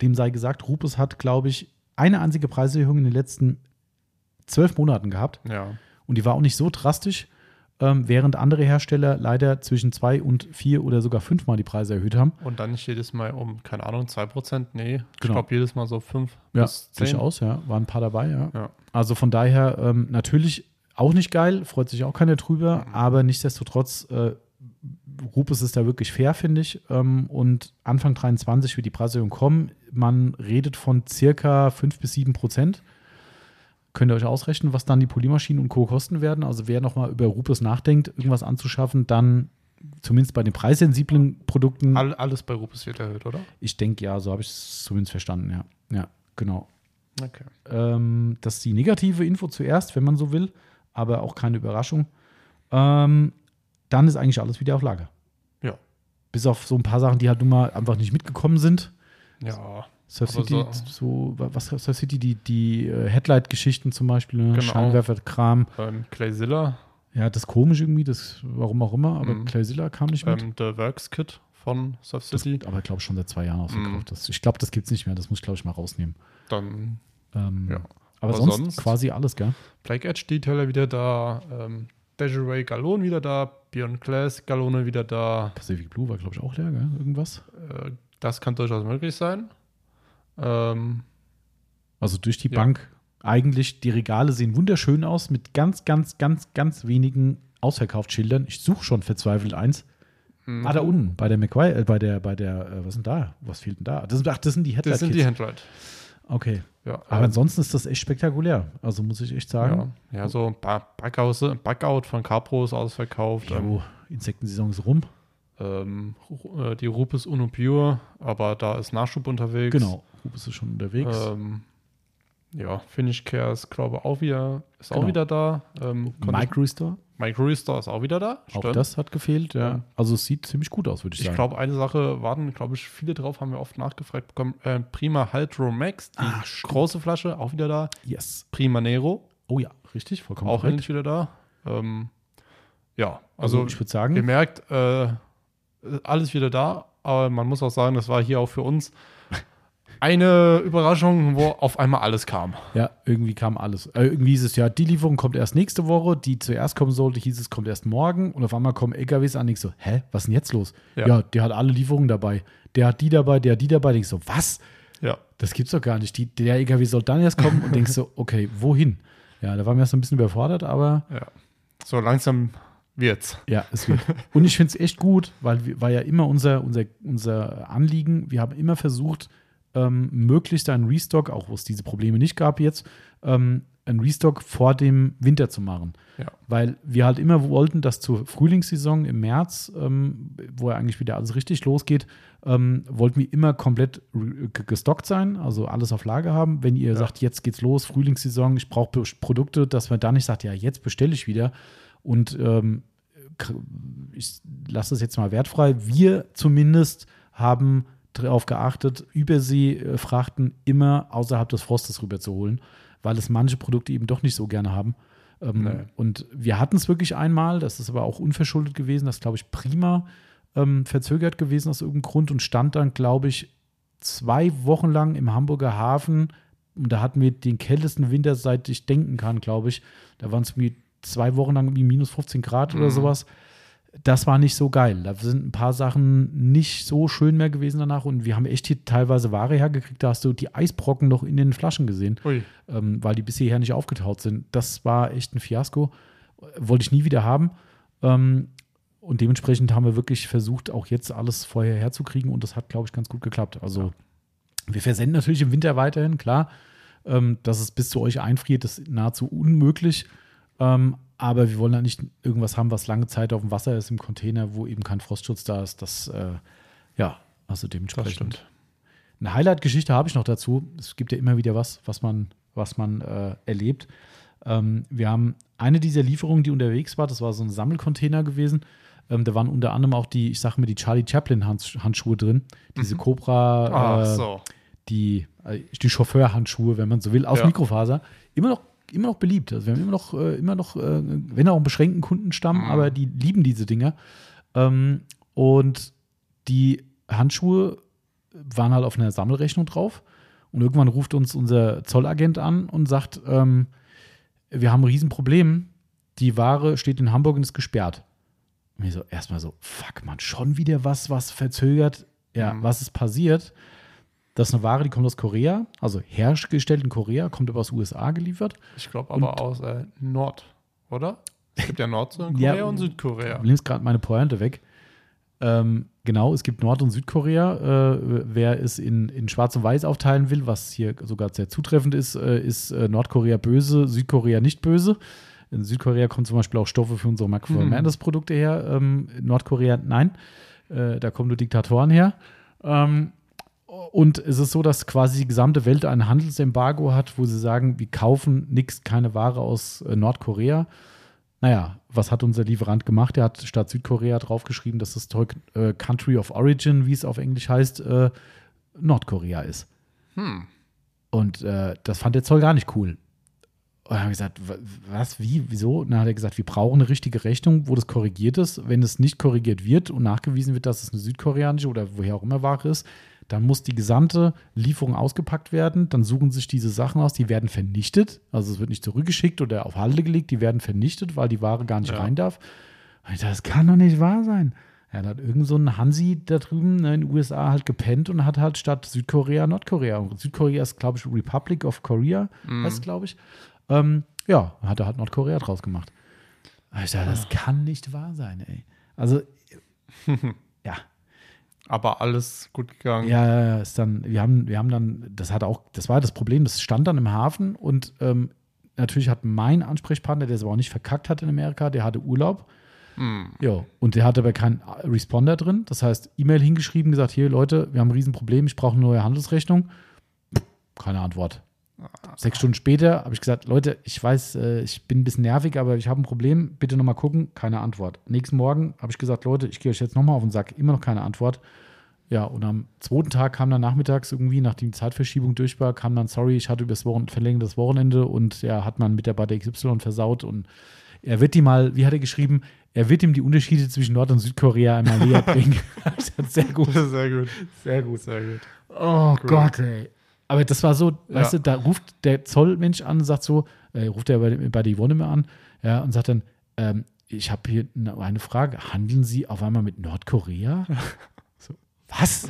dem sei gesagt, Rupes hat, glaube ich, eine einzige Preiserhöhung in den letzten zwölf Monaten gehabt. Ja. Und die war auch nicht so drastisch, ähm, während andere Hersteller leider zwischen zwei und vier oder sogar fünfmal die Preise erhöht haben. Und dann nicht jedes Mal um, keine Ahnung, 2%. Nee, ich Genau. glaube jedes Mal so 5 Ja, bis 10. durchaus, ja. Waren ein paar dabei, ja. Ja. Also von daher ähm, natürlich auch nicht geil, freut sich auch keiner drüber, aber nichtsdestotrotz, äh, Rupes ist da wirklich fair, finde ich. Ähm, und Anfang 23 wird die Preiserhöhung kommen. Man redet von circa 5 bis 7 Prozent. Könnt ihr euch ausrechnen, was dann die Polymaschinen und Co. kosten werden? Also wer nochmal über Rupes nachdenkt, irgendwas anzuschaffen, dann zumindest bei den preissensiblen Produkten. All, alles bei Rupes wird erhöht, oder? Ich denke ja, so habe ich es zumindest verstanden, ja. Ja, genau. Okay. Ähm, das ist die negative Info zuerst, wenn man so will, aber auch keine Überraschung. Ähm, dann ist eigentlich alles wieder auf Lager. Ja. Bis auf so ein paar Sachen, die halt nun mal einfach nicht mitgekommen sind. Ja. Surf City, so, was Surf City, die, die äh, Headlight-Geschichten zum Beispiel, ne? Genau. Scheinwerfer-Kram. Ähm, Clayzilla, Ja, das ist komisch irgendwie, das, warum auch immer, aber Mhm. Clayzilla kam nicht mit. ähm, The Works Kit von Surf das, City. aber ich glaube schon seit zwei Jahren ausverkauft. Mhm. Das, ich glaube, das gibt es nicht mehr, das muss ich, glaube ich, mal rausnehmen. Dann Ähm, Ja. Aber, Aber sonst, sonst- quasi alles, gell? Black Edge Detailer wieder da. Ähm, Desiree Gallon wieder da. Beyond Glass Gallone wieder da. Pacific Blue war, glaube ich, auch leer, gell? Irgendwas. Äh, das kann durchaus möglich sein. Ähm, Also durch die Ja. Bank. Eigentlich, die Regale sehen wunderschön aus mit ganz, ganz, ganz, ganz wenigen Ausverkaufsschildern. Ich suche schon verzweifelt eins. Ah, da unten, bei der McQuire, äh, bei der, bei der, äh, was sind da? Was fehlt denn da? Das sind, ach, das sind die das sind die. Handlight. Okay. Ja, Aber ähm, ansonsten ist das echt spektakulär. Also muss ich echt sagen. ja, ja, so Ba- Backout, Backout von Capro ist ausverkauft. Ähm, Jo, Insektensaison ist rum. ähm, äh, die Rupes Uno Pure, aber da ist Nachschub unterwegs. Genau. Rubis ist schon unterwegs. Ähm, ja, Finish Care ist, glaube ich, auch wieder, ist Genau. auch wieder da. Ähm, Mike Restore, ich- Mike Restore ist auch wieder da. auch stimmt. das hat gefehlt. Ja. Ja. Also es sieht ziemlich gut aus, würde ich Ich sagen. glaube, eine Sache warten, glaube ich, viele drauf, haben wir oft nachgefragt bekommen. Äh, Prima Hydro Max, die stimmt. große Flasche, auch wieder da. yes. Prima Nero, Oh ja, richtig, vollkommen auch endlich wieder da. Ähm, ja, Also, also, ich würde sagen, ihr merkt, äh, alles wieder da, aber man muss auch sagen, das war hier auch für uns [laughs] eine Überraschung, wo auf einmal alles kam. Ja, irgendwie kam alles. Äh, irgendwie hieß es ja, die Lieferung kommt erst nächste Woche, die zuerst kommen sollte, hieß es, kommt erst morgen und auf einmal kommen LKWs an. Ich so, hä, was ist denn jetzt los? Ja. Ja. der hat alle Lieferungen dabei. Der hat die dabei, der hat die dabei. Ich so, was? Ja, Das gibt's doch gar nicht. Die, der LKW soll dann erst kommen und denkst so, [laughs] okay, wohin? Ja, da waren wir erst ein bisschen überfordert, aber ja. So langsam wird's. ja, es wird. Und ich finde es echt gut, weil war ja immer unser, unser, unser Anliegen. Wir haben immer versucht, ähm, möglichst einen Restock, auch wo es diese Probleme nicht gab jetzt, ähm, einen Restock vor dem Winter zu machen. Ja. Weil wir halt immer wollten, dass zur Frühlingssaison im März, ähm, wo ja eigentlich wieder alles richtig losgeht, ähm, wollten wir immer komplett gestockt sein, also alles auf Lager haben. Wenn ihr Ja. sagt, jetzt geht's los, Frühlingssaison, ich brauche Produkte, dass man da nicht sagt, ja, jetzt bestelle ich wieder und ähm, ich lasse es jetzt mal wertfrei. Wir zumindest haben darauf geachtet, Überseefrachten immer außerhalb des Frostes rüberzuholen, weil es manche Produkte eben doch nicht so gerne haben. Ähm, Nee. Und wir hatten es wirklich einmal, das ist aber auch unverschuldet gewesen, das glaube ich prima ähm, verzögert gewesen aus irgendeinem Grund und stand dann, glaube ich, zwei Wochen lang im Hamburger Hafen und da hatten wir den kältesten Winter, seit ich denken kann, glaube ich. Da waren es irgendwie zwei Wochen lang irgendwie minus 15 Grad oder Mhm. sowas. Das war nicht so geil. Da sind ein paar Sachen nicht so schön mehr gewesen danach und wir haben echt hier teilweise Ware hergekriegt. Da hast du die Eisbrocken noch in den Flaschen gesehen, ähm, weil die bisher nicht aufgetaut sind. Das war echt ein Fiasko. Wollte ich nie wieder haben. Ähm, und dementsprechend haben wir wirklich versucht, auch jetzt alles vorher herzukriegen und das hat, glaube ich, ganz gut geklappt. Also wir versenden natürlich im Winter weiterhin, klar. Ähm, dass es bis zu euch einfriert, ist nahezu unmöglich. Ähm, aber wir wollen ja nicht irgendwas haben, was lange Zeit auf dem Wasser ist im Container, wo eben kein Frostschutz da ist. Das, äh, ja, also dementsprechend. Eine Highlight-Geschichte habe ich noch dazu. Es gibt ja immer wieder was, was man, was man äh, erlebt. Ähm, wir haben eine dieser Lieferungen, die unterwegs war, das war so ein Sammelcontainer gewesen. Ähm, da waren unter anderem auch die, ich sage mir, die Charlie Chaplin-Handschuhe drin. Diese mhm. Cobra, äh, so. die, äh, die Chauffeurhandschuhe, wenn man so will, aus ja. Mikrofaser. Immer noch immer noch beliebt. Also wir haben immer noch, äh, immer noch, äh, wenn auch einen beschränkten Kundenstamm, mhm. aber die lieben diese Dinger. Ähm, und die Handschuhe waren halt auf einer Sammelrechnung drauf. Und irgendwann ruft uns unser Zollagent an und sagt, ähm, wir haben ein Riesenproblem. Die Ware steht in Hamburg und ist gesperrt. Und mir so, erstmal so, fuck man, schon wieder was, was verzögert. Ja, mhm. was ist passiert? Das ist eine Ware, die kommt aus Korea, also hergestellt in Korea, kommt aber aus USA geliefert. Ich glaube aber und, aus äh, Nord, oder? Es gibt ja Nordkorea ja, und Südkorea. Du nimmst gerade meine Pointe weg. Ähm, genau, es gibt Nord- und Südkorea. Äh, wer es in, in Schwarz und Weiß aufteilen will, was hier sogar sehr zutreffend ist, äh, ist äh, Nordkorea böse, Südkorea nicht böse. In Südkorea kommen zum Beispiel auch Stoffe für unsere Macro mhm. Produkte her. Ähm, Nordkorea, nein. Äh, da kommen nur Diktatoren her. Ähm, und es ist so, dass quasi die gesamte Welt ein Handelsembargo hat, wo sie sagen, wir kaufen nichts, keine Ware aus äh, Nordkorea. Naja, was hat unser Lieferant gemacht? Er hat statt Südkorea draufgeschrieben, dass das Zeug äh, Country of Origin, wie es auf Englisch heißt, äh, Nordkorea ist. Hm. Und äh, das fand der Zoll gar nicht cool. Und dann habe ich gesagt, was, wie, wieso? Und dann hat er gesagt, wir brauchen eine richtige Rechnung, wo das korrigiert ist. Wenn es nicht korrigiert wird und nachgewiesen wird, dass es eine südkoreanische oder woher auch immer Ware ist, dann muss die gesamte Lieferung ausgepackt werden. Dann suchen sich diese Sachen aus, die werden vernichtet. Also es wird nicht zurückgeschickt oder auf Halde gelegt, die werden vernichtet, weil die Ware gar nicht ja. rein darf. Das kann doch nicht wahr sein. Ja, da hat irgend so ein Hansi da drüben ne, in den USA halt gepennt und hat halt statt Südkorea Nordkorea. Und Südkorea ist, glaube ich, Republic of Korea, mhm. heißt glaube ich. Ähm, ja, hat er halt Nordkorea draus gemacht. Dachte, das kann nicht wahr sein, ey. Also, [laughs] ja, aber alles gut gegangen. Ja, ja, ist dann, wir haben, wir haben dann, das hat auch, das war das Problem, das stand dann im Hafen und ähm, natürlich hat mein Ansprechpartner, der es aber auch nicht verkackt hat in Amerika, der hatte Urlaub. Mm. Ja, und der hatte aber keinen Responder drin. Das heißt, E-Mail hingeschrieben, gesagt, hier Leute, wir haben ein Riesenproblem, ich brauche eine neue Handelsrechnung. Keine Antwort. Sechs Stunden später habe ich gesagt, Leute, ich weiß, äh, ich bin ein bisschen nervig, aber ich habe ein Problem. Bitte nochmal gucken. Keine Antwort. Nächsten Morgen habe ich gesagt, Leute, ich gehe euch jetzt nochmal auf den Sack. Immer noch keine Antwort. Ja, und am zweiten Tag kam dann nachmittags irgendwie, nachdem die Zeitverschiebung durch war, kam dann, sorry, ich hatte übers Wochenende, verlängertes Wochenende und ja, hat man Mitarbeiter XY versaut und er wird die mal, wie hat er geschrieben, er wird ihm die Unterschiede zwischen Nord- und Südkorea einmal näher bringen. [laughs] sehr gut. Sehr gut. Sehr gut. Sehr gut. Oh cool. Gott, ey. Aber das war so, ja. weißt du, da ruft der Zollmensch an und sagt so, äh, ruft er bei, bei der Yvonne mehr an, ja, und sagt dann, ähm, ich habe hier eine Frage, handeln Sie auf einmal mit Nordkorea? [laughs] so, was?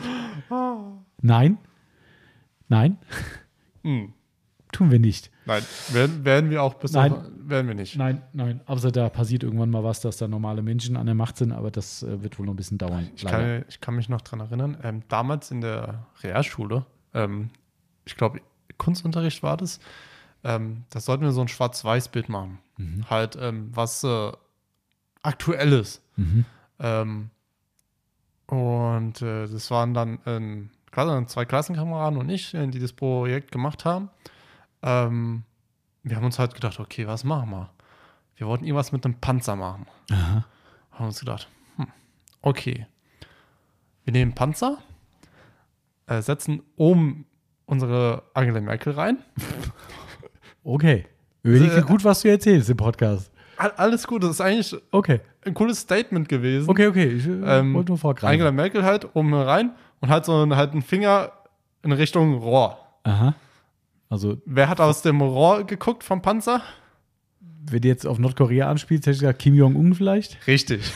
Nein. Nein. Hm. Tun wir nicht. Nein, werden, werden wir auch bis nein, auf, werden wir nicht. Nein, nein. Also da passiert irgendwann mal was, dass da normale Menschen an der Macht sind, aber das äh, wird wohl noch ein bisschen dauern. Ich, kann, ich kann, mich noch daran erinnern, ähm, damals in der Realschule, ähm, ich glaube, Kunstunterricht war das. Ähm, da sollten wir so ein Schwarz-Weiß-Bild machen. Mhm. Halt, ähm, was äh, aktuelles. Mhm. Ähm, und äh, das waren dann ähm, zwei Klassenkameraden und ich, äh, die das Projekt gemacht haben. Ähm, wir haben uns halt gedacht, okay, was machen wir? Wir wollten irgendwas mit einem Panzer machen. Aha. Haben uns gedacht, hm, okay. Wir nehmen Panzer, äh, setzen oben unsere Angela Merkel rein. Okay. Überlege gut, was du erzählst im Podcast. Alles gut, das ist eigentlich okay. ein cooles Statement gewesen. Okay, okay, ich äh, ähm, wollte nur vorgreifen. Angela Merkel halt oben rein und hat so einen, halt einen Finger in Richtung Rohr. Aha. Also. Wer hat aus dem Rohr geguckt vom Panzer? Wenn du jetzt auf Nordkorea anspielst, hätte ich gesagt Kim Jong-un vielleicht. Richtig.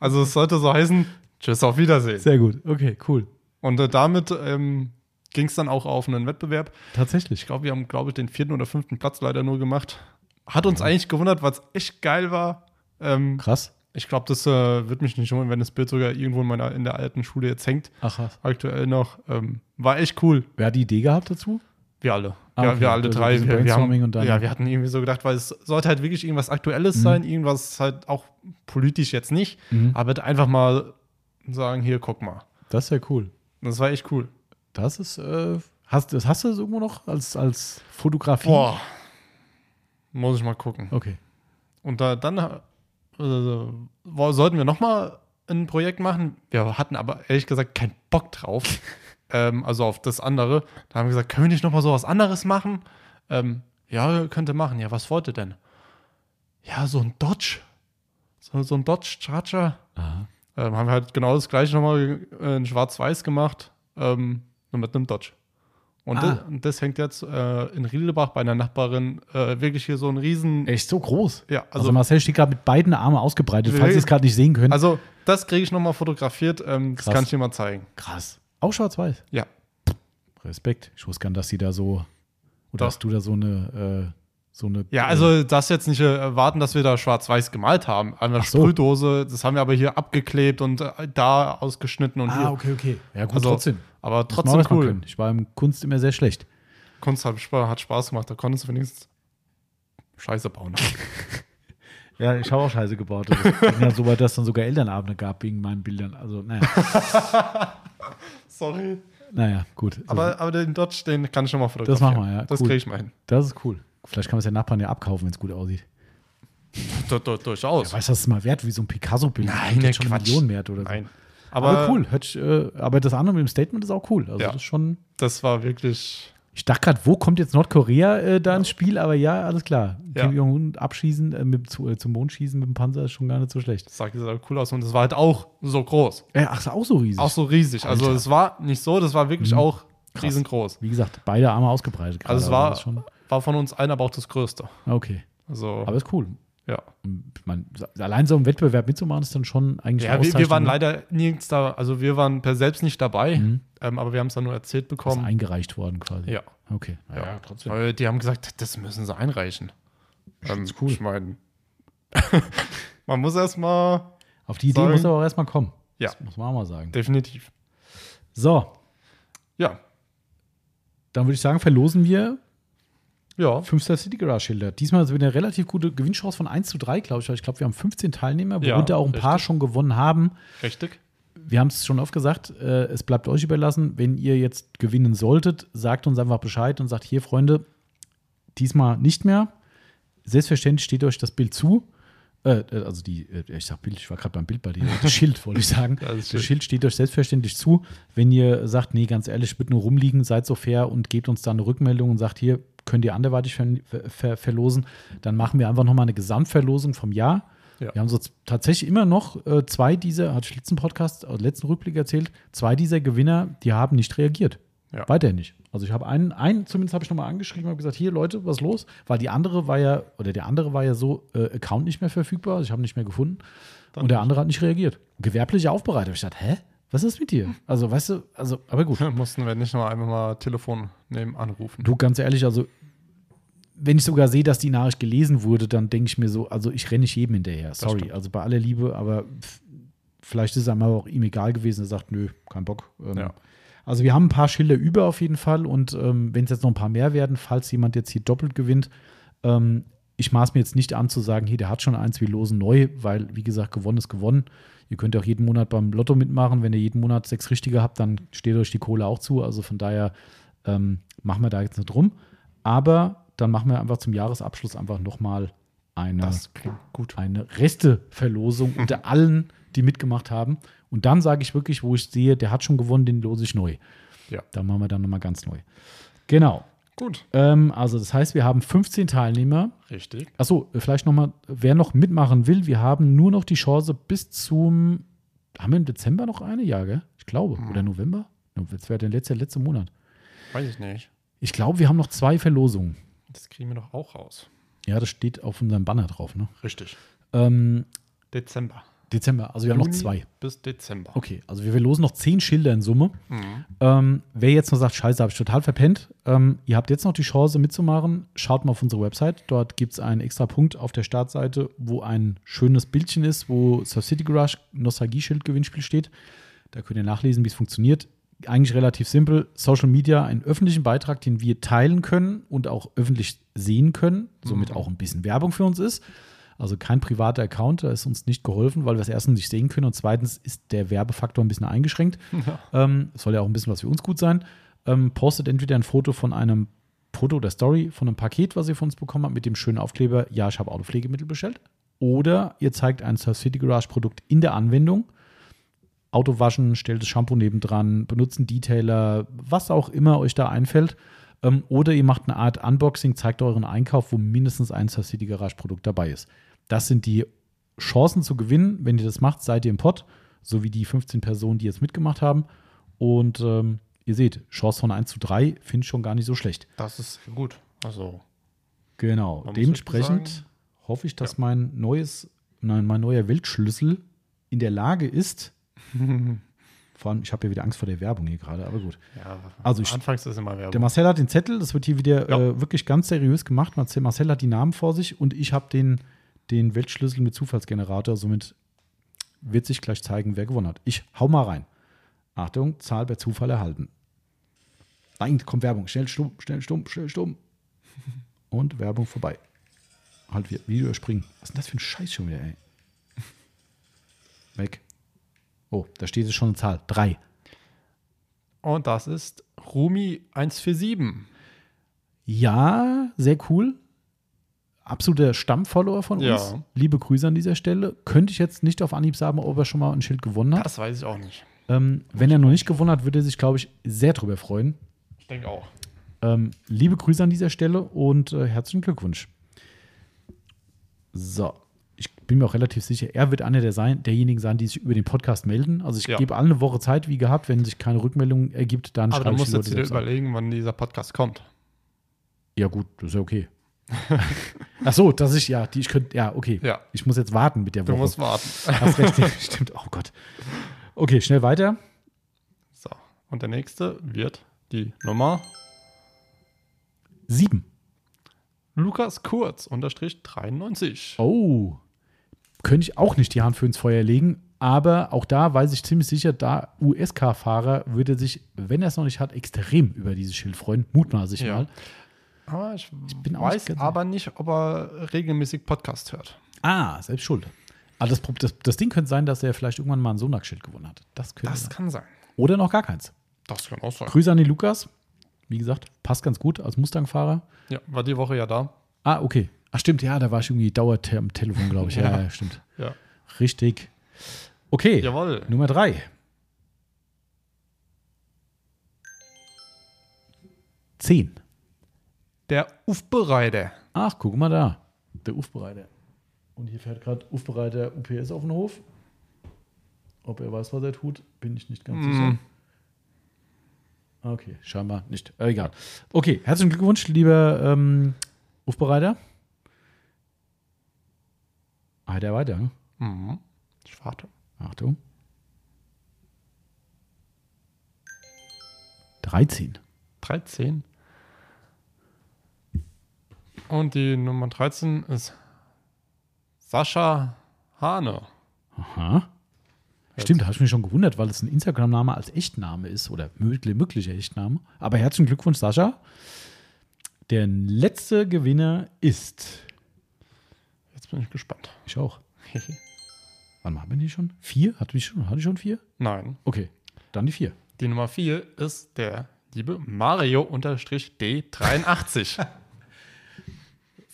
also es sollte so heißen, tschüss, auf Wiedersehen. Sehr gut, okay, cool. Und äh, damit ähm, ging es dann auch auf einen Wettbewerb. Tatsächlich. Ich glaube, wir haben, glaube ich, den vierten oder fünften Platz leider nur gemacht. Hat uns ja. eigentlich gewundert, was echt geil war. Ähm, Krass. Ich glaube, das äh, wird mich nicht wundern, wenn das Bild sogar irgendwo in meiner in der alten Schule jetzt hängt. Ach was. Aktuell noch. Ähm, war echt cool. Wer hat die Idee gehabt dazu? Wir alle. Ah, wir, okay. wir alle Also drei. Wir, wir, haben, ja, wir hatten irgendwie so gedacht, weil es sollte halt wirklich irgendwas Aktuelles Mhm. sein, irgendwas halt auch politisch jetzt nicht, Mhm. aber einfach mal sagen, hier, guck mal. Das ist ja cool. Das war echt cool. Das ist, äh, hast, das hast du das irgendwo noch als, als Fotografie? Boah. Muss ich mal gucken. Okay. Und da, dann äh, wo- sollten wir noch mal ein Projekt machen. Wir hatten aber ehrlich gesagt keinen Bock drauf. [laughs] ähm, also auf das andere. Da haben wir gesagt, können wir nicht noch mal so was anderes machen? Ähm, ja, könnte machen. Ja, was wollt ihr denn? Ja, so ein Dodge. So, so ein Dodge Charger. Aha. Ähm, haben wir halt genau das gleiche nochmal äh, in Schwarz-Weiß gemacht. Ähm, nur mit einem Dodge. Und, Ah. das, und das hängt jetzt äh, in Riedelbach bei einer Nachbarin äh, wirklich hier so ein riesen. Echt so groß. Ja, Also, also, Marcel steht gerade mit beiden Armen ausgebreitet, falls ihr es gerade nicht sehen könnt. also das kriege ich nochmal fotografiert. Ähm, das kann ich dir mal zeigen. Krass. Auch schwarz-weiß. Ja. Respekt. Ich wusste gar nicht, dass sie da so, oder Doch. dass du da so eine, äh, so eine. Ja, äh, also das jetzt nicht äh, erwarten, dass wir da schwarz-weiß gemalt haben. An der so. Sprühdose, das haben wir aber hier abgeklebt und äh, da ausgeschnitten und ah, hier. okay, okay. Ja, gut, Also, trotzdem. Aber trotzdem cool. Ich war im Kunst immer sehr schlecht. Kunst hat, Spaß- hat Spaß gemacht. Da konntest du wenigstens Scheiße bauen. [laughs] Ja, ich habe auch Scheiße gebaut. Das ging [laughs] ja so weit, dass es dann sogar Elternabende gab wegen meinen Bildern. Also, naja, [laughs] Sorry. naja gut. Aber, aber den Dodge, den kann ich schon mal Das fotografieren. machen wir, ja. Das Cool. kriege ich mal hin. Das ist cool. Vielleicht kann man es der Nachbarn ja abkaufen, wenn es gut aussieht. Du, du, durchaus. Ja, weißt du, das ist mal wert wie so ein Picasso-Bild. Nein, Das ne, schon Quatsch. Million wert oder so. Nein. Aber, Aber, cool. Hört, äh, aber das andere mit dem Statement ist auch cool. Also Ja. das ist schon. das war wirklich. Ich dachte gerade, wo kommt jetzt Nordkorea äh, da ins Spiel? Aber ja, alles klar. Ja. Kim Jong-un abschießen, äh, mit, zu, äh, zum Mond schießen mit dem Panzer ist schon gar nicht so schlecht. Das sah sah cool aus und es war halt auch so groß. Ach, ist auch so riesig. Auch so riesig. Also Alter. es war nicht so, das war wirklich Mhm. auch Krass. riesengroß. Wie gesagt, beide Arme ausgebreitet. gerade, Also es war, das war von uns allen aber auch das Größte. okay. Also, Aber ist cool. ja. Ich mein, allein so einen Wettbewerb mitzumachen, ist dann schon eigentlich Ja, wir, wir waren ne? leider nirgends da, also wir waren per selbst nicht dabei, Mhm. ähm, aber wir haben es dann nur erzählt Ist bekommen. eingereicht worden quasi. Ja. Okay. Ja, Weil die haben gesagt, das müssen sie einreichen. Ähm, ist cool. Ich meine, [laughs] man muss erstmal, Auf die Idee Sagen- muss aber auch erstmal kommen. Ja. Das muss man auch mal sagen. definitiv. So, Ja, dann würde ich sagen, verlosen wir ja, 5 Star City Garage Schilder. Diesmal ist wieder eine relativ gute Gewinnchance von 1 zu 3, glaube ich. Ich glaube, wir haben 15 Teilnehmer, Ja, worunter auch ein paar richtig. schon gewonnen haben. richtig. Wir haben es schon oft gesagt, äh, es bleibt euch überlassen. Wenn ihr jetzt gewinnen solltet, sagt uns einfach Bescheid und sagt, hier, Freunde, diesmal nicht mehr. Selbstverständlich steht euch das Bild zu. Äh, äh, also die, äh, ich sag Bild, ich war gerade beim Bild bei dir. Das Schild wollte ich sagen. [laughs] Ja, das das Schild. Steht euch selbstverständlich zu. Wenn ihr sagt, nee, ganz ehrlich, wird nur rumliegen, seid so fair und gebt uns da eine Rückmeldung und sagt, hier könnt ihr anderweitig ver ver verlosen, dann machen wir einfach nochmal eine Gesamtverlosung vom Jahr. Ja. Wir haben so tatsächlich immer noch äh, zwei dieser, hatte ich letzten Podcast, äh, letzten Rückblick erzählt, zwei dieser Gewinner, die haben nicht reagiert. Ja. Weiter nicht. Also ich habe einen, einen zumindest habe ich nochmal angeschrieben und habe gesagt, hier Leute, was los? Weil die andere war ja, oder der andere war ja so, äh, Account nicht mehr verfügbar, also ich habe ihn nicht mehr gefunden. Dann und der andere hat nicht reagiert. Gewerbliche Aufbereitung. Ich dachte, hä? Was ist mit dir? Also, weißt du, also, aber gut. [laughs] Mussten wir nicht noch einmal mal Telefon nehmen, anrufen. Du, ganz ehrlich, also, wenn ich sogar sehe, dass die Nachricht gelesen wurde, dann denke ich mir so, also ich renne nicht jedem hinterher. Sorry, also bei aller Liebe, aber vielleicht ist es einmal auch ihm egal gewesen. Er sagt, nö, kein Bock. Ähm, Ja. Also wir haben ein paar Schilder über auf jeden Fall und ähm, wenn es jetzt noch ein paar mehr werden, falls jemand jetzt hier doppelt gewinnt, ähm, ich maß mir jetzt nicht an zu sagen, hier, der hat schon eins, wir losen neu, weil, wie gesagt, gewonnen ist gewonnen. Ihr könnt auch jeden Monat beim Lotto mitmachen. Wenn ihr jeden Monat sechs Richtige habt, dann steht euch die Kohle auch zu. Also von daher ähm, machen wir da jetzt nicht rum. Aber dann machen wir einfach zum Jahresabschluss einfach nochmal eine, eine Resteverlosung unter [laughs] allen, die mitgemacht haben. Und dann sage ich wirklich, wo ich sehe, der hat schon gewonnen, den lose ich neu. Ja. Da machen wir dann nochmal ganz neu. Genau. Gut. Ähm, also das heißt, wir haben 15 Teilnehmer. Richtig. Achso, vielleicht nochmal, wer noch mitmachen will, wir haben nur noch die Chance bis zum, haben wir im Dezember noch eine? Ja, gell? Ich glaube. Oder November? Das wäre der letzte, letzte Monat. Weiß ich nicht. Ich glaube, wir haben noch zwei Verlosungen. Das kriegen wir doch auch raus. Ja, das steht auf unserem Banner drauf. Ne? Richtig. Ähm, Dezember. Dezember. Also wir haben noch Juni zwei. Bis Dezember. Okay, also wir verlosen noch zehn Schilder in Summe. Ähm, wer jetzt noch sagt, scheiße, habe ich total verpennt, ähm, ihr habt jetzt noch die Chance mitzumachen. Schaut mal auf unsere Website. Dort gibt es einen extra Punkt auf der Startseite, wo ein schönes Bildchen ist, wo Surf City Garage Nostalgie-Schild Gewinnspiel steht. Da könnt ihr nachlesen, wie es funktioniert. Eigentlich relativ simpel. Social Media, einen öffentlichen Beitrag, den wir teilen können und auch öffentlich sehen können, somit auch ein bisschen Werbung für uns ist. Also kein privater Account, da ist uns nicht geholfen, weil wir es erstens nicht sehen können und zweitens ist der Werbefaktor ein bisschen eingeschränkt. [laughs] Ähm, es soll ja auch ein bisschen was für uns gut sein. Ähm, postet entweder ein Foto von einem Foto oder Story von einem Paket, was ihr von uns bekommen habt, mit dem schönen Aufkleber, ja, ich habe Autopflegemittel bestellt. Oder ihr zeigt ein Surf City Garage Produkt in der Anwendung. Auto waschen, stellt das Shampoo nebendran, benutzt einen Detailer, was auch immer euch da einfällt. Ähm, oder ihr macht eine Art Unboxing, zeigt euren Einkauf, wo mindestens ein Surf City Garage Produkt dabei ist. Das sind die Chancen zu gewinnen. Wenn ihr das macht, seid ihr im Pott, so wie die 15 Personen, die jetzt mitgemacht haben. Und ähm, ihr seht, Chance von 1 zu 3 finde ich schon gar nicht so schlecht. Das ist gut. Also, Genau. Dementsprechend hoffe ich, dass mein neues, nein, mein neuer Weltschlüssel in der Lage ist. [laughs] vor allem, ich habe ja wieder Angst vor der Werbung hier gerade, aber gut. ja, Also ich- anfangs ist immer Der Werbung. Marcel hat den Zettel, das wird hier wieder Ja. äh, wirklich ganz seriös gemacht. Marcel, Marcel hat die Namen vor sich und ich habe den, den Weltschlüssel mit Zufallsgenerator. Somit wird sich gleich zeigen, wer gewonnen hat. Ich hau mal rein. Achtung, Zahl per Zufall erhalten. Nein, kommt Werbung. Schnell stumm, schnell stumm, schnell stumm. [laughs] Und Werbung vorbei. Halt, wir- Video springen. Was ist denn das für ein Scheiß schon wieder, ey? Weg. Oh, da steht jetzt schon eine Zahl. Drei. Und das ist Rumi 147. Ja, sehr cool. Absoluter Stammfollower von uns. Ja. Liebe Grüße an dieser Stelle. Könnte ich jetzt nicht auf Anhieb sagen, ob er schon mal ein Schild gewonnen hat. Das weiß ich auch nicht. Ähm, wenn er noch nicht gewonnen hat, würde er sich, glaube ich, sehr drüber freuen. Ich denke auch. Ähm, liebe Grüße an dieser Stelle und äh, herzlichen Glückwunsch. So, ich bin mir auch relativ sicher, er wird einer der sein, derjenigen sein, die sich über den Podcast melden. Also ich Ja. gebe allen eine Woche Zeit, wie gehabt. Wenn sich keine Rückmeldung ergibt, dann Aber schreibe du ich musst die jetzt wieder überlegen, wann dieser Podcast kommt. Ja, gut, das ist ja okay. [laughs] Ach so, dass ich, ja, die, ich könnte, ja, okay. Ja. Ich muss jetzt warten mit der Du Woche. musst warten. Hast recht, [laughs] stimmt. Oh Gott. Okay, schnell weiter. So. Und der nächste wird die Nummer Sieben. Lukas Kurz, unterstrich 93. Oh. Könnte ich auch nicht die Hand für ins Feuer legen, aber auch da weiß ich ziemlich sicher, da USK-Fahrer würde sich, wenn er es noch nicht hat, extrem über dieses Schild freuen. Mutmaße ich Ja. mal. Aber ich, bin auch weiß aber nicht, ob er regelmäßig Podcast hört. Ah, selbst schuld. Aber das, das, das Ding könnte sein, dass er vielleicht irgendwann mal ein Sonax-Schild gewonnen hat. Das könnte Das sein. kann sein. Oder noch gar keins. Das kann auch sein. Grüße an den Lukas. Wie gesagt, passt ganz gut als Mustang-Fahrer. Ja, war die Woche ja da. Ah, okay. Ach, stimmt, ja, da war ich irgendwie dauernd am Telefon, glaube ich. [laughs] Ja, Ja. ja, stimmt. Ja. Richtig. Okay, Jawohl. Nummer drei. Zehn. Der Ufbereiter. Ach, guck mal da. Der Ufbereiter. Und hier fährt gerade Ufbereiter UPS auf den Hof. Ob er weiß, was er tut, bin ich nicht ganz Mm. sicher. Okay, scheinbar nicht. Äh, egal. Okay, herzlichen Glückwunsch, lieber ähm, Ufbereiter. Ah, der weiter. ne? Mhm. Ich warte. Achtung. 13. 13. Und die Nummer 13 ist Sascha Hane. Aha. Stimmt, da habe ich mich schon gewundert, weil es ein Instagram-Name als Echtname ist oder möglich, möglicher Echtname. Aber herzlichen Glückwunsch, Sascha. Der letzte Gewinner ist. Jetzt bin ich gespannt. Ich auch. [laughs] Wann haben wir die schon? Vier? Hatte ich schon, hatte ich schon vier? Nein. Okay, dann die vier. Die Nummer 4 ist der liebe Mario-D83. [laughs]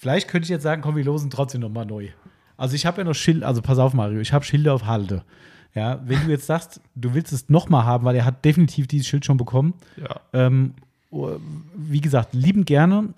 Vielleicht könnte ich jetzt sagen, komm, wir losen trotzdem nochmal neu. Also ich habe ja noch Schild, also pass auf, Mario, ich habe Schilder auf Halde. Ja, wenn du jetzt sagst, du willst es nochmal haben, weil er hat definitiv dieses Schild schon bekommen. ja. Ähm, oh, wie gesagt, lieben gerne.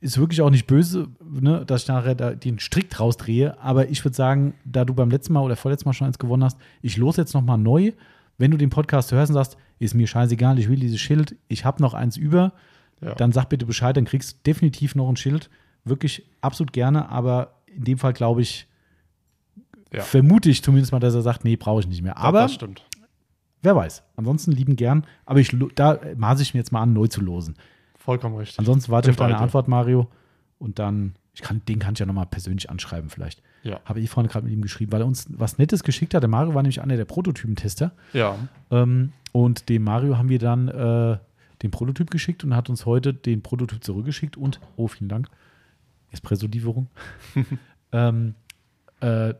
Ist wirklich auch nicht böse, ne, dass ich nachher da den Strick rausdrehe. Aber ich würde sagen, da du beim letzten Mal oder vorletzten Mal schon eins gewonnen hast, ich los jetzt nochmal neu. Wenn du den Podcast hörst und sagst, ist mir scheißegal, ich will dieses Schild, ich habe noch eins über, Ja. dann sag bitte Bescheid, dann kriegst du definitiv noch ein Schild. Wirklich absolut gerne, aber in dem Fall glaube ich, Ja. vermute ich zumindest mal, dass er sagt, nee, brauche ich nicht mehr. Aber das stimmt. wer weiß. Ansonsten lieben gern. Aber ich, da maße ich mir jetzt mal an, neu zu losen. Vollkommen richtig. Ansonsten warte ich auf deine. Antwort, Mario. Und dann, ich kann, den kann ich ja nochmal persönlich anschreiben vielleicht. Ja. Habe ich vorhin gerade mit ihm geschrieben, weil er uns was Nettes geschickt hat. Der Mario war nämlich einer der Prototypentester. Ja. Ähm, und dem Mario haben wir dann äh, den Prototyp geschickt und hat uns heute den Prototyp zurückgeschickt und, oh, vielen Dank, Espresso-Lieferung. [laughs] ähm, äh,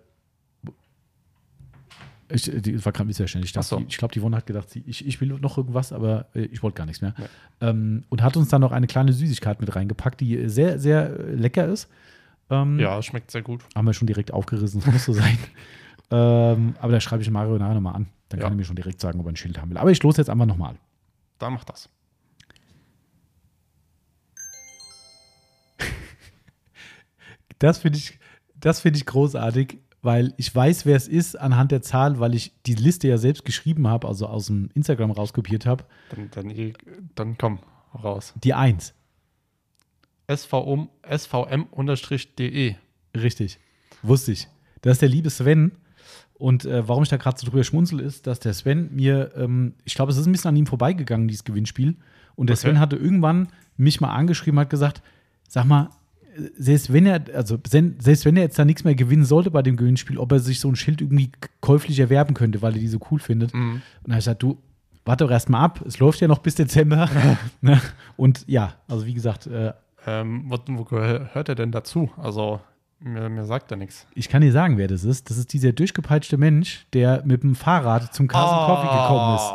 ich, die war gerade missverständlich. Ich, dachte, so. die- ich glaube, die Yvonne hat gedacht, sie, ich, ich will noch irgendwas, aber äh, ich wollte gar nichts mehr. Nee. Ähm, und hat uns dann noch eine kleine Süßigkeit mit reingepackt, die sehr, sehr lecker ist. Ähm, Ja, schmeckt sehr gut. haben wir schon direkt aufgerissen, das muss so sein. [laughs] ähm, aber da schreibe ich Mario nachher nochmal an. Dann kann Ja. er mir schon direkt sagen, ob er ein Schild haben will. Aber ich los jetzt einfach nochmal. Dann macht das. Das finde ich, das finde ich großartig, weil ich weiß, wer es ist anhand der Zahl, weil ich die Liste ja selbst geschrieben habe, also aus dem Instagram rauskopiert habe. Dann, dann, dann komm raus. Die 1. SVM, SVM-DE. Richtig. Wusste ich. Das ist der liebe Sven. Und äh, warum ich da gerade so drüber schmunzel, ist, dass der Sven mir, ähm, ich glaube, es ist ein bisschen an ihm vorbeigegangen, dieses Gewinnspiel. Und der Okay. Sven hatte irgendwann mich mal angeschrieben, hat gesagt, sag mal, selbst wenn er, also selbst wenn er jetzt da nichts mehr gewinnen sollte bei dem Gewinnspiel, ob er sich so ein Schild irgendwie käuflich erwerben könnte, weil er die so cool findet. Mhm. Und dann habe ich gesagt, du, warte doch erst mal ab, es läuft ja noch bis Dezember. [laughs] Ne? Und ja, also wie gesagt, äh, Ähm, wo, wo gehört er denn dazu? Also, mir, mir sagt er nichts. Ich kann dir sagen, wer das ist. Das ist dieser durchgepeitschte Mensch, der mit dem Fahrrad zum Carson Coffee gekommen ist.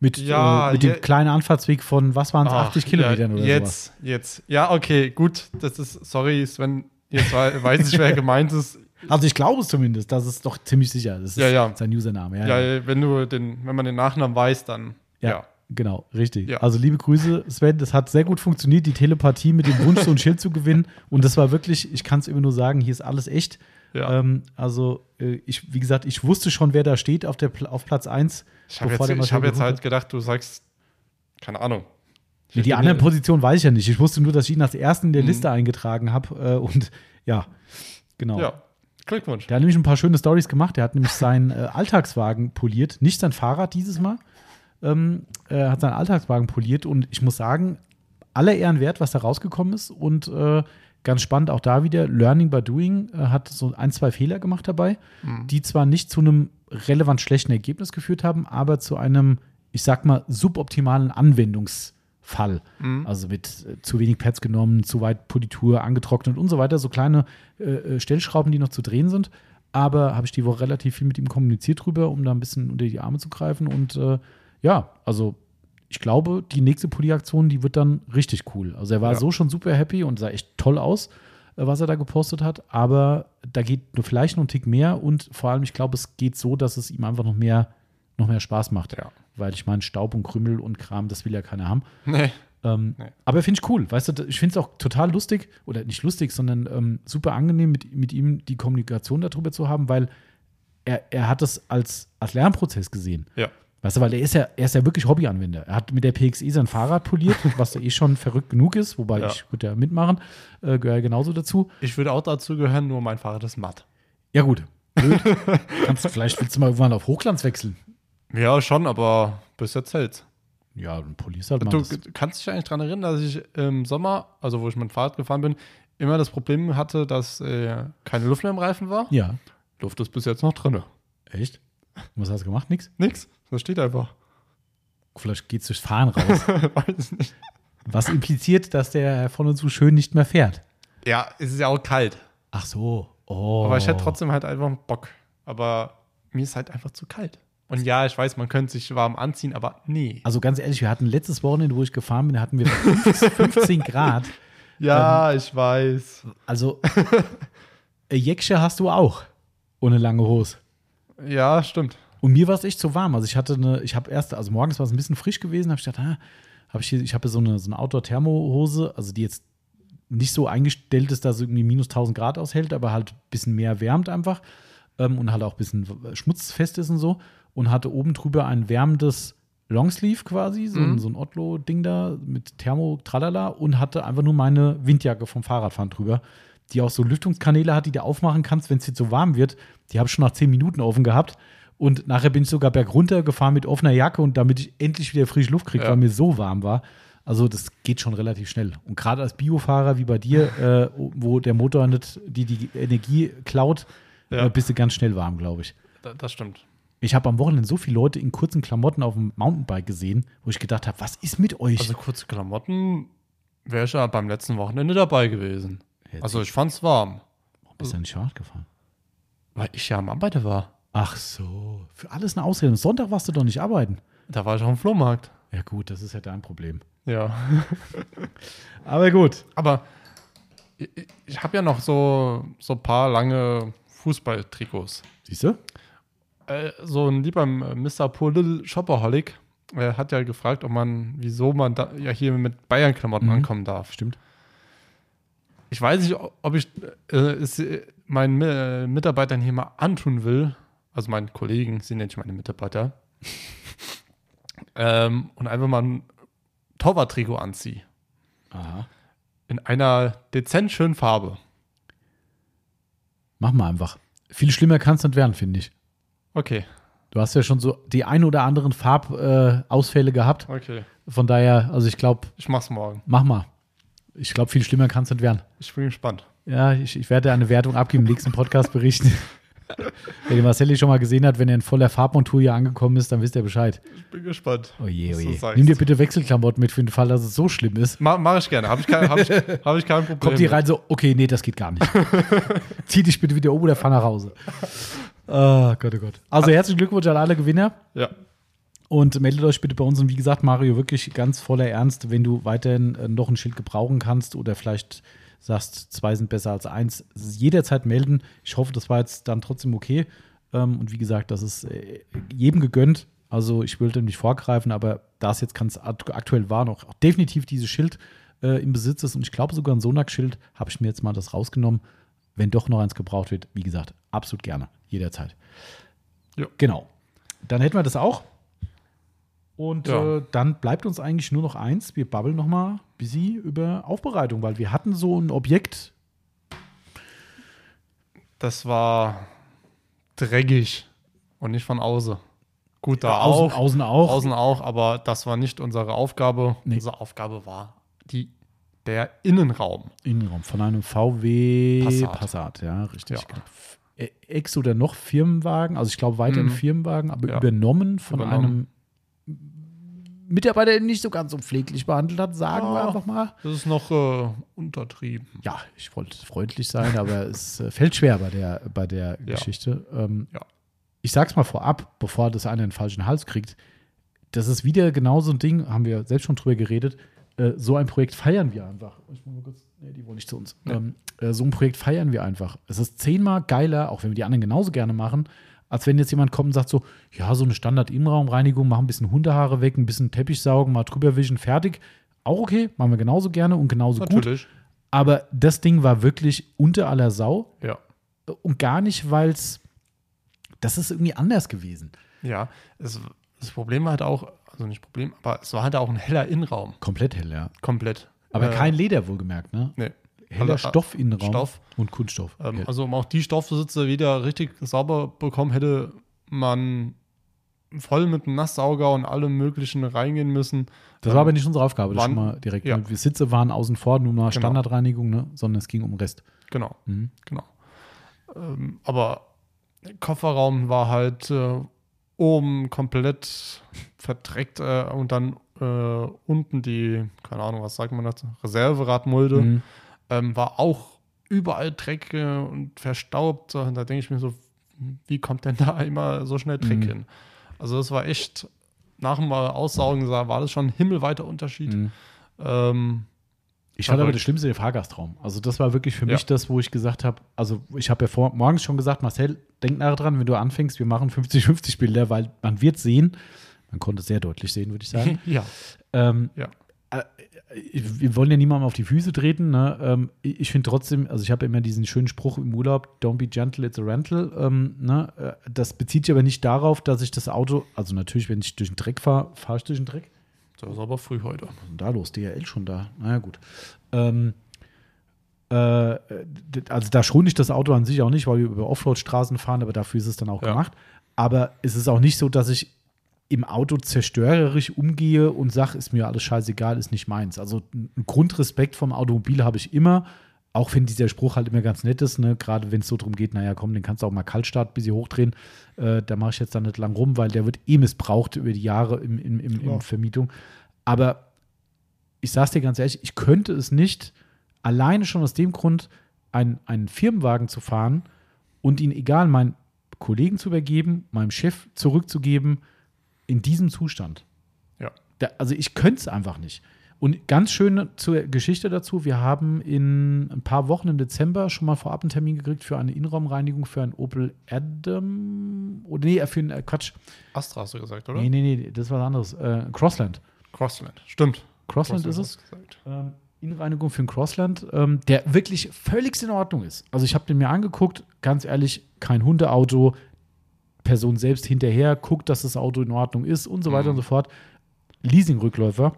Mit, Ja, äh, mit dem je- kleinen Anfahrtsweg von, was waren es, Ach, 80 Kilometern ja, oder jetzt, Jetzt, Ja, okay, gut. Das ist, sorry, Sven, jetzt wei- weiß ich, wer [laughs] gemeint ist. sowas. Also ich glaube es zumindest, das ist doch ziemlich sicher. Das ist Ja, ja. sein Username. Ja, ja. Wenn du den, wenn man den Nachnamen weiß, dann. Ja, genau, richtig. Also liebe Grüße, Sven, das hat sehr gut funktioniert, die Telepathie mit dem Wunsch, so ein Schild zu gewinnen. Und das war wirklich, ich kann es immer nur sagen, hier ist alles echt. Ja. Ähm, also äh, ich, wie gesagt, ich wusste schon, wer da steht auf, der, auf Platz 1. Ich habe jetzt, ich hab jetzt halt gedacht, du sagst, keine Ahnung. Die, die anderen Positionen weiß ich ja nicht. Ich wusste nur, dass ich ihn als ersten in der Mhm. Liste eingetragen habe. Äh, und [laughs] ja, genau. Ja, Glückwunsch. Der hat nämlich ein paar schöne Stories gemacht. Der hat nämlich seinen äh, Alltagswagen poliert, nicht sein Fahrrad dieses Mal. Ähm, er hat seinen Alltagswagen poliert und ich muss sagen, aller Ehren wert, was da rausgekommen ist. Und äh, ganz spannend auch da wieder, Learning by Doing äh, hat so ein, zwei Fehler gemacht dabei, Mhm. die zwar nicht zu einem relevant schlechten Ergebnis geführt haben, aber zu einem, ich sag mal, suboptimalen Anwendungsfall. Mhm. Also mit äh, zu wenig Pads genommen, zu weit Politur angetrocknet und so weiter. So kleine äh, äh, Stellschrauben, die noch zu drehen sind. Aber habe ich die Woche relativ viel mit ihm kommuniziert drüber, um da ein bisschen unter die Arme zu greifen. Und äh, ja, also ich glaube, die nächste Pulli-Aktion, die wird dann richtig cool. Also er war Ja. so schon super happy und sah echt toll aus, äh, was er da gepostet hat. Aber da geht nur vielleicht noch ein Tick mehr und vor allem, ich glaube, es geht so, dass es ihm einfach noch mehr, noch mehr Spaß macht. Ja. Weil ich meine, Staub und Krümmel und Kram, das will ja keiner haben. Nee. Ähm, Nee. Aber finde ich cool, weißt du, ich finde es auch total lustig, oder nicht lustig, sondern ähm, super angenehm, mit, mit ihm die Kommunikation darüber zu haben, weil er, er hat das als, als Lernprozess gesehen. Ja. Weißt du, weil er ist ja, er ist ja wirklich Hobbyanwender. Er hat mit der PXE sein Fahrrad poliert, [laughs] was ja eh schon verrückt genug ist, wobei Ja. ich würde ja mitmachen, äh, gehöre ja genauso dazu. Ich würde auch dazu gehören, nur mein Fahrrad ist matt. Ja, gut. [laughs] Kannst, vielleicht willst du mal irgendwann auf Hochglanz wechseln. Ja, schon, aber bis jetzt hält's. Ja, dann polierst halt mal. Du kannst dich eigentlich daran erinnern, dass ich im Sommer, also wo ich mit dem Fahrrad gefahren bin, immer das Problem hatte, dass äh, keine Luft mehr im Reifen war. Ja. Luft ist bis jetzt noch drin. Echt? Was hast du gemacht? Nix? Nix. Das steht einfach. Vielleicht geht's durchs Fahren raus. [laughs] Weiß nicht. was impliziert, dass der von uns so schön nicht mehr fährt. Ja, es ist ja auch kalt. Ach so. Oh. Aber ich hätte trotzdem halt einfach Bock. Aber mir ist halt einfach zu kalt. Und ja, ich weiß, man könnte sich warm anziehen, aber nee. Also ganz ehrlich, wir hatten letztes Wochenende, wo ich gefahren bin, hatten wir 15 [laughs] Grad. Ja, ich weiß. Also, äh, Jäcksche hast du auch. Ohne lange Hose. Ja, stimmt. Und mir war es echt zu warm. Also ich hatte eine, ich habe erst, also morgens war es ein bisschen frisch gewesen, habe ich gedacht, ah, habe ich hier, ich habe so eine, so eine Outdoor-Thermohose, also die jetzt nicht so eingestellt ist, dass sie irgendwie minus 1000 Grad aushält, aber halt ein bisschen mehr wärmt einfach ähm, und halt auch ein bisschen schmutzfest ist und so. Und hatte oben drüber ein wärmendes Longsleeve quasi, so, ein, Mhm. so ein Otlo-Ding da mit Thermo, tralala und hatte einfach nur meine Windjacke vom Fahrradfahren drüber. die auch so Lüftungskanäle hat, die du aufmachen kannst, wenn es jetzt so warm wird. Die habe ich schon nach zehn Minuten offen gehabt. Und nachher bin ich sogar bergunter gefahren mit offener Jacke und damit ich endlich wieder frische Luft kriege, Ja. weil mir so warm war. Also das geht schon relativ schnell. Und gerade als Biofahrer wie bei dir, [laughs] äh, wo der Motor nicht die, die Energie klaut, Ja. äh, bist du ganz schnell warm, glaube ich. Da, das stimmt. Ich habe am Wochenende so viele Leute in kurzen Klamotten auf dem Mountainbike gesehen, wo ich gedacht habe, was ist mit euch? Also kurze Klamotten wäre ich ja beim letzten Wochenende dabei gewesen. Jetzt- Also ich fand's warm, Warum bist du nicht Fahrrad gefahren? weil ich ja am Arbeiten war. Ach so, für alles eine Ausrede. Sonntag warst du doch nicht arbeiten. Da war ich auf dem Flohmarkt. Ja gut, das ist ja dein Problem. Ja. [laughs] Aber gut. Aber ich, ich habe ja noch so so ein paar lange Fußballtrikots. Siehst du? Äh, so ein lieber Mr. Poor Little Shopaholic äh, hat ja gefragt, ob man, wieso man da ja hier mit Bayern-Klamotten Mhm. ankommen darf. Stimmt. Ich weiß nicht, ob ich äh, es äh, meinen äh, Mitarbeitern hier mal antun will, also meinen Kollegen, sind nicht meine Mitarbeiter, ähm, und einfach mal ein Torwart-Trikot anziehe. Aha. In einer dezent schönen Farbe. Mach mal einfach. Viel schlimmer kann es nicht werden, finde ich. Okay, Du hast ja schon so die ein oder anderen Farbausfälle äh, gehabt. okay. Von daher, also ich glaube, Ich mach's morgen. mach mal. Ich glaube, viel schlimmer kann es nicht werden. Ich bin gespannt. Ja, ich, ich werde eine Wertung abgeben, im nächsten Podcast berichten. [laughs] Wenn ihr Marcelli schon mal gesehen hat, wenn er in voller Farbmontur hier angekommen ist, dann wisst ihr Bescheid. Ich bin gespannt. Oh je, oh je. Nimm dir bitte Wechselklamotten mit für den Fall, dass es so schlimm ist. Ma mach ich gerne. Habe ich, kein, hab ich, [laughs] hab ich kein Problem. Kommt die rein so, okay, nee, das geht gar nicht. [laughs] Zieh dich bitte wieder um oder fahr nach Hause. Oh Gott, oh Gott. Also herzlichen Glückwunsch an alle Gewinner. Ja. Und meldet euch bitte bei uns. Und wie gesagt, Mario, wirklich ganz voller Ernst, wenn du weiterhin äh, noch ein Schild gebrauchen kannst oder vielleicht sagst, zwei sind besser als eins, jederzeit melden. Ich hoffe, das war jetzt dann trotzdem okay. Ähm, und wie gesagt, das ist äh, jedem gegönnt. Also ich will dem nicht vorgreifen, aber da es jetzt ganz akt- aktuell war, noch definitiv dieses Schild äh, im Besitz ist und ich glaube sogar ein Sonax-Schild, habe ich mir jetzt mal das rausgenommen. Wenn doch noch eins gebraucht wird, wie gesagt, absolut gerne, jederzeit. Ja. Genau. Dann hätten wir das auch. Und Ja. äh, dann bleibt uns eigentlich nur noch eins. Wir babbeln noch mal busy über Aufbereitung, weil wir hatten so ein Objekt. Das war dreckig und nicht von außen. Gut, da außen, auch. außen auch. Außen auch, aber das war nicht unsere Aufgabe. Nee. Unsere Aufgabe war die, der Innenraum. Innenraum von einem VW Passat. Passat, ja, richtig. Ja. genau. Ex oder noch Firmenwagen, also ich glaube weiterhin Mhm. Firmenwagen, aber Ja. übernommen von Übernommen. einem Mitarbeiter, nicht so ganz so pfleglich behandelt hat, sagen wir Ja. einfach mal. Das ist noch äh, untertrieben. Ja, ich wollte freundlich sein, aber [laughs] es äh, fällt schwer bei der, bei der Ja. Geschichte. Ähm, Ja. Ich sag's mal vorab, bevor das einer den falschen Hals kriegt. Das ist wieder genau so ein Ding, haben wir selbst schon drüber geredet. Äh, so ein Projekt feiern wir einfach. Ich muss mal kurz, nee, die wollen nicht zu uns. Ja. Ähm, äh, so ein Projekt feiern wir einfach. Es ist zehnmal geiler, auch wenn wir die anderen genauso gerne machen, als wenn jetzt jemand kommt und sagt so, ja, so eine Standard-Innenraumreinigung, machen ein bisschen Hundehaare weg, ein bisschen Teppich saugen, mal drüber wischen, fertig. Auch okay, machen wir genauso gerne und genauso gut. Natürlich. Aber das Ding war wirklich unter aller Sau Ja. und gar nicht, weil es, das ist irgendwie anders gewesen. Ja. Es, das Problem war halt auch, also nicht Problem, aber es war halt auch ein heller Innenraum. Komplett hell, ja. Komplett. Aber Äh, kein Leder wohlgemerkt, ne? Nee. Heller Also, äh, Stoffinnenraum Stoff. und Kunststoff. Ähm, also um auch die Stoffsitze wieder richtig sauber bekommen, hätte man voll mit einem Nasssauger und allem möglichen reingehen müssen. das war aber nicht unsere Aufgabe, das wann- schon mal direkt. ja. ne? Sitze waren außen vor, nur mal Genau. Standardreinigung, ne? sondern es ging um Rest. Genau, Mhm. genau. Ähm, aber Kofferraum war halt äh, oben komplett verdreckt äh, und dann äh, unten die, keine Ahnung, was sagt man dazu, Reserveradmulde. Mhm. Ähm, war auch überall Dreck und verstaubt. Und da denke ich mir so, wie kommt denn da [laughs] immer so schnell Dreck Mhm. hin? Also das war echt, nach dem Aussaugen sah, war das schon ein himmelweiter Unterschied. Mhm. Ähm, Ich fand aber das Schlimmste den Fahrgastraum. Also das war wirklich für Ja. mich das, wo ich gesagt habe, also ich habe ja vor, morgens schon gesagt, Marcel, denk nachher dran, wenn du anfängst, wir machen 50-50 Bilder, weil man wird sehen, man konnte es sehr deutlich sehen, würde ich sagen. [laughs] ja, ähm, ja. Äh, wir wollen ja niemandem auf die Füße treten. Ne? Ähm, ich finde trotzdem, also ich habe immer diesen schönen Spruch im Urlaub, don't be gentle, it's a rental. Ähm, ne? Äh, Das bezieht sich aber nicht darauf, dass ich das Auto, also natürlich, wenn ich durch den Dreck fahre, fahre ich durch den Dreck. Das ist aber früh heute. Was ist denn da los? DHL schon da? Naja, gut. Ähm, Äh, also da schone ich das Auto an sich auch nicht, weil wir über Offroad-Straßen fahren, aber dafür ist es dann auch Ja. gemacht. Aber es ist auch nicht so, dass ich im Auto zerstörerisch umgehe und sage, ist mir alles scheißegal, ist nicht meins. Also einen Grundrespekt vom Automobil habe ich immer, auch wenn dieser Spruch halt immer ganz nett ist, ne? gerade wenn es so darum geht, naja, komm, den kannst du auch mal Kaltstart bis sie hochdrehen. Äh, da mache ich jetzt dann nicht lang rum, weil der wird eh missbraucht über die Jahre im, im, im, Ja. in Vermietung. Aber ich sag's dir ganz ehrlich, ich könnte es nicht alleine schon aus dem Grund, einen, einen Firmenwagen zu fahren und ihn egal meinen Kollegen zu übergeben, meinem Chef zurückzugeben, in diesem Zustand. Ja. Da, also ich könnte es einfach nicht. Und ganz schön zur Geschichte dazu, wir haben in ein paar Wochen im Dezember schon mal vorab einen Termin gekriegt für eine Innenraumreinigung für ein Opel Adam. Oder nee, für einen äh, Quatsch. Astra hast du gesagt, oder? Nee, nee, nee, das war was anderes. Äh, Crossland. Crossland. Stimmt. Crossland ist es. ähm, Innenreinigung für den Crossland, ähm, der wirklich völlig in Ordnung ist. Also ich habe den mir angeguckt, ganz ehrlich, kein Hundeauto, Person selbst hinterher, guckt, dass das Auto in Ordnung ist und so weiter Mhm. und so fort. Leasingrückläufer.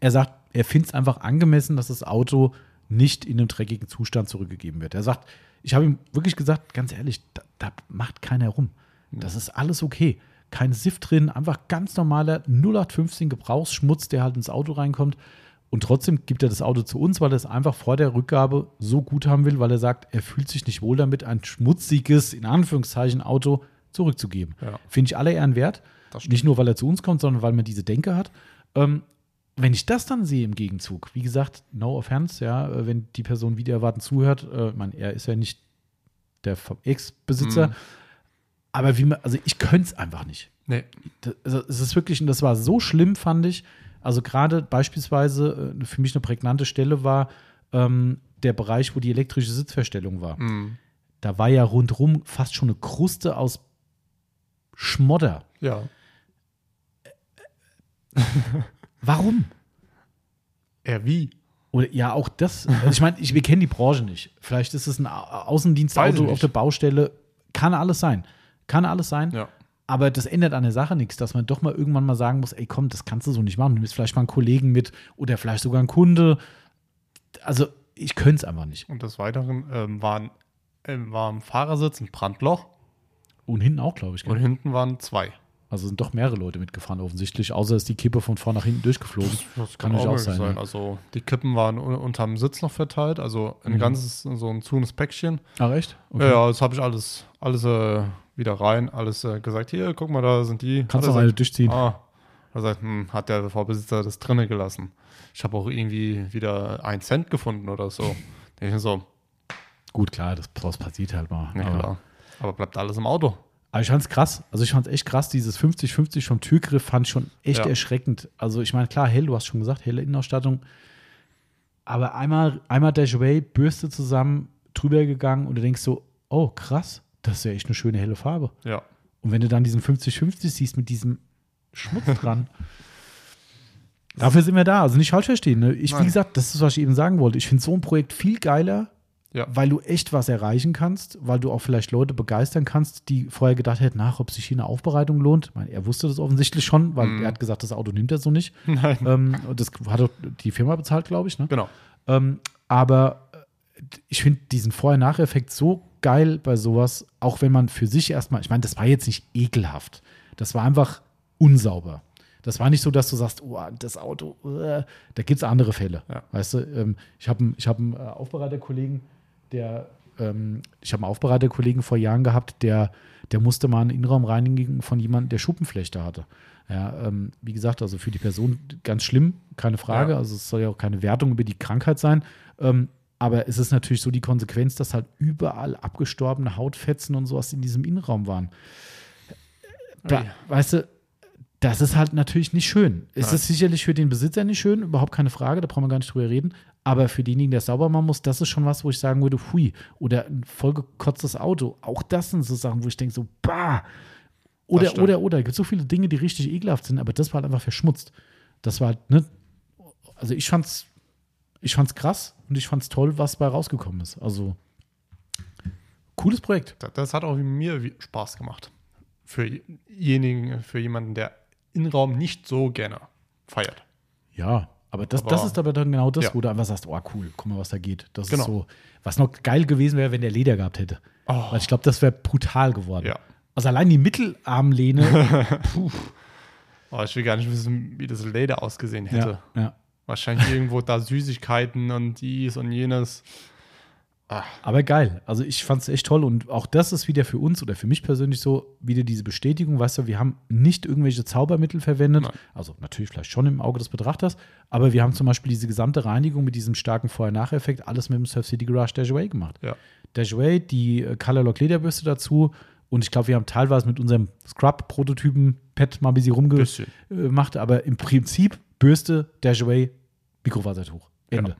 Er sagt, er findet es einfach angemessen, dass das Auto nicht in einem dreckigen Zustand zurückgegeben wird. Er sagt, ich habe ihm wirklich gesagt, ganz ehrlich, da, da macht keiner rum. Das ist alles okay. Kein Siff drin, einfach ganz normaler 0815 Gebrauchsschmutz, der halt ins Auto reinkommt. Und trotzdem gibt er das Auto zu uns, weil er es einfach vor der Rückgabe so gut haben will, weil er sagt, er fühlt sich nicht wohl damit, ein schmutziges, in Anführungszeichen, Auto zurückzugeben. Ja. Finde ich alle Ehren wert. Nicht nur, weil er zu uns kommt, sondern weil man diese Denke hat. Ähm, wenn ich das dann sehe im Gegenzug, wie gesagt, no offense, ja, äh, wenn die Person wieder erwarten zuhört, äh, meine, er ist ja nicht der Ex-Besitzer, Mhm. aber wie man, also ich könnte es einfach nicht. Nee. Das, also es ist wirklich, und das war so schlimm, fand ich. Also gerade beispielsweise äh, für mich eine prägnante Stelle war ähm, der Bereich, wo die elektrische Sitzverstellung war. Mhm. Da war ja rundrum fast schon eine Kruste aus Schmodder. Ja. [laughs] Warum? Er wie? Oder ja, auch das. Also ich meine, ich, wir kennen die Branche nicht. Vielleicht ist es ein Außendienstauto auf der Baustelle. Kann alles sein. Kann alles sein. Ja. Aber das ändert an der Sache nichts, dass man doch mal irgendwann mal sagen muss, ey komm, das kannst du so nicht machen. Du nimmst vielleicht mal einen Kollegen mit oder vielleicht sogar einen Kunde. Also ich könnte es einfach nicht. Und des Weiteren ähm, waren, ähm, war im Fahrersitz ein Brandloch Und hinten auch, glaube ich. Gell? und hinten waren zwei. Also sind doch mehrere Leute mitgefahren offensichtlich, außer ist die Kippe von vorn nach hinten durchgeflogen. Kann natürlich auch möglich sein, ja. Also die Kippen waren un unterm Sitz noch verteilt, also ein Mhm. ganzes, so ein zunes Päckchen. Ach echt? Ja, ja, das habe ich alles, alles äh, wieder rein, alles äh, gesagt, hier, guck mal, da sind die. Kannst du eine durchziehen. Ah, sagt, hm, hat der Vorbesitzer das drinne gelassen. Ich habe auch irgendwie wieder einen Cent gefunden oder so. [laughs] Ich mir so, Gut, klar, das, das passiert halt mal. ja klar. Aber bleibt alles im Auto. aber ich fand's krass. Also ich fand's echt krass. Dieses 50-50 vom Türgriff fand ich schon echt Ja. erschreckend. Also ich meine, klar, hell, du hast schon gesagt, helle Innenausstattung. Aber einmal, einmal Dash Away, Bürste zusammen, drüber gegangen und du denkst so, oh krass, das ist ja echt eine schöne helle Farbe. Ja. Und wenn du dann diesen 50-50 siehst mit diesem Schmutz [laughs] dran. Dafür sind wir da. Also nicht falsch verstehen. Ne? Ich, wie Nein. gesagt, das ist, was ich eben sagen wollte. Ich finde so ein Projekt viel geiler, Ja. weil du echt was erreichen kannst, weil du auch vielleicht Leute begeistern kannst, die vorher gedacht hätten, ach, ob sich hier eine Aufbereitung lohnt. Ich meine, er wusste das offensichtlich schon, weil Mhm. er hat gesagt, das Auto nimmt er so nicht. [laughs] Nein. ähm, das hat doch die Firma bezahlt, glaube ich. Ne? Genau. Ähm, aber äh, ich finde diesen Vorher-Nach-Effekt so geil bei sowas, auch wenn man für sich erstmal, ich meine, das war jetzt nicht ekelhaft. Das war einfach unsauber. Das war nicht so, dass du sagst, oh, das Auto, äh, da gibt es andere Fälle. Ja. Weißt du, ähm, ich habe ich hab einen äh, Aufbereiterkollegen, der, ähm, ich habe einen Aufbereiterkollegen vor Jahren gehabt, der, der musste mal einen Innenraum reinigen von jemandem, der Schuppenflechte hatte. Ja, ähm, wie gesagt, also für die Person ganz schlimm, keine Frage. Ja. Also es soll ja auch keine Wertung über die Krankheit sein. Ähm, aber es ist natürlich so die Konsequenz, dass halt überall abgestorbene Hautfetzen und sowas in diesem Innenraum waren. Da, Ui. weißt du, das ist halt natürlich nicht schön. Es Nein. ist sicherlich für den Besitzer nicht schön, überhaupt keine Frage, da brauchen wir gar nicht drüber reden. Aber für denjenigen, der sauber machen muss, das ist schon was, wo ich sagen würde, hui, oder ein vollgekotztes Auto. Auch das sind so Sachen, wo ich denke, so, bah. Oder, oder, oder. Es gibt so viele Dinge, die richtig ekelhaft sind, aber das war halt einfach verschmutzt. Das war halt, ne? Also ich fand's, ich fand's krass und ich fand's toll, was bei rausgekommen ist. Also, cooles Projekt. Das, das hat auch mir Spaß gemacht. Für jenigen, für jemanden, der Innenraum nicht so gerne feiert. Ja, Aber das, Aber- das ist aber dann genau das, Ja. wo du einfach sagst, oh cool, guck mal, was da geht. Das Genau. ist so, was noch geil gewesen wäre, wenn der Leder gehabt hätte. Oh. Weil ich glaube, das wäre brutal geworden. Ja. Also allein die Mittelarmlehne. [laughs] puh, Oh, ich will gar nicht wissen, wie das Leder ausgesehen hätte. ja, ja. Wahrscheinlich irgendwo da Süßigkeiten und dies und jenes. Aber geil. Also ich fand es echt toll und auch das ist wieder für uns oder für mich persönlich so wieder diese Bestätigung, weißt du, wir haben nicht irgendwelche Zaubermittel verwendet. Nein. Also natürlich vielleicht schon im Auge des Betrachters, aber wir haben zum Beispiel diese gesamte Reinigung mit diesem starken Vorher-Nacheffekt alles mit dem Surf City Garage Dash Away gemacht. Ja. Dash Away, die äh, Color Lock Lederbürste dazu und ich glaube, wir haben teilweise mit unserem Scrub-Prototypen-Pad mal ein bisschen rumgemacht, aber im Prinzip Bürste, Dash Away, Mikrofasertuch. Ende. Ja.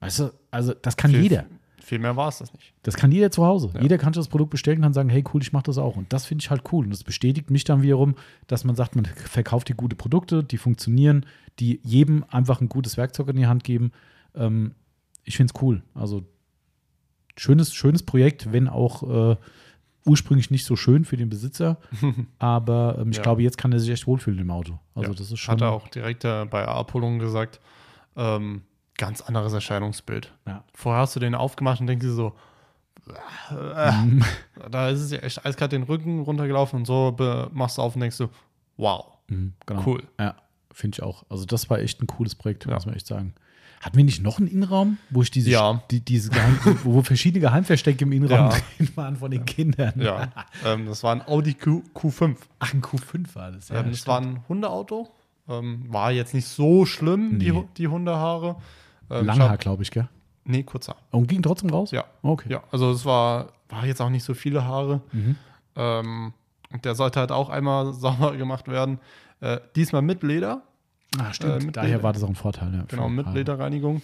Weißt du, also das kann Viel- jeder. Viel mehr war es das nicht. Das kann jeder zu Hause. Ja. Jeder kann sich das Produkt bestellen, kann sagen, hey cool, ich mache das auch. Und das finde ich halt cool. Und das bestätigt mich dann wiederum, dass man sagt, man verkauft die gute Produkte, die funktionieren, die jedem einfach ein gutes Werkzeug in die Hand geben. Ähm, ich finde es cool. Also schönes, schönes Projekt, wenn auch äh, ursprünglich nicht so schön für den Besitzer. [laughs] Aber ähm, ich Ja. glaube, jetzt kann er sich echt wohlfühlen im Auto. Also Ja. das ist schon. Hat er auch direkt äh, bei Abholung gesagt, ähm, ganz anderes Erscheinungsbild. Ja. Vorher hast du den aufgemacht und denkst dir so, äh, [laughs] Mhm. da ist es ja echt eiskalt den Rücken runtergelaufen und so machst du auf und denkst du, wow, Mhm, genau. cool. Ja, finde ich auch. Also das war echt ein cooles Projekt, Ja. muss man echt sagen. Hatten wir nicht noch einen Innenraum, wo ich diese, Ja. die, diese Geheim, wo, verschiedene Geheimverstecke im Innenraum Ja. drin waren von den Kindern? Ja, ähm, das war ein Audi Q, Q5. Ach, ein Q5 war das. Ja, ähm, das stimmt. war ein Hundeauto. Ähm, war jetzt nicht so schlimm, die, Nee. Hu- die Hundehaare. Ähm, Langhaar, glaube ich, gell? Nee, kurzer. Und ging trotzdem raus? Ja. Okay. Ja, also es war, war jetzt auch nicht so viele Haare. Mhm. Ähm, und der sollte halt auch einmal [laughs] sauber gemacht werden. Äh, diesmal mit Leder, Ah, stimmt. Äh, mit Daher Leder. war das auch ein Vorteil. Ja, genau, mit ah. Lederreinigung.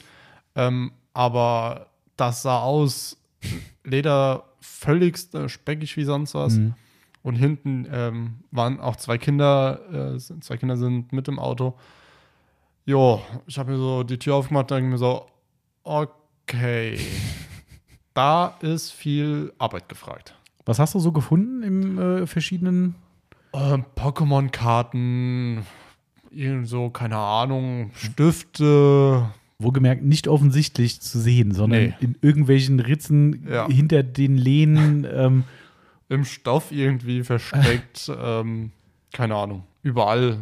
Ähm, aber das sah aus, Leder völligst äh, speckig wie sonst was. Mhm. Und hinten ähm, waren auch zwei Kinder, äh, zwei Kinder sind mit im Auto. Jo, ich habe mir so die Tür aufgemacht, denke mir so, okay, [laughs] da ist viel Arbeit gefragt. Was hast du so gefunden im äh, verschiedenen? Ähm, Pokémon-Karten, irgend so, keine Ahnung, Stifte. Wohlgemerkt nicht offensichtlich zu sehen, sondern Nee. in irgendwelchen Ritzen Ja. hinter den Lehnen. [laughs] ähm, im Stoff irgendwie versteckt. [laughs] ähm, keine Ahnung. Überall.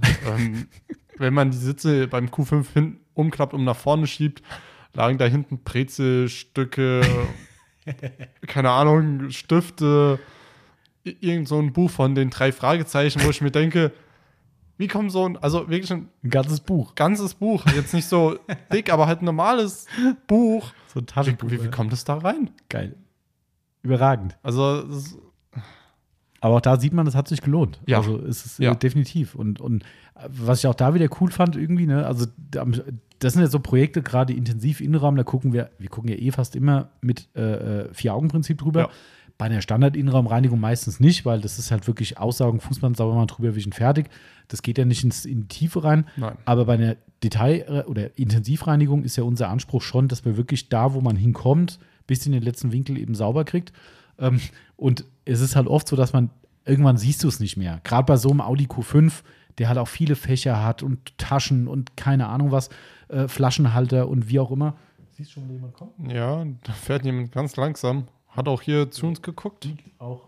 Wenn man die Sitze beim Q5 hin umklappt und nach vorne schiebt, lagen da hinten Brezelstücke, [laughs] keine Ahnung, Stifte, irgend so ein Buch von den drei Fragezeichen, wo ich mir denke, wie kommt so ein, also wirklich ein ein ganzes Buch. ganzes Buch, jetzt nicht so dick, aber halt ein normales Buch. So ein Wie, Taschenbuch. wie, wie kommt es da rein? Geil. Überragend. Also, das ist, Aber auch da sieht man, es hat sich gelohnt. Ja. Also es ist Ja. äh, definitiv. Und, und äh, was ich auch da wieder cool fand, irgendwie, ne, also da- das sind ja so Projekte, gerade intensiv Innenraum, da gucken wir, wir gucken ja eh fast immer mit äh, äh, Vier-Augen-Prinzip drüber. Ja. Bei einer Standard-Innenraumreinigung meistens nicht, weil das ist halt wirklich Aussaugen, Fußband sauber mal drüber wischen, fertig. Das geht ja nicht ins, in die Tiefe rein. nein. Aber bei einer Detail- oder Intensivreinigung ist ja unser Anspruch schon, dass wir wirklich da, wo man hinkommt, bis in den letzten Winkel eben sauber kriegt. Ähm, und es ist halt oft so, dass man irgendwann siehst du es nicht mehr. Gerade bei so einem Audi Q5, der halt auch viele Fächer hat und Taschen und keine Ahnung was, äh, Flaschenhalter und wie auch immer. Siehst du schon, jemand kommt? Ja, da fährt jemand ganz langsam. Hat auch hier zu uns geguckt. Auch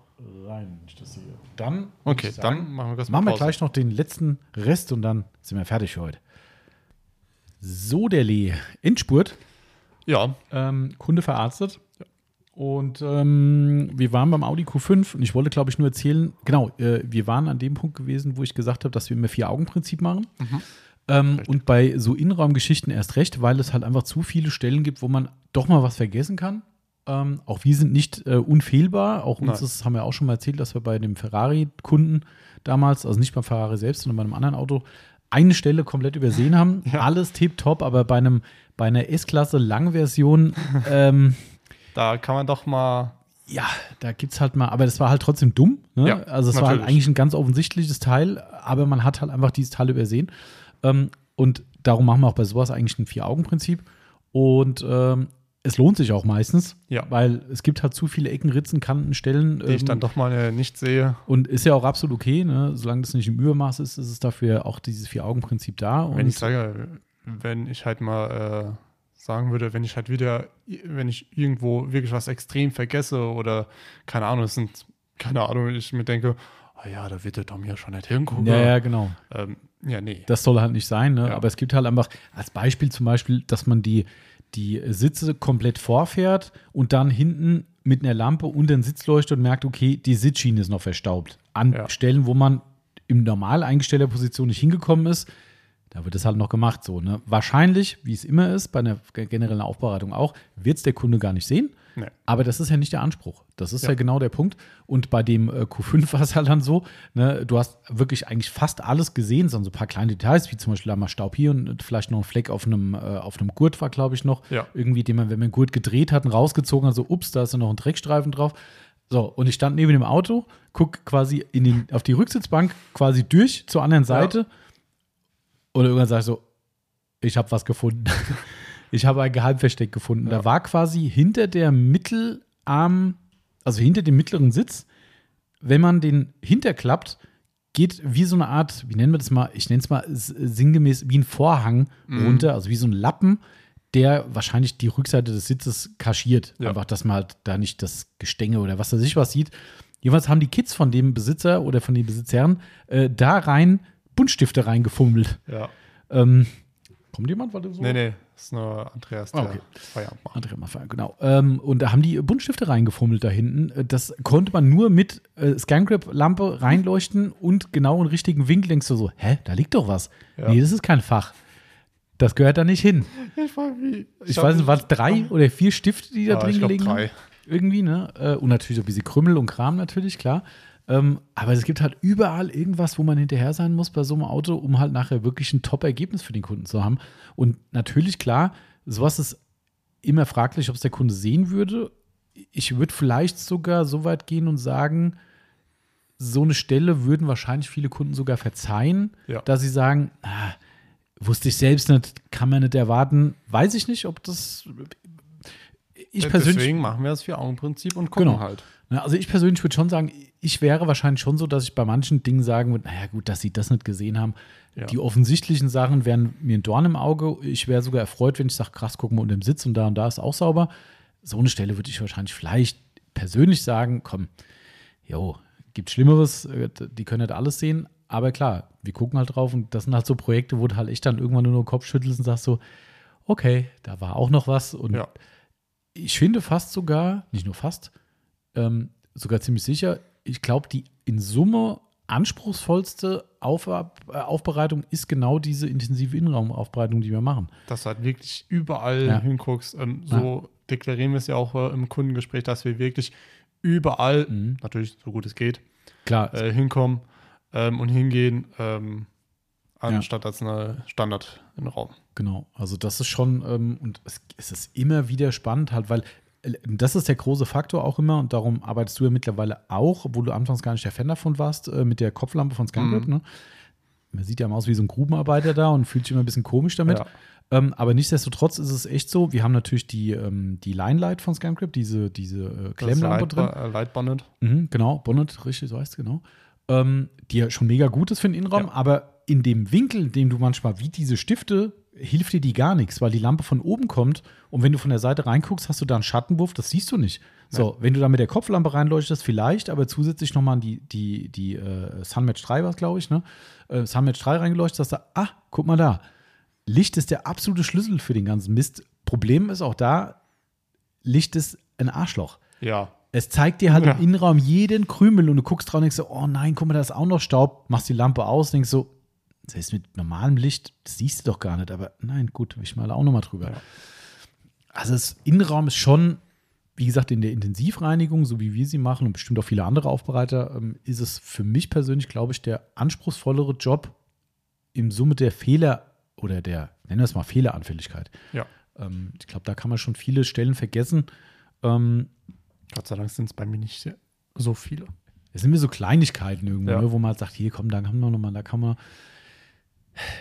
rein, wenn ich das sehe. Dann, Okay, sagen, dann machen wir das Machen wir gleich noch den letzten Rest und dann sind wir fertig für heute. So, der Lee. Endspurt. Ja, ähm, Kunde verarztet. Und ähm, wir waren beim Audi Q5 und ich wollte, glaube ich, nur erzählen, genau, äh, wir waren an dem Punkt gewesen, wo ich gesagt habe, dass wir immer Vier-Augen-Prinzip machen. Ähm, und bei so Innenraumgeschichten erst recht, weil es halt einfach zu viele Stellen gibt, wo man doch mal was vergessen kann. Ähm, auch wir sind nicht äh, unfehlbar. Auch uns ist, haben wir auch schon mal erzählt, dass wir bei dem Ferrari-Kunden damals, also nicht beim Ferrari selbst, sondern bei einem anderen Auto, eine Stelle komplett übersehen haben. [laughs] Ja. Alles tipptopp, aber bei einem bei einer S-Klasse Langversion ähm, [laughs] da kann man doch mal. ja, da gibt's halt mal, aber das war halt trotzdem dumm. Ne? Ja, also es war halt eigentlich ein ganz offensichtliches Teil, aber man hat halt einfach dieses Teil übersehen. Ähm, und darum machen wir auch bei sowas eigentlich ein Vier-Augen-Prinzip. Und ähm, es lohnt sich auch meistens, Ja. weil es gibt halt zu viele Ecken, Ritzen, Kanten, Stellen. Die ich ähm, dann doch mal äh, nicht sehe. und ist ja auch absolut okay, ne? solange das nicht im Übermaß ist, ist es dafür auch dieses Vier-Augen-Prinzip da. Wenn ich sage, wenn ich halt mal äh, sagen würde, wenn ich halt wieder, wenn ich irgendwo wirklich was extrem vergesse oder keine Ahnung, es sind, keine Ahnung, ich mir denke, ah ja, da wird der Tom ja schon nicht hingucken. Ja, ja, genau. Ähm, ja, nee. Das soll halt nicht sein, ne? Ja. aber es gibt halt einfach als Beispiel zum Beispiel, dass man die, die Sitze komplett vorfährt und dann hinten mit einer Lampe unter den Sitz leuchtet und merkt, okay, die Sitzschiene ist noch verstaubt. An Ja. Stellen, wo man im normal eingestellter Position nicht hingekommen ist, da wird es halt noch gemacht so. Ne? Wahrscheinlich, wie es immer ist, bei einer generellen Aufbereitung auch, wird es der Kunde gar nicht sehen. Nee. Aber das ist ja nicht der Anspruch. Das ist ja, Ja. genau der Punkt. Und bei dem äh, Q5 war es halt dann so, ne, du hast wirklich eigentlich fast alles gesehen, sondern so ein paar kleine Details, wie zum Beispiel da mal Staub hier und vielleicht noch ein Fleck auf einem, äh, auf einem Gurt war, glaube ich, noch. Ja. Irgendwie, den man, wenn man den Gurt gedreht hat und rausgezogen hat, so, ups, da ist ja noch ein Dreckstreifen drauf. So, und ich stand neben dem Auto, guck quasi in den, auf die Rücksitzbank quasi durch zur anderen Seite. Und irgendwann sag ich so, ich habe was gefunden. [laughs] ich habe ein Geheimversteck gefunden. Da Ja. war quasi hinter der Mittelarm, also hinter dem mittleren Sitz, wenn man den hinterklappt, geht wie so eine Art, wie nennen wir das mal, ich nenne es mal sinngemäß wie ein Vorhang Mhm. runter, also wie so ein Lappen, der wahrscheinlich die Rückseite des Sitzes kaschiert. Ja. Einfach, dass man halt da nicht das Gestänge oder was weiß ich was sieht. Jedenfalls haben die Kids von dem Besitzer oder von den Besitzern äh, da rein Buntstifte reingefummelt. Ja. Ähm, kommt jemand? Warte, so? Nee, nee, das ist nur Andreas, der okay. Feierabend macht. André Maffay, genau. Ähm, und da haben die Buntstifte reingefummelt da hinten. Äh, Das konnte man nur mit äh, Scangrip-Lampe reinleuchten und genau im richtigen Winkel denkst du so, hä, da liegt doch was. Ja. Nee, das ist kein Fach. Das gehört da nicht hin. Ich war wie. Ich, weiß nicht, waren es drei oder vier Stifte, die da Ja, drin ich glaub, gelegen drei. haben? Irgendwie, ne? Äh, Und natürlich so ein bisschen Krümmel und Kram natürlich, klar. Ähm, aber es gibt halt überall irgendwas, wo man hinterher sein muss bei so einem Auto, um halt nachher wirklich ein Top-Ergebnis für den Kunden zu haben. Und natürlich, klar, sowas ist immer fraglich, ob es der Kunde sehen würde. Ich würde vielleicht sogar so weit gehen und sagen, so eine Stelle würden wahrscheinlich viele Kunden sogar verzeihen, Ja. dass sie sagen, ah, wusste ich selbst nicht, kann man nicht erwarten. Weiß ich nicht, ob das. Ich persönlich. Deswegen machen wir das Vier-Augen-Prinzip und gucken Genau. halt. Also ich persönlich würde schon sagen, ich wäre wahrscheinlich schon so, dass ich bei manchen Dingen sagen würde, naja gut, dass sie das nicht gesehen haben. Ja. Die offensichtlichen Sachen wären mir ein Dorn im Auge. Ich wäre sogar erfreut, wenn ich sage, krass, guck mal unter dem Sitz und da und da ist auch sauber. So eine Stelle würde ich wahrscheinlich vielleicht persönlich sagen, komm, jo, gibt Schlimmeres, äh, die können nicht alles sehen. Aber klar, wir gucken halt drauf und das sind halt so Projekte, wo du halt echt dann irgendwann nur den Kopf schüttelst und sagst so, okay, da war auch noch was. Und Ja. ich finde fast sogar, nicht nur fast, ähm, sogar ziemlich sicher, ich glaube, die in Summe anspruchsvollste Auf äh, Aufbereitung ist genau diese intensive Innenraumaufbereitung, die wir machen. Dass du halt wirklich überall Ja. hinguckst. Ähm, so deklarieren wir es ja auch äh, im Kundengespräch, dass wir wirklich überall, Mhm. natürlich so gut es geht, Klar, äh, hinkommen ähm, und hingehen, ähm, Ja. anstatt als eine Standard im Raum. Genau, also das ist schon, ähm, und es, es ist immer wieder spannend halt, weil das ist der große Faktor auch immer und darum arbeitest du ja mittlerweile auch, obwohl du anfangs gar nicht der Fan davon warst, äh, mit der Kopflampe von ScanGrip, Mhm. ne? Man sieht ja immer aus wie so ein Grubenarbeiter da und fühlt sich immer ein bisschen komisch damit. Ja. Ähm, aber nichtsdestotrotz ist es echt so, wir haben natürlich die, ähm, die Line Light von ScanGrip, diese, diese äh, Klemmlampe drin. Light, äh, Light Bonnet. Mhm, genau, Bonnet, richtig, so heißt es genau. Ähm, die ja schon mega gut ist für den Innenraum, Ja. aber in dem Winkel, in dem du manchmal wie diese Stifte, hilft dir die gar nichts, weil die Lampe von oben kommt und wenn du von der Seite reinguckst, hast du da einen Schattenwurf, das siehst du nicht. So, wenn du da mit der Kopflampe reinleuchtest, vielleicht, aber zusätzlich nochmal die, die, die äh, Sunmatch 3 war es, glaube ich, ne? Äh, Sunmatch 3 reingeleuchtet, hast du, ah, guck mal da. Licht ist der absolute Schlüssel für den ganzen Mist. Problem ist auch da, Licht ist ein Arschloch. Ja. Es zeigt dir halt Ja. im Innenraum jeden Krümel und du guckst drauf und denkst so, oh nein, guck mal, da ist auch noch Staub. Machst die Lampe aus, denkst so, ist mit normalem Licht, das siehst du doch gar nicht. Aber nein, gut, ich male auch noch mal drüber. Ja. Also das Innenraum ist schon, wie gesagt, in der Intensivreinigung, so wie wir sie machen und bestimmt auch viele andere Aufbereiter, ähm, ist es für mich persönlich, glaube ich, der anspruchsvollere Job im Summe der Fehler oder der, nennen wir es mal, Fehleranfälligkeit. Ja. Ähm, ich glaube, da kann man schon viele Stellen vergessen. Ähm, Gott sei Dank sind es bei mir nicht so viele. Es sind mir so Kleinigkeiten irgendwo, Ja. ne, wo man halt sagt, hier komm, da kann man nochmal, da kann man.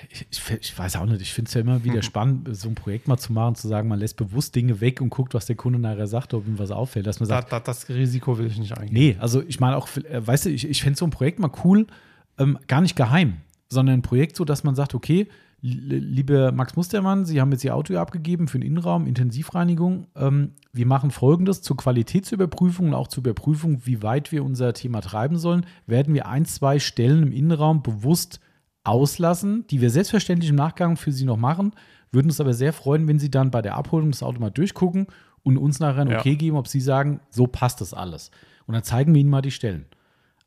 Ich, ich, weiß auch nicht, ich finde es ja immer wieder Mhm. spannend, so ein Projekt mal zu machen, zu sagen, man lässt bewusst Dinge weg und guckt, was der Kunde nachher sagt, ob ihm was auffällt. Dass man Da, sagt, da, das Risiko will ich nicht eingehen. nee, also ich meine auch, äh, weißt du, ich, ich fände so ein Projekt mal cool, ähm, gar nicht geheim, sondern ein Projekt so, dass man sagt, okay, lieber Max Mustermann, Sie haben jetzt Ihr Auto abgegeben für den Innenraum, Intensivreinigung. Ähm, wir machen folgendes zur Qualitätsüberprüfung und auch zur Überprüfung, wie weit wir unser Thema treiben sollen, werden wir ein, zwei Stellen im Innenraum bewusst auslassen, die wir selbstverständlich im Nachgang für Sie noch machen, würden uns aber sehr freuen, wenn Sie dann bei der Abholung das Auto mal durchgucken und uns nachher ein Ja. Okay geben, ob Sie sagen, so passt das alles. Und dann zeigen wir Ihnen mal die Stellen.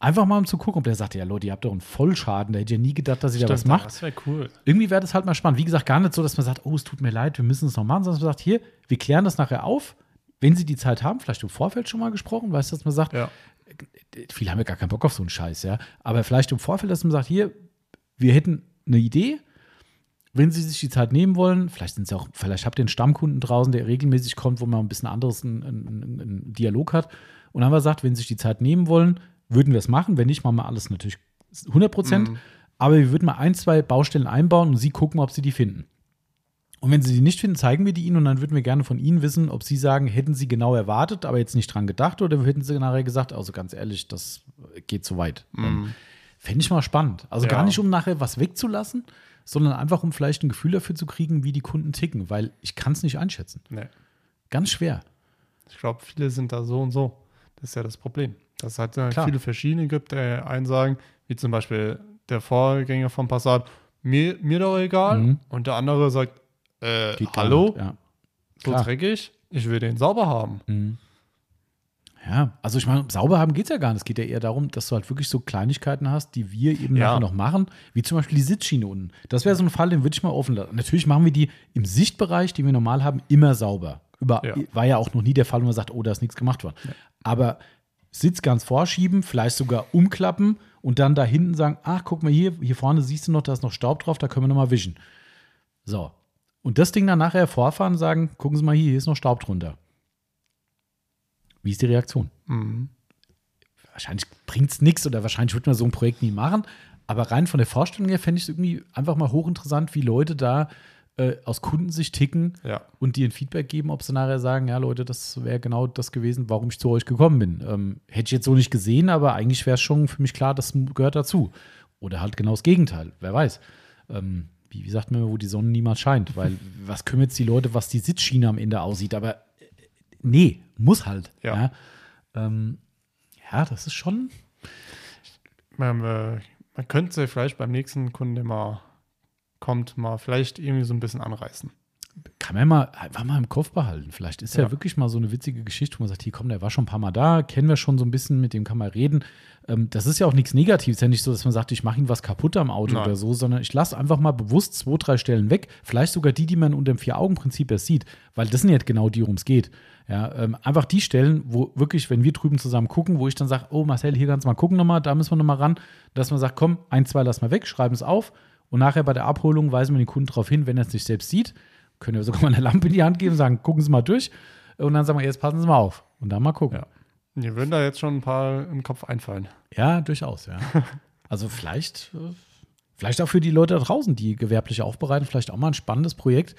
Einfach mal um zu gucken, ob der sagt, ja Leute, ihr habt doch einen Vollschaden, da hätte ich ja nie gedacht, dass ihr da was macht Das wäre cool. irgendwie wäre das halt mal spannend. Wie gesagt, gar nicht so, dass man sagt, oh, es tut mir leid, wir müssen es noch machen, sondern man sagt, hier, wir klären das nachher auf. Wenn Sie die Zeit haben, vielleicht im Vorfeld schon mal gesprochen, weißt du, dass man sagt, Ja. viele haben ja gar keinen Bock auf so einen Scheiß, ja. Aber vielleicht im Vorfeld, dass man sagt, hier, wir hätten eine Idee. Wenn Sie sich die Zeit nehmen wollen, vielleicht sind Sie auch, vielleicht habt ihr einen Stammkunden draußen, der regelmäßig kommt, wo man ein bisschen anderes einen, einen, einen Dialog hat. Und dann haben wir gesagt, wenn Sie sich die Zeit nehmen wollen, würden wir es machen. Wenn nicht, machen wir alles natürlich 100 Prozent. Aber wir würden mal ein, zwei Baustellen einbauen und Sie gucken, ob Sie die finden. Und wenn Sie die nicht finden, zeigen wir die Ihnen und dann würden wir gerne von Ihnen wissen, ob Sie sagen, hätten Sie genau erwartet, aber jetzt nicht dran gedacht oder hätten Sie nachher gesagt, also ganz ehrlich, das geht zu weit. Ähm, Fände ich mal spannend. Also Ja. gar nicht, um nachher was wegzulassen, sondern einfach, um vielleicht ein Gefühl dafür zu kriegen, wie die Kunden ticken, weil ich kann es nicht einschätzen. Nee. Ganz schwer. Ich glaube, viele sind da so und so. Das ist ja das Problem. Dass es halt äh, Klar. viele verschiedene gibt, der einen sagen, wie zum Beispiel der Vorgänger vom Passat, mir, mir doch egal. Mhm. Und der andere sagt, äh, hallo, Ja. so dreckig, ich will den sauber haben. Mhm. Ja, also ich meine, sauber haben geht es ja gar nicht. Es geht ja eher darum, dass du halt wirklich so Kleinigkeiten hast, die wir eben Ja. nachher noch machen, wie zum Beispiel die Sitzschiene unten. Das wäre so ein Fall, den würde ich mal offen lassen. Natürlich machen wir die im Sichtbereich, den wir normal haben, immer sauber. Über, Ja. War ja auch noch nie der Fall, wo man sagt, oh, da ist nichts gemacht worden. Aber Sitz ganz vorschieben, vielleicht sogar umklappen und dann da hinten sagen, ach, guck mal hier, hier vorne siehst du noch, da ist noch Staub drauf, da können wir noch mal wischen. So. Und das Ding dann nachher vorfahren und sagen, gucken Sie mal hier, hier ist noch Staub drunter. Wie ist die Reaktion? Mhm. Wahrscheinlich bringt es nichts oder wahrscheinlich wird man so ein Projekt nie machen. Aber rein von der Vorstellung her fände ich es irgendwie einfach mal hochinteressant, wie Leute da äh, aus Kundensicht ticken Ja. und dir ein Feedback geben, ob sie nachher sagen, ja Leute, das wäre genau das gewesen, warum ich zu euch gekommen bin. Ähm, hätte ich jetzt so nicht gesehen, aber eigentlich wäre es schon für mich klar, das gehört dazu. Oder halt genau das Gegenteil, wer weiß. Ähm, wie, wie sagt man, wo die Sonne niemals scheint? Weil was kümmert es die Leute, was die Sitzschiene am Ende aussieht? Aber äh, nee, muss halt. Ja. Ja, ähm, ja das ist schon. Man, äh, man könnte vielleicht beim nächsten Kunden, der mal kommt, mal vielleicht irgendwie so ein bisschen anreißen. Kann man mal einfach mal im Kopf behalten. Vielleicht ist ja. Ja. wirklich mal so eine witzige Geschichte, wo man sagt, hier komm, der war schon ein paar Mal da, kennen wir schon so ein bisschen, mit dem kann man reden. Ähm, das ist ja auch nichts Negatives, ja nicht so, dass man sagt, ich mache ihm was kaputt am Auto Nein. oder so, sondern ich lasse einfach mal bewusst zwei, drei Stellen weg, vielleicht sogar die, die man unter dem Vier-Augen-Prinzip erst sieht, weil das sind ja genau die, worum es geht. Ja, ähm, einfach die Stellen, wo wirklich, wenn wir drüben zusammen gucken, wo ich dann sage, oh Marcel, hier kannst du mal gucken nochmal, da müssen wir nochmal ran, dass man sagt, komm, ein, zwei lassen wir weg, schreiben es auf und nachher bei der Abholung weisen wir den Kunden darauf hin, wenn er es nicht selbst sieht, können wir sogar mal eine Lampe in die Hand geben und sagen, gucken Sie mal durch. Und dann sagen wir, jetzt passen Sie mal auf. Und dann mal gucken. Ja. Mir würden da jetzt schon ein paar im Kopf einfallen. Ja, durchaus, ja. [laughs] Also vielleicht, äh, vielleicht auch für die Leute da draußen, die gewerblich aufbereiten, vielleicht auch mal ein spannendes Projekt.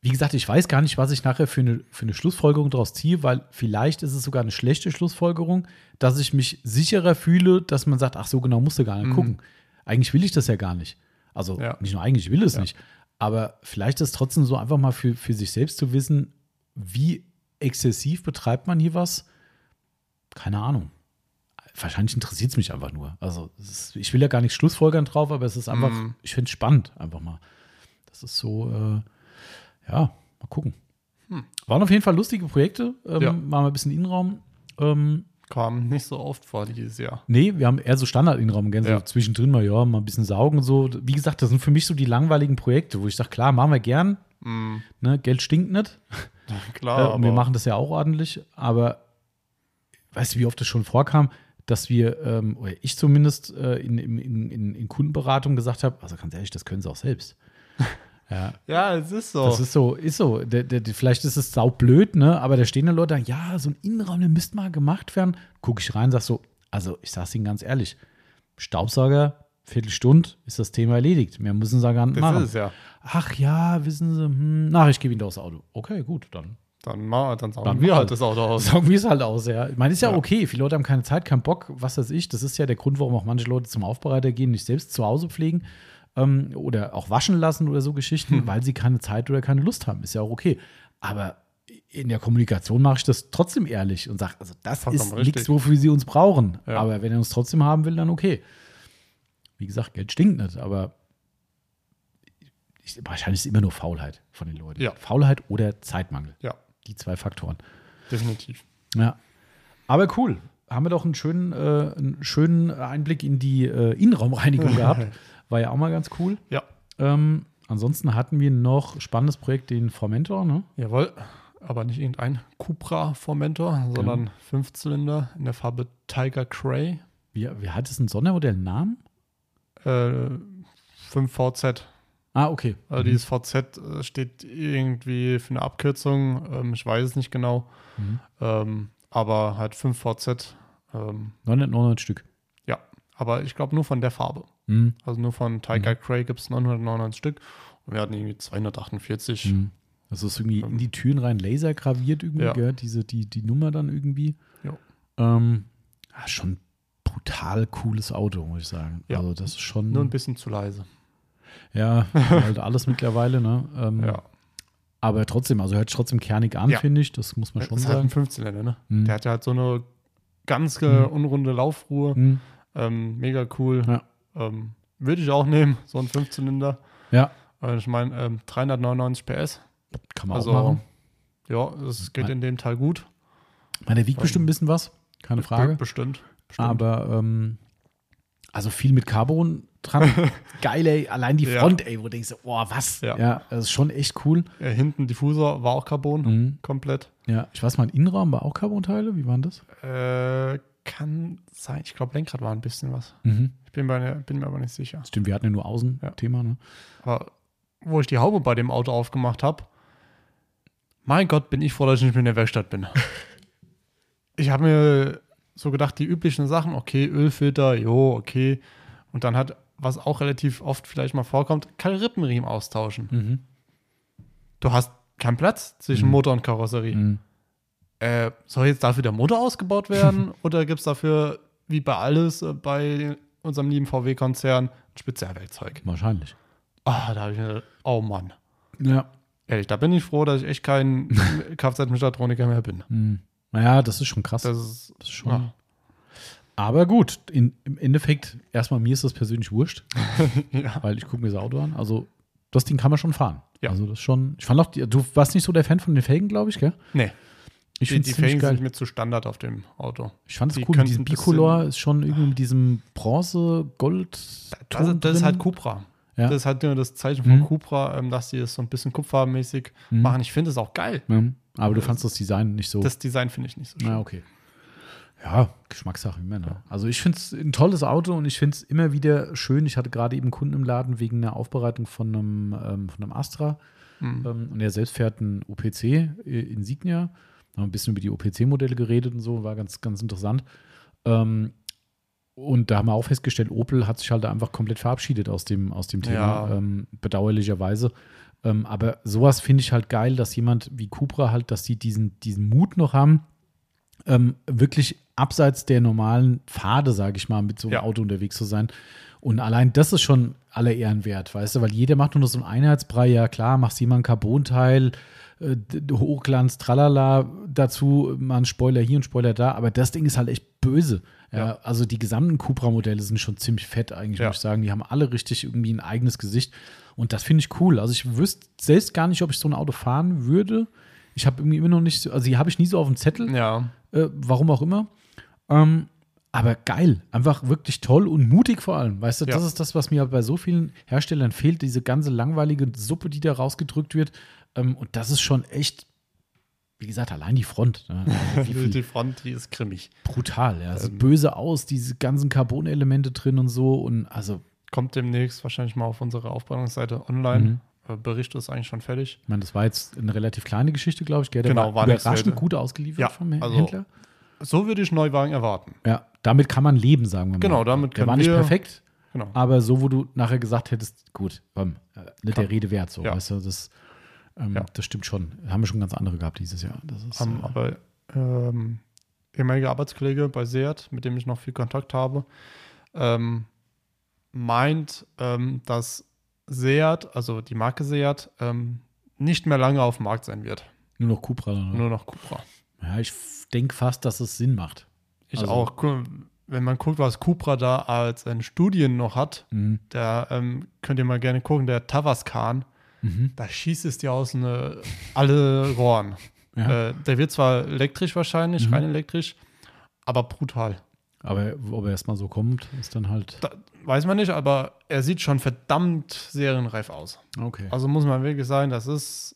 Wie gesagt, ich weiß gar nicht, was ich nachher für eine, für eine Schlussfolgerung daraus ziehe, weil vielleicht ist es sogar eine schlechte Schlussfolgerung, dass ich mich sicherer fühle, dass man sagt, ach so genau, musst du gar nicht gucken. Eigentlich will ich das ja gar nicht. Also Ja. nicht nur eigentlich, ich will es Ja. nicht. Aber vielleicht ist es trotzdem so einfach mal für, für sich selbst zu wissen, wie exzessiv betreibt man hier was? Keine Ahnung. Wahrscheinlich interessiert es mich einfach nur. Also ist, ich will ja gar nicht Schlussfolgern drauf, aber es ist einfach, Mhm. ich finde es spannend, einfach mal. Das ist so, äh, ja, mal gucken. Hm. Waren auf jeden Fall lustige Projekte. Ähm, Ja. Machen wir ein bisschen Innenraum. Ähm, Kam nicht so oft vor dieses Jahr. nee, wir haben eher so Standard-Innenraum, gell, so Ja. zwischendrin mal, ja, mal ein bisschen saugen und so. Wie gesagt, das sind für mich so die langweiligen Projekte, wo ich sage, klar, machen wir gern. Mhm. Ne, Geld stinkt nicht. [laughs] Klar, Äh, und wir machen das ja auch ordentlich, aber weißt du, wie oft es schon vorkam, dass wir, ähm, oder ich zumindest, äh, in, in, in, in Kundenberatung gesagt habe, also ganz ehrlich, das können sie auch selbst. [laughs] ja, Ja, es ist so. das ist so, ist so. Der, der, der, vielleicht ist es saublöd, ne? Aber da stehen da Leute, ja, so ein Innenraum, der müsste mal gemacht werden. Gucke ich rein, sag so, also ich sag's Ihnen ganz ehrlich, Staubsauger, Viertelstunde ist das Thema erledigt. Mehr müssen sie gar nicht das machen. ist es ja. Ach ja, wissen Sie, hm, nach, ich gebe Ihnen das Auto. Okay, gut, dann Dann, ma, dann sagen Dann wir mal. halt das Auto aus. [laughs] Sagen wir es halt aus, ja. Ich meine, ist ja, Ja. okay. Viele Leute haben keine Zeit, keinen Bock, was weiß ich. Das ist ja der Grund, warum auch manche Leute zum Aufbereiter gehen, nicht selbst zu Hause pflegen. Ähm, oder auch waschen lassen oder so Geschichten, weil sie keine Zeit oder keine Lust haben. Ist ja auch okay. Aber in der Kommunikation mache ich das trotzdem ehrlich und sage, also das Vollkommen ist nichts, wofür sie uns brauchen. Ja. Aber wenn er uns trotzdem haben will, dann okay. Wie gesagt, Geld stinkt nicht, aber ich, wahrscheinlich ist es immer nur Faulheit von den Leuten. Ja. Faulheit oder Zeitmangel. Ja, Die zwei Faktoren. definitiv. Ja. Aber cool. Haben wir doch einen schönen, äh, einen schönen Einblick in die äh, Innenraumreinigung [laughs] gehabt. War ja auch mal ganz cool. Ja, Ähm, ansonsten hatten wir noch spannendes Projekt, den Formentor. Ne? jawohl. Aber nicht irgendein Cupra Formentor, sondern Fünfzylinder in der Farbe Tiger Cray. Wie, wie hat es ein Sondermodell einen Namen? Äh, 5VZ. Ah, okay. Also dieses VZ äh, steht irgendwie für eine Abkürzung. Ähm, ich weiß es nicht genau. Mhm. Ähm, aber halt 5VZ. Ähm, 999 Stück. Ja, aber ich glaube nur von der Farbe. Mhm. Also nur von Tiger Cray gibt es 999 Stück. Und wir hatten irgendwie 248. Mhm. Das ist irgendwie in die Türen rein Laser graviert irgendwie, Ja. gell? Diese, die, die Nummer dann irgendwie. Jo. Ähm, ja, schon brutal cooles Auto, muss ich sagen. Ja. Also das ist schon. Nur ein bisschen zu leise. ja, [laughs] halt alles mittlerweile, ne? Ähm, Ja. Aber trotzdem, also hört trotzdem kernig an, Ja. finde ich. Das muss man schon Das ist halt ein sagen. 15er, ne? Mhm. Der hat ja halt so eine ganz Mhm. unrunde Laufruhe. Mhm. Ähm, mega cool. Ja. Ähm, Würde ich auch nehmen, so ein 15-Zylinder. Ja, Äh, ich meine, ähm, 399 PS. kann man Also, auch machen. ja, es geht Ja. in dem Teil gut. Meine, wiegt bestimmt ein bisschen was, keine Frage. Be bestimmt. bestimmt. Aber ähm, also viel mit Carbon dran. [laughs] Geil, ey. Allein die Ja. Front, ey, wo du denkst, oh, was? Ja. Ja. das ist schon echt cool. Äh, hinten Diffusor war auch Carbon, Mhm. komplett. Ja, ich weiß mal, Innenraum war auch Carbon-Teile. Wie waren das? Äh, kann sein. Ich glaube, Lenkrad war ein bisschen was. Mhm. Ich bin, bei, bin mir aber nicht sicher. Stimmt, wir hatten ja nur Ja. Außen-Thema, ne? Aber wo ich die Haube bei dem Auto aufgemacht habe, mein Gott, bin ich froh, dass ich nicht mehr in der Werkstatt bin. [laughs] ich habe mir so gedacht, die üblichen Sachen, okay, Ölfilter, jo, okay. Und dann hat, was auch relativ oft vielleicht mal vorkommt, kein Rippenriemen austauschen. Mhm. Du hast keinen Platz zwischen Mhm. Motor und Karosserie. Äh, soll jetzt dafür der Motor ausgebaut [laughs] werden oder gibt es dafür, wie bei alles, äh, bei unserem lieben VW-Konzern, ein Spezialwerkzeug? Wahrscheinlich. Ah, da habe ich mir gedacht, oh Mann. Ja. Ehrlich, da bin ich froh, dass ich echt kein [laughs] Kfz-Mechatroniker mehr bin. Mhm. Naja, das ist schon krass. Das ist, Das ist schon. ah, Aber gut, in, im Endeffekt, erstmal mir ist das persönlich wurscht, [laughs] ja. weil ich gucke mir das Auto an. Also, das Ding kann man schon fahren. Ja. Also, das ist schon. Ich fand auch, die, du warst nicht so der Fan von den Felgen, glaube ich, gell? Nee, Ich die, finde die Felgen geil. sind mir zu Standard auf dem Auto. Ich fand es cool. Diesen Bicolor ist schon irgendwie mit diesem Bronze, Gold. Das, das ist halt Cupra. Ja. Das ist halt nur das Zeichen von Mhm. Cupra, ähm, dass die es so ein bisschen kupfermäßig Mhm. machen. Ich finde es auch geil. Ja. Aber du Das- fandst das Design nicht so. Das Design finde ich nicht so schön. Na, okay. Ja, Geschmackssache immer. Ne? Also ich finde es ein tolles Auto und ich finde es immer wieder schön. Ich hatte gerade eben einen Kunden im Laden wegen einer Aufbereitung von einem, ähm, von einem Astra. Mhm. Ähm, und er selbst fährt ein OPC äh, Insignia. Haben ein bisschen über die OPC-Modelle geredet und so, war ganz, ganz interessant. Ähm, und da haben wir auch festgestellt, Opel hat sich halt einfach komplett verabschiedet aus dem, aus dem Thema, Ja. ähm, bedauerlicherweise. Ähm, aber sowas finde ich halt geil, dass jemand wie Cupra halt, dass die diesen, diesen Mut noch haben, ähm, wirklich abseits der normalen Pfade, sage ich mal, mit so einem Ja. Auto unterwegs zu sein. Und allein das ist schon aller Ehren wert, weißt du, weil jeder macht nur noch so einen Einheitsbrei, ja klar, machst jemand ein Carbonteil, äh, Hochglanz, tralala, dazu mal ein Spoiler hier, ein Spoiler da, aber das Ding ist halt echt böse. Ja, Ja. Also die gesamten Cupra-Modelle sind schon ziemlich fett eigentlich, Ja. muss ich sagen. Die haben alle richtig irgendwie ein eigenes Gesicht und das finde ich cool. Also ich wüsste selbst gar nicht, ob ich so ein Auto fahren würde. Ich habe irgendwie immer noch nicht, so, also die habe ich nie so auf dem Zettel Ja, äh, warum auch immer. Ähm, aber geil, einfach wirklich toll und mutig vor allem. Weißt du, Ja. das ist das, was mir bei so vielen Herstellern fehlt, diese ganze langweilige Suppe, die da rausgedrückt wird. Ähm, und das ist schon echt, wie gesagt, allein die Front. Ne? Also [laughs] die, Front, die ist grimmig. brutal, ja. Sieht Ähm. böse aus, diese ganzen Carbon-Elemente drin und so. Und also, Kommt demnächst wahrscheinlich mal auf unsere Aufbereitungsseite online. Mhm. Äh, Bericht ist eigentlich schon fertig. ich meine, das war jetzt eine relativ kleine Geschichte, glaube ich. Der Genau, war war überraschend gut ausgeliefert Ja, vom also- Händler. So würde ich Neuwagen erwarten. Ja, damit kann man leben, sagen wir mal. Genau, damit Der können war nicht wir- perfekt, Genau. aber so, wo du nachher gesagt hättest, gut, komm, äh, nicht der Kann- Rede wert, so, Ja. weißt du, das, ähm, Ja. das stimmt schon. Haben wir schon ganz andere gehabt dieses Jahr. Das ist, Ähm, äh, aber ähm, ehemaliger Arbeitskollege bei Seat, mit dem ich noch viel Kontakt habe, ähm, meint, ähm, dass Seat, also die Marke Seat, ähm, nicht mehr lange auf dem Markt sein wird. Nur noch Cupra. Oder? Nur noch Cupra. Ja, ich denke fast, dass es Sinn macht. Ich Also- auch. Wenn man guckt, was Cupra da als in Studien noch hat, Mhm. da ähm, könnt ihr mal gerne gucken, der Tavascan, Mhm. da schießt es dir aus ne, alle Rohren. Ja. Äh, der wird zwar elektrisch wahrscheinlich, Mhm. rein elektrisch, aber brutal. Aber ob er erstmal so kommt, ist dann halt. Da, weiß man nicht, aber er sieht schon verdammt serienreif aus. Okay. Also muss man wirklich sagen, das ist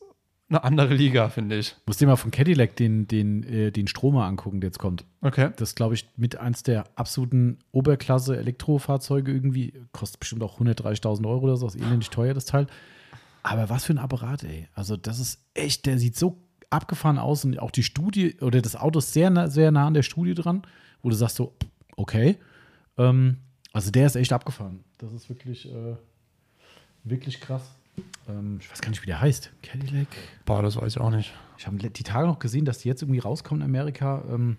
eine andere Liga, finde ich. Musst dir mal von Cadillac den, den, äh, den Stromer angucken, der jetzt kommt. Okay. Das ist, glaube ich, mit eins der absoluten Oberklasse-Elektrofahrzeuge irgendwie. Kostet bestimmt auch 130.000 Euro oder so. Ist elendig teuer, das Teil. Aber was für ein Apparat, ey. Also, das ist echt, der sieht so abgefahren aus und auch die Studie oder das Auto ist sehr, nah- sehr nah an der Studie dran, wo du sagst so, okay. Ähm, also, der ist echt abgefahren. Das ist wirklich, äh, wirklich krass. Ähm, ich weiß gar nicht, wie der heißt. Cadillac. Boah, das weiß ich auch nicht. Ich habe die Tage noch gesehen, dass die jetzt irgendwie rauskommen in Amerika. Ähm,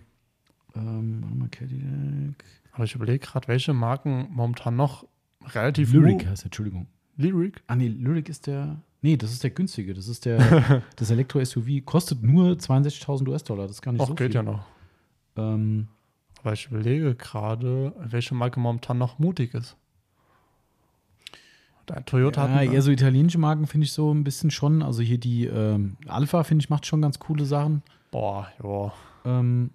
ähm, warte mal, Cadillac. Aber ich überlege gerade, welche Marken momentan noch relativ Lyric heißt Entschuldigung. Lyric? Ah, nee, Lyric ist der. Nee, das ist der günstige. Das ist der. [laughs] das Elektro-SUV kostet nur 62.000 US-Dollar. Das ist gar nicht Ach, so geht viel. ja noch. Ähm, Aber ich überlege gerade, welche Marke momentan noch mutig ist. Toyota ja, hat eher so italienische Marken finde ich so ein bisschen schon. Also hier die ähm, Alpha, finde ich, macht schon ganz coole Sachen. Boah, ja. Ähm,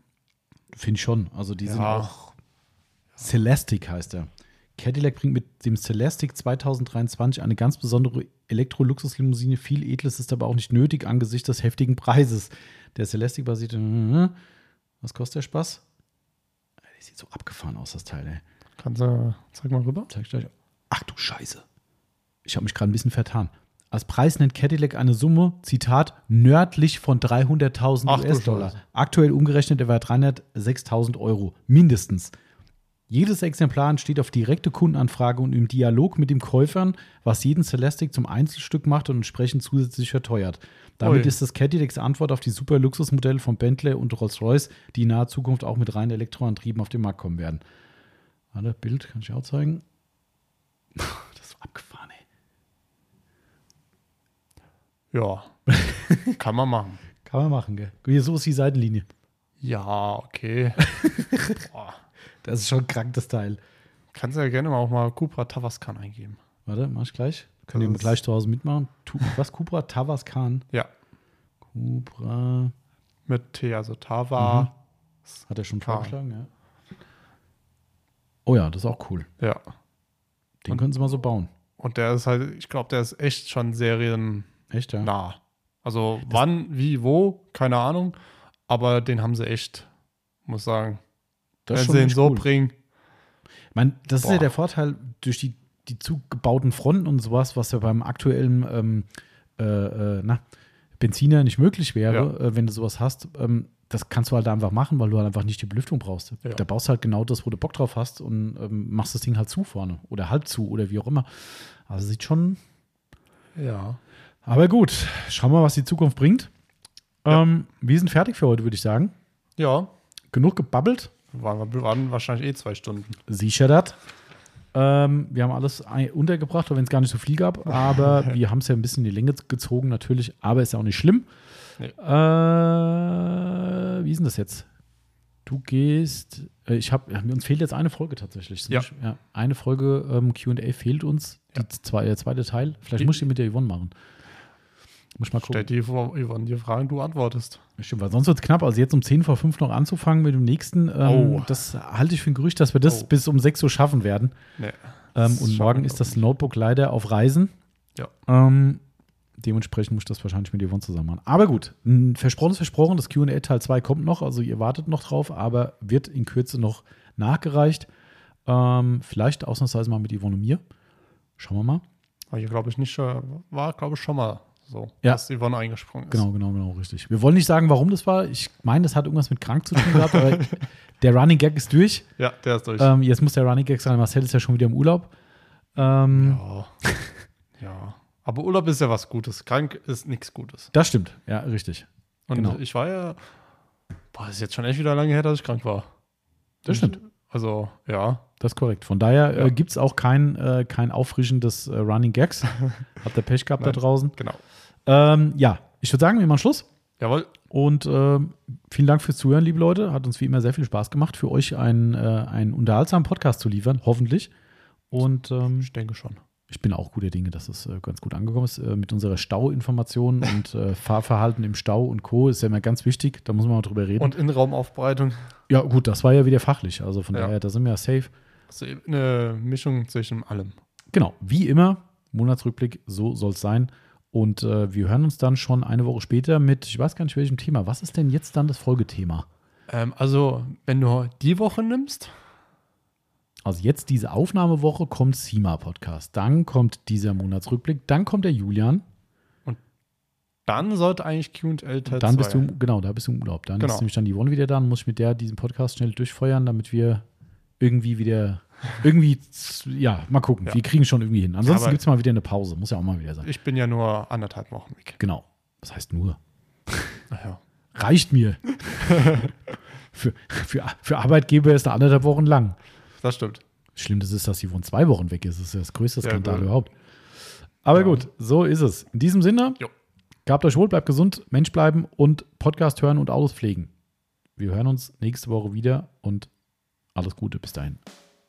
finde ich schon. Also die sind Ja. auch. Celestic heißt er. Cadillac bringt mit dem Celestic 2023 eine ganz besondere Elektro-Luxuslimousine. Viel Edles ist aber auch nicht nötig angesichts des heftigen Preises. Der Celestic basiert. äh, Was kostet der Spaß? Der sieht so abgefahren aus, das Teil, ey. Kannst du, zeig mal rüber. Zeig ich gleich. Ach du Scheiße. Ich habe mich gerade ein bisschen vertan. Als Preis nennt Cadillac eine Summe, Zitat, nördlich von 300.000 Ach du US-Dollar. Aktuell umgerechnet etwa 306.000 Euro. Mindestens. Jedes Exemplar entsteht auf direkte Kundenanfrage und im Dialog mit dem Käufern, was jeden Celestic zum Einzelstück macht und entsprechend zusätzlich verteuert. Damit Ui. ist das Cadillacs Antwort auf die super Luxusmodelle von Bentley und Rolls-Royce, die in naher Zukunft auch mit rein Elektroantrieben auf den Markt kommen werden. Warte, Bild kann ich auch zeigen. [laughs] Das ist abgefahren, ey. Ja. [laughs] Kann man machen. Kann man machen, gell? Hier, so ist die Seitenlinie. Ja, okay. [laughs] Boah. Das ist schon krank, das Teil. Kannst du ja gerne mal auch mal Cupra Tavascan eingeben. Warte, mach ich gleich. Könnt ihr Das ist- gleich zu Hause mitmachen. Tu, was, Cupra? Tavascan. Ja. Cupra. Mit T, also Tava. Hat er schon vorgeschlagen, ja. Oh ja, das ist auch cool. Ja. Den Und- können sie mal so bauen. Und der ist halt, ich glaube, der ist echt schon seriennah. Echt, ja? Also wann, wie, wo, keine Ahnung. Aber den haben sie echt, muss sagen. Das wenn sie ihn so cool. bringen. Ich meine, das ist ja Boah. der Vorteil durch die, die zugebauten Fronten und sowas, was ja beim aktuellen ähm, äh, äh, na, Benziner nicht möglich wäre, äh, wenn du sowas hast. Ähm, das kannst du halt einfach machen, weil du halt einfach nicht die Belüftung brauchst. Ja. Da baust du halt genau das, wo du Bock drauf hast und ähm, machst das Ding halt zu vorne oder halb zu oder wie auch immer. Also sieht schon. Ja. Aber gut, schauen wir mal, was die Zukunft bringt. Ja. Ähm, wir sind fertig für heute, würde ich sagen. Ja. Genug gebabbelt. Waren, wir waren wahrscheinlich eh zwei Stunden. Sicher das. Ähm, wir haben alles untergebracht, auch wenn es gar nicht so viel gab. Aber [laughs] wir haben es ja ein bisschen in die Länge gezogen, natürlich. Aber ist ja auch nicht schlimm. Nee. Äh, wie ist denn das jetzt? Du gehst. Äh, ich habe. Uns fehlt jetzt eine Folge tatsächlich. Ja. ja eine Folge ähm, QA fehlt uns. Die Ja. zwei, der zweite Teil. Vielleicht Die- muss ich die mit der Yvonne machen. Muss ich mal gucken. Stell dir vor, Yvonne, die Fragen, du antwortest. Stimmt, weil sonst wird es knapp. Also jetzt um 10 vor 5 noch anzufangen mit dem nächsten. Ähm, Oh. Das halte ich für ein Gerücht, dass wir das Oh. bis um 6 Uhr schaffen werden. Nee. Ähm, und morgen ist das ich. Notebook leider auf Reisen. Ja. Ähm, dementsprechend muss ich das wahrscheinlich mit Yvonne zusammen machen. Aber gut, ein versprochen ist versprochen. Das QA Teil 2 kommt noch. Also ihr wartet noch drauf, aber wird in Kürze noch nachgereicht. Ähm, vielleicht ausnahmsweise mal mit Yvonne und mir. Schauen wir mal. Hier, glaube ich, nicht war, glaube ich, schon mal so, Ja. dass Yvonne eingesprungen ist. Genau, genau, genau, richtig. Wir wollen nicht sagen, warum das war. Ich meine, das hat irgendwas mit krank zu tun gehabt, aber [laughs] der Running Gag ist durch. Ja, der ist durch. Ähm, jetzt muss der Running Gag sein. Marcel ist ja schon wieder im Urlaub. Ähm, ja. [laughs] ja. Aber Urlaub ist ja was Gutes. Krank ist nichts Gutes. Das stimmt, ja, richtig. Und Genau. ich war ja, boah, ist jetzt schon echt wieder lange her, dass ich krank war. Das stimmt. Also, ja. das ist korrekt. Von daher Ja. äh, gibt es auch kein, äh, kein auffrischendes äh, Running Gags. [laughs] Habt ihr Pech gehabt da Nein. draußen? Genau. Ähm, ja, ich würde sagen, wir machen Schluss. Jawohl. Und ähm, vielen Dank fürs Zuhören, liebe Leute. Hat uns wie immer sehr viel Spaß gemacht, für euch einen, äh, einen unterhaltsamen Podcast zu liefern, hoffentlich. Und ähm, Ich denke schon. ich bin auch guter Dinge, dass es äh, ganz gut angekommen ist. Äh, mit unserer Stauinformation [laughs] und äh, Fahrverhalten im Stau und Co. ist ja immer ganz wichtig. Da muss man mal drüber reden. Und Innenraumaufbereitung. ja, gut, das war ja wieder fachlich. Also von Ja. daher, da sind wir ja safe. Also eine Mischung zwischen allem. Genau, wie immer, Monatsrückblick, so soll es sein. Und äh, wir hören uns dann schon eine Woche später mit, ich weiß gar nicht welchem Thema. Was ist denn jetzt dann das Folgethema? Ähm, also, wenn du die Woche nimmst, Also jetzt diese Aufnahmewoche kommt SEMA-Podcast. Dann kommt dieser Monatsrückblick. Dann kommt der Julian. dann sollte eigentlich QL Teil Dann bist 2. du, genau, da bist du im Urlaub. Dann Genau. ist nämlich dann die Yvonne wieder da. Dann muss ich mit der diesen Podcast schnell durchfeuern, damit wir irgendwie wieder, irgendwie, ja, mal gucken. Ja. Wir kriegen schon irgendwie hin. Ansonsten gibt es mal wieder eine Pause. Muss ja auch mal wieder sein. Ich bin ja nur anderthalb Wochen weg. Genau. Das heißt nur. [laughs] Naja. Reicht mir. [laughs] für, für, für Arbeitgeber ist da anderthalb Wochen lang. Das stimmt. Schlimm ist es, dass sie von zwei Wochen weg ist. Das ist ja das größte Ja, Skandal gut. überhaupt. Aber Ja. gut, so ist es. In diesem Sinne, Jo. gabt euch wohl, bleibt gesund, Mensch bleiben und Podcast hören und Autos pflegen. Wir hören uns nächste Woche wieder und alles Gute bis dahin.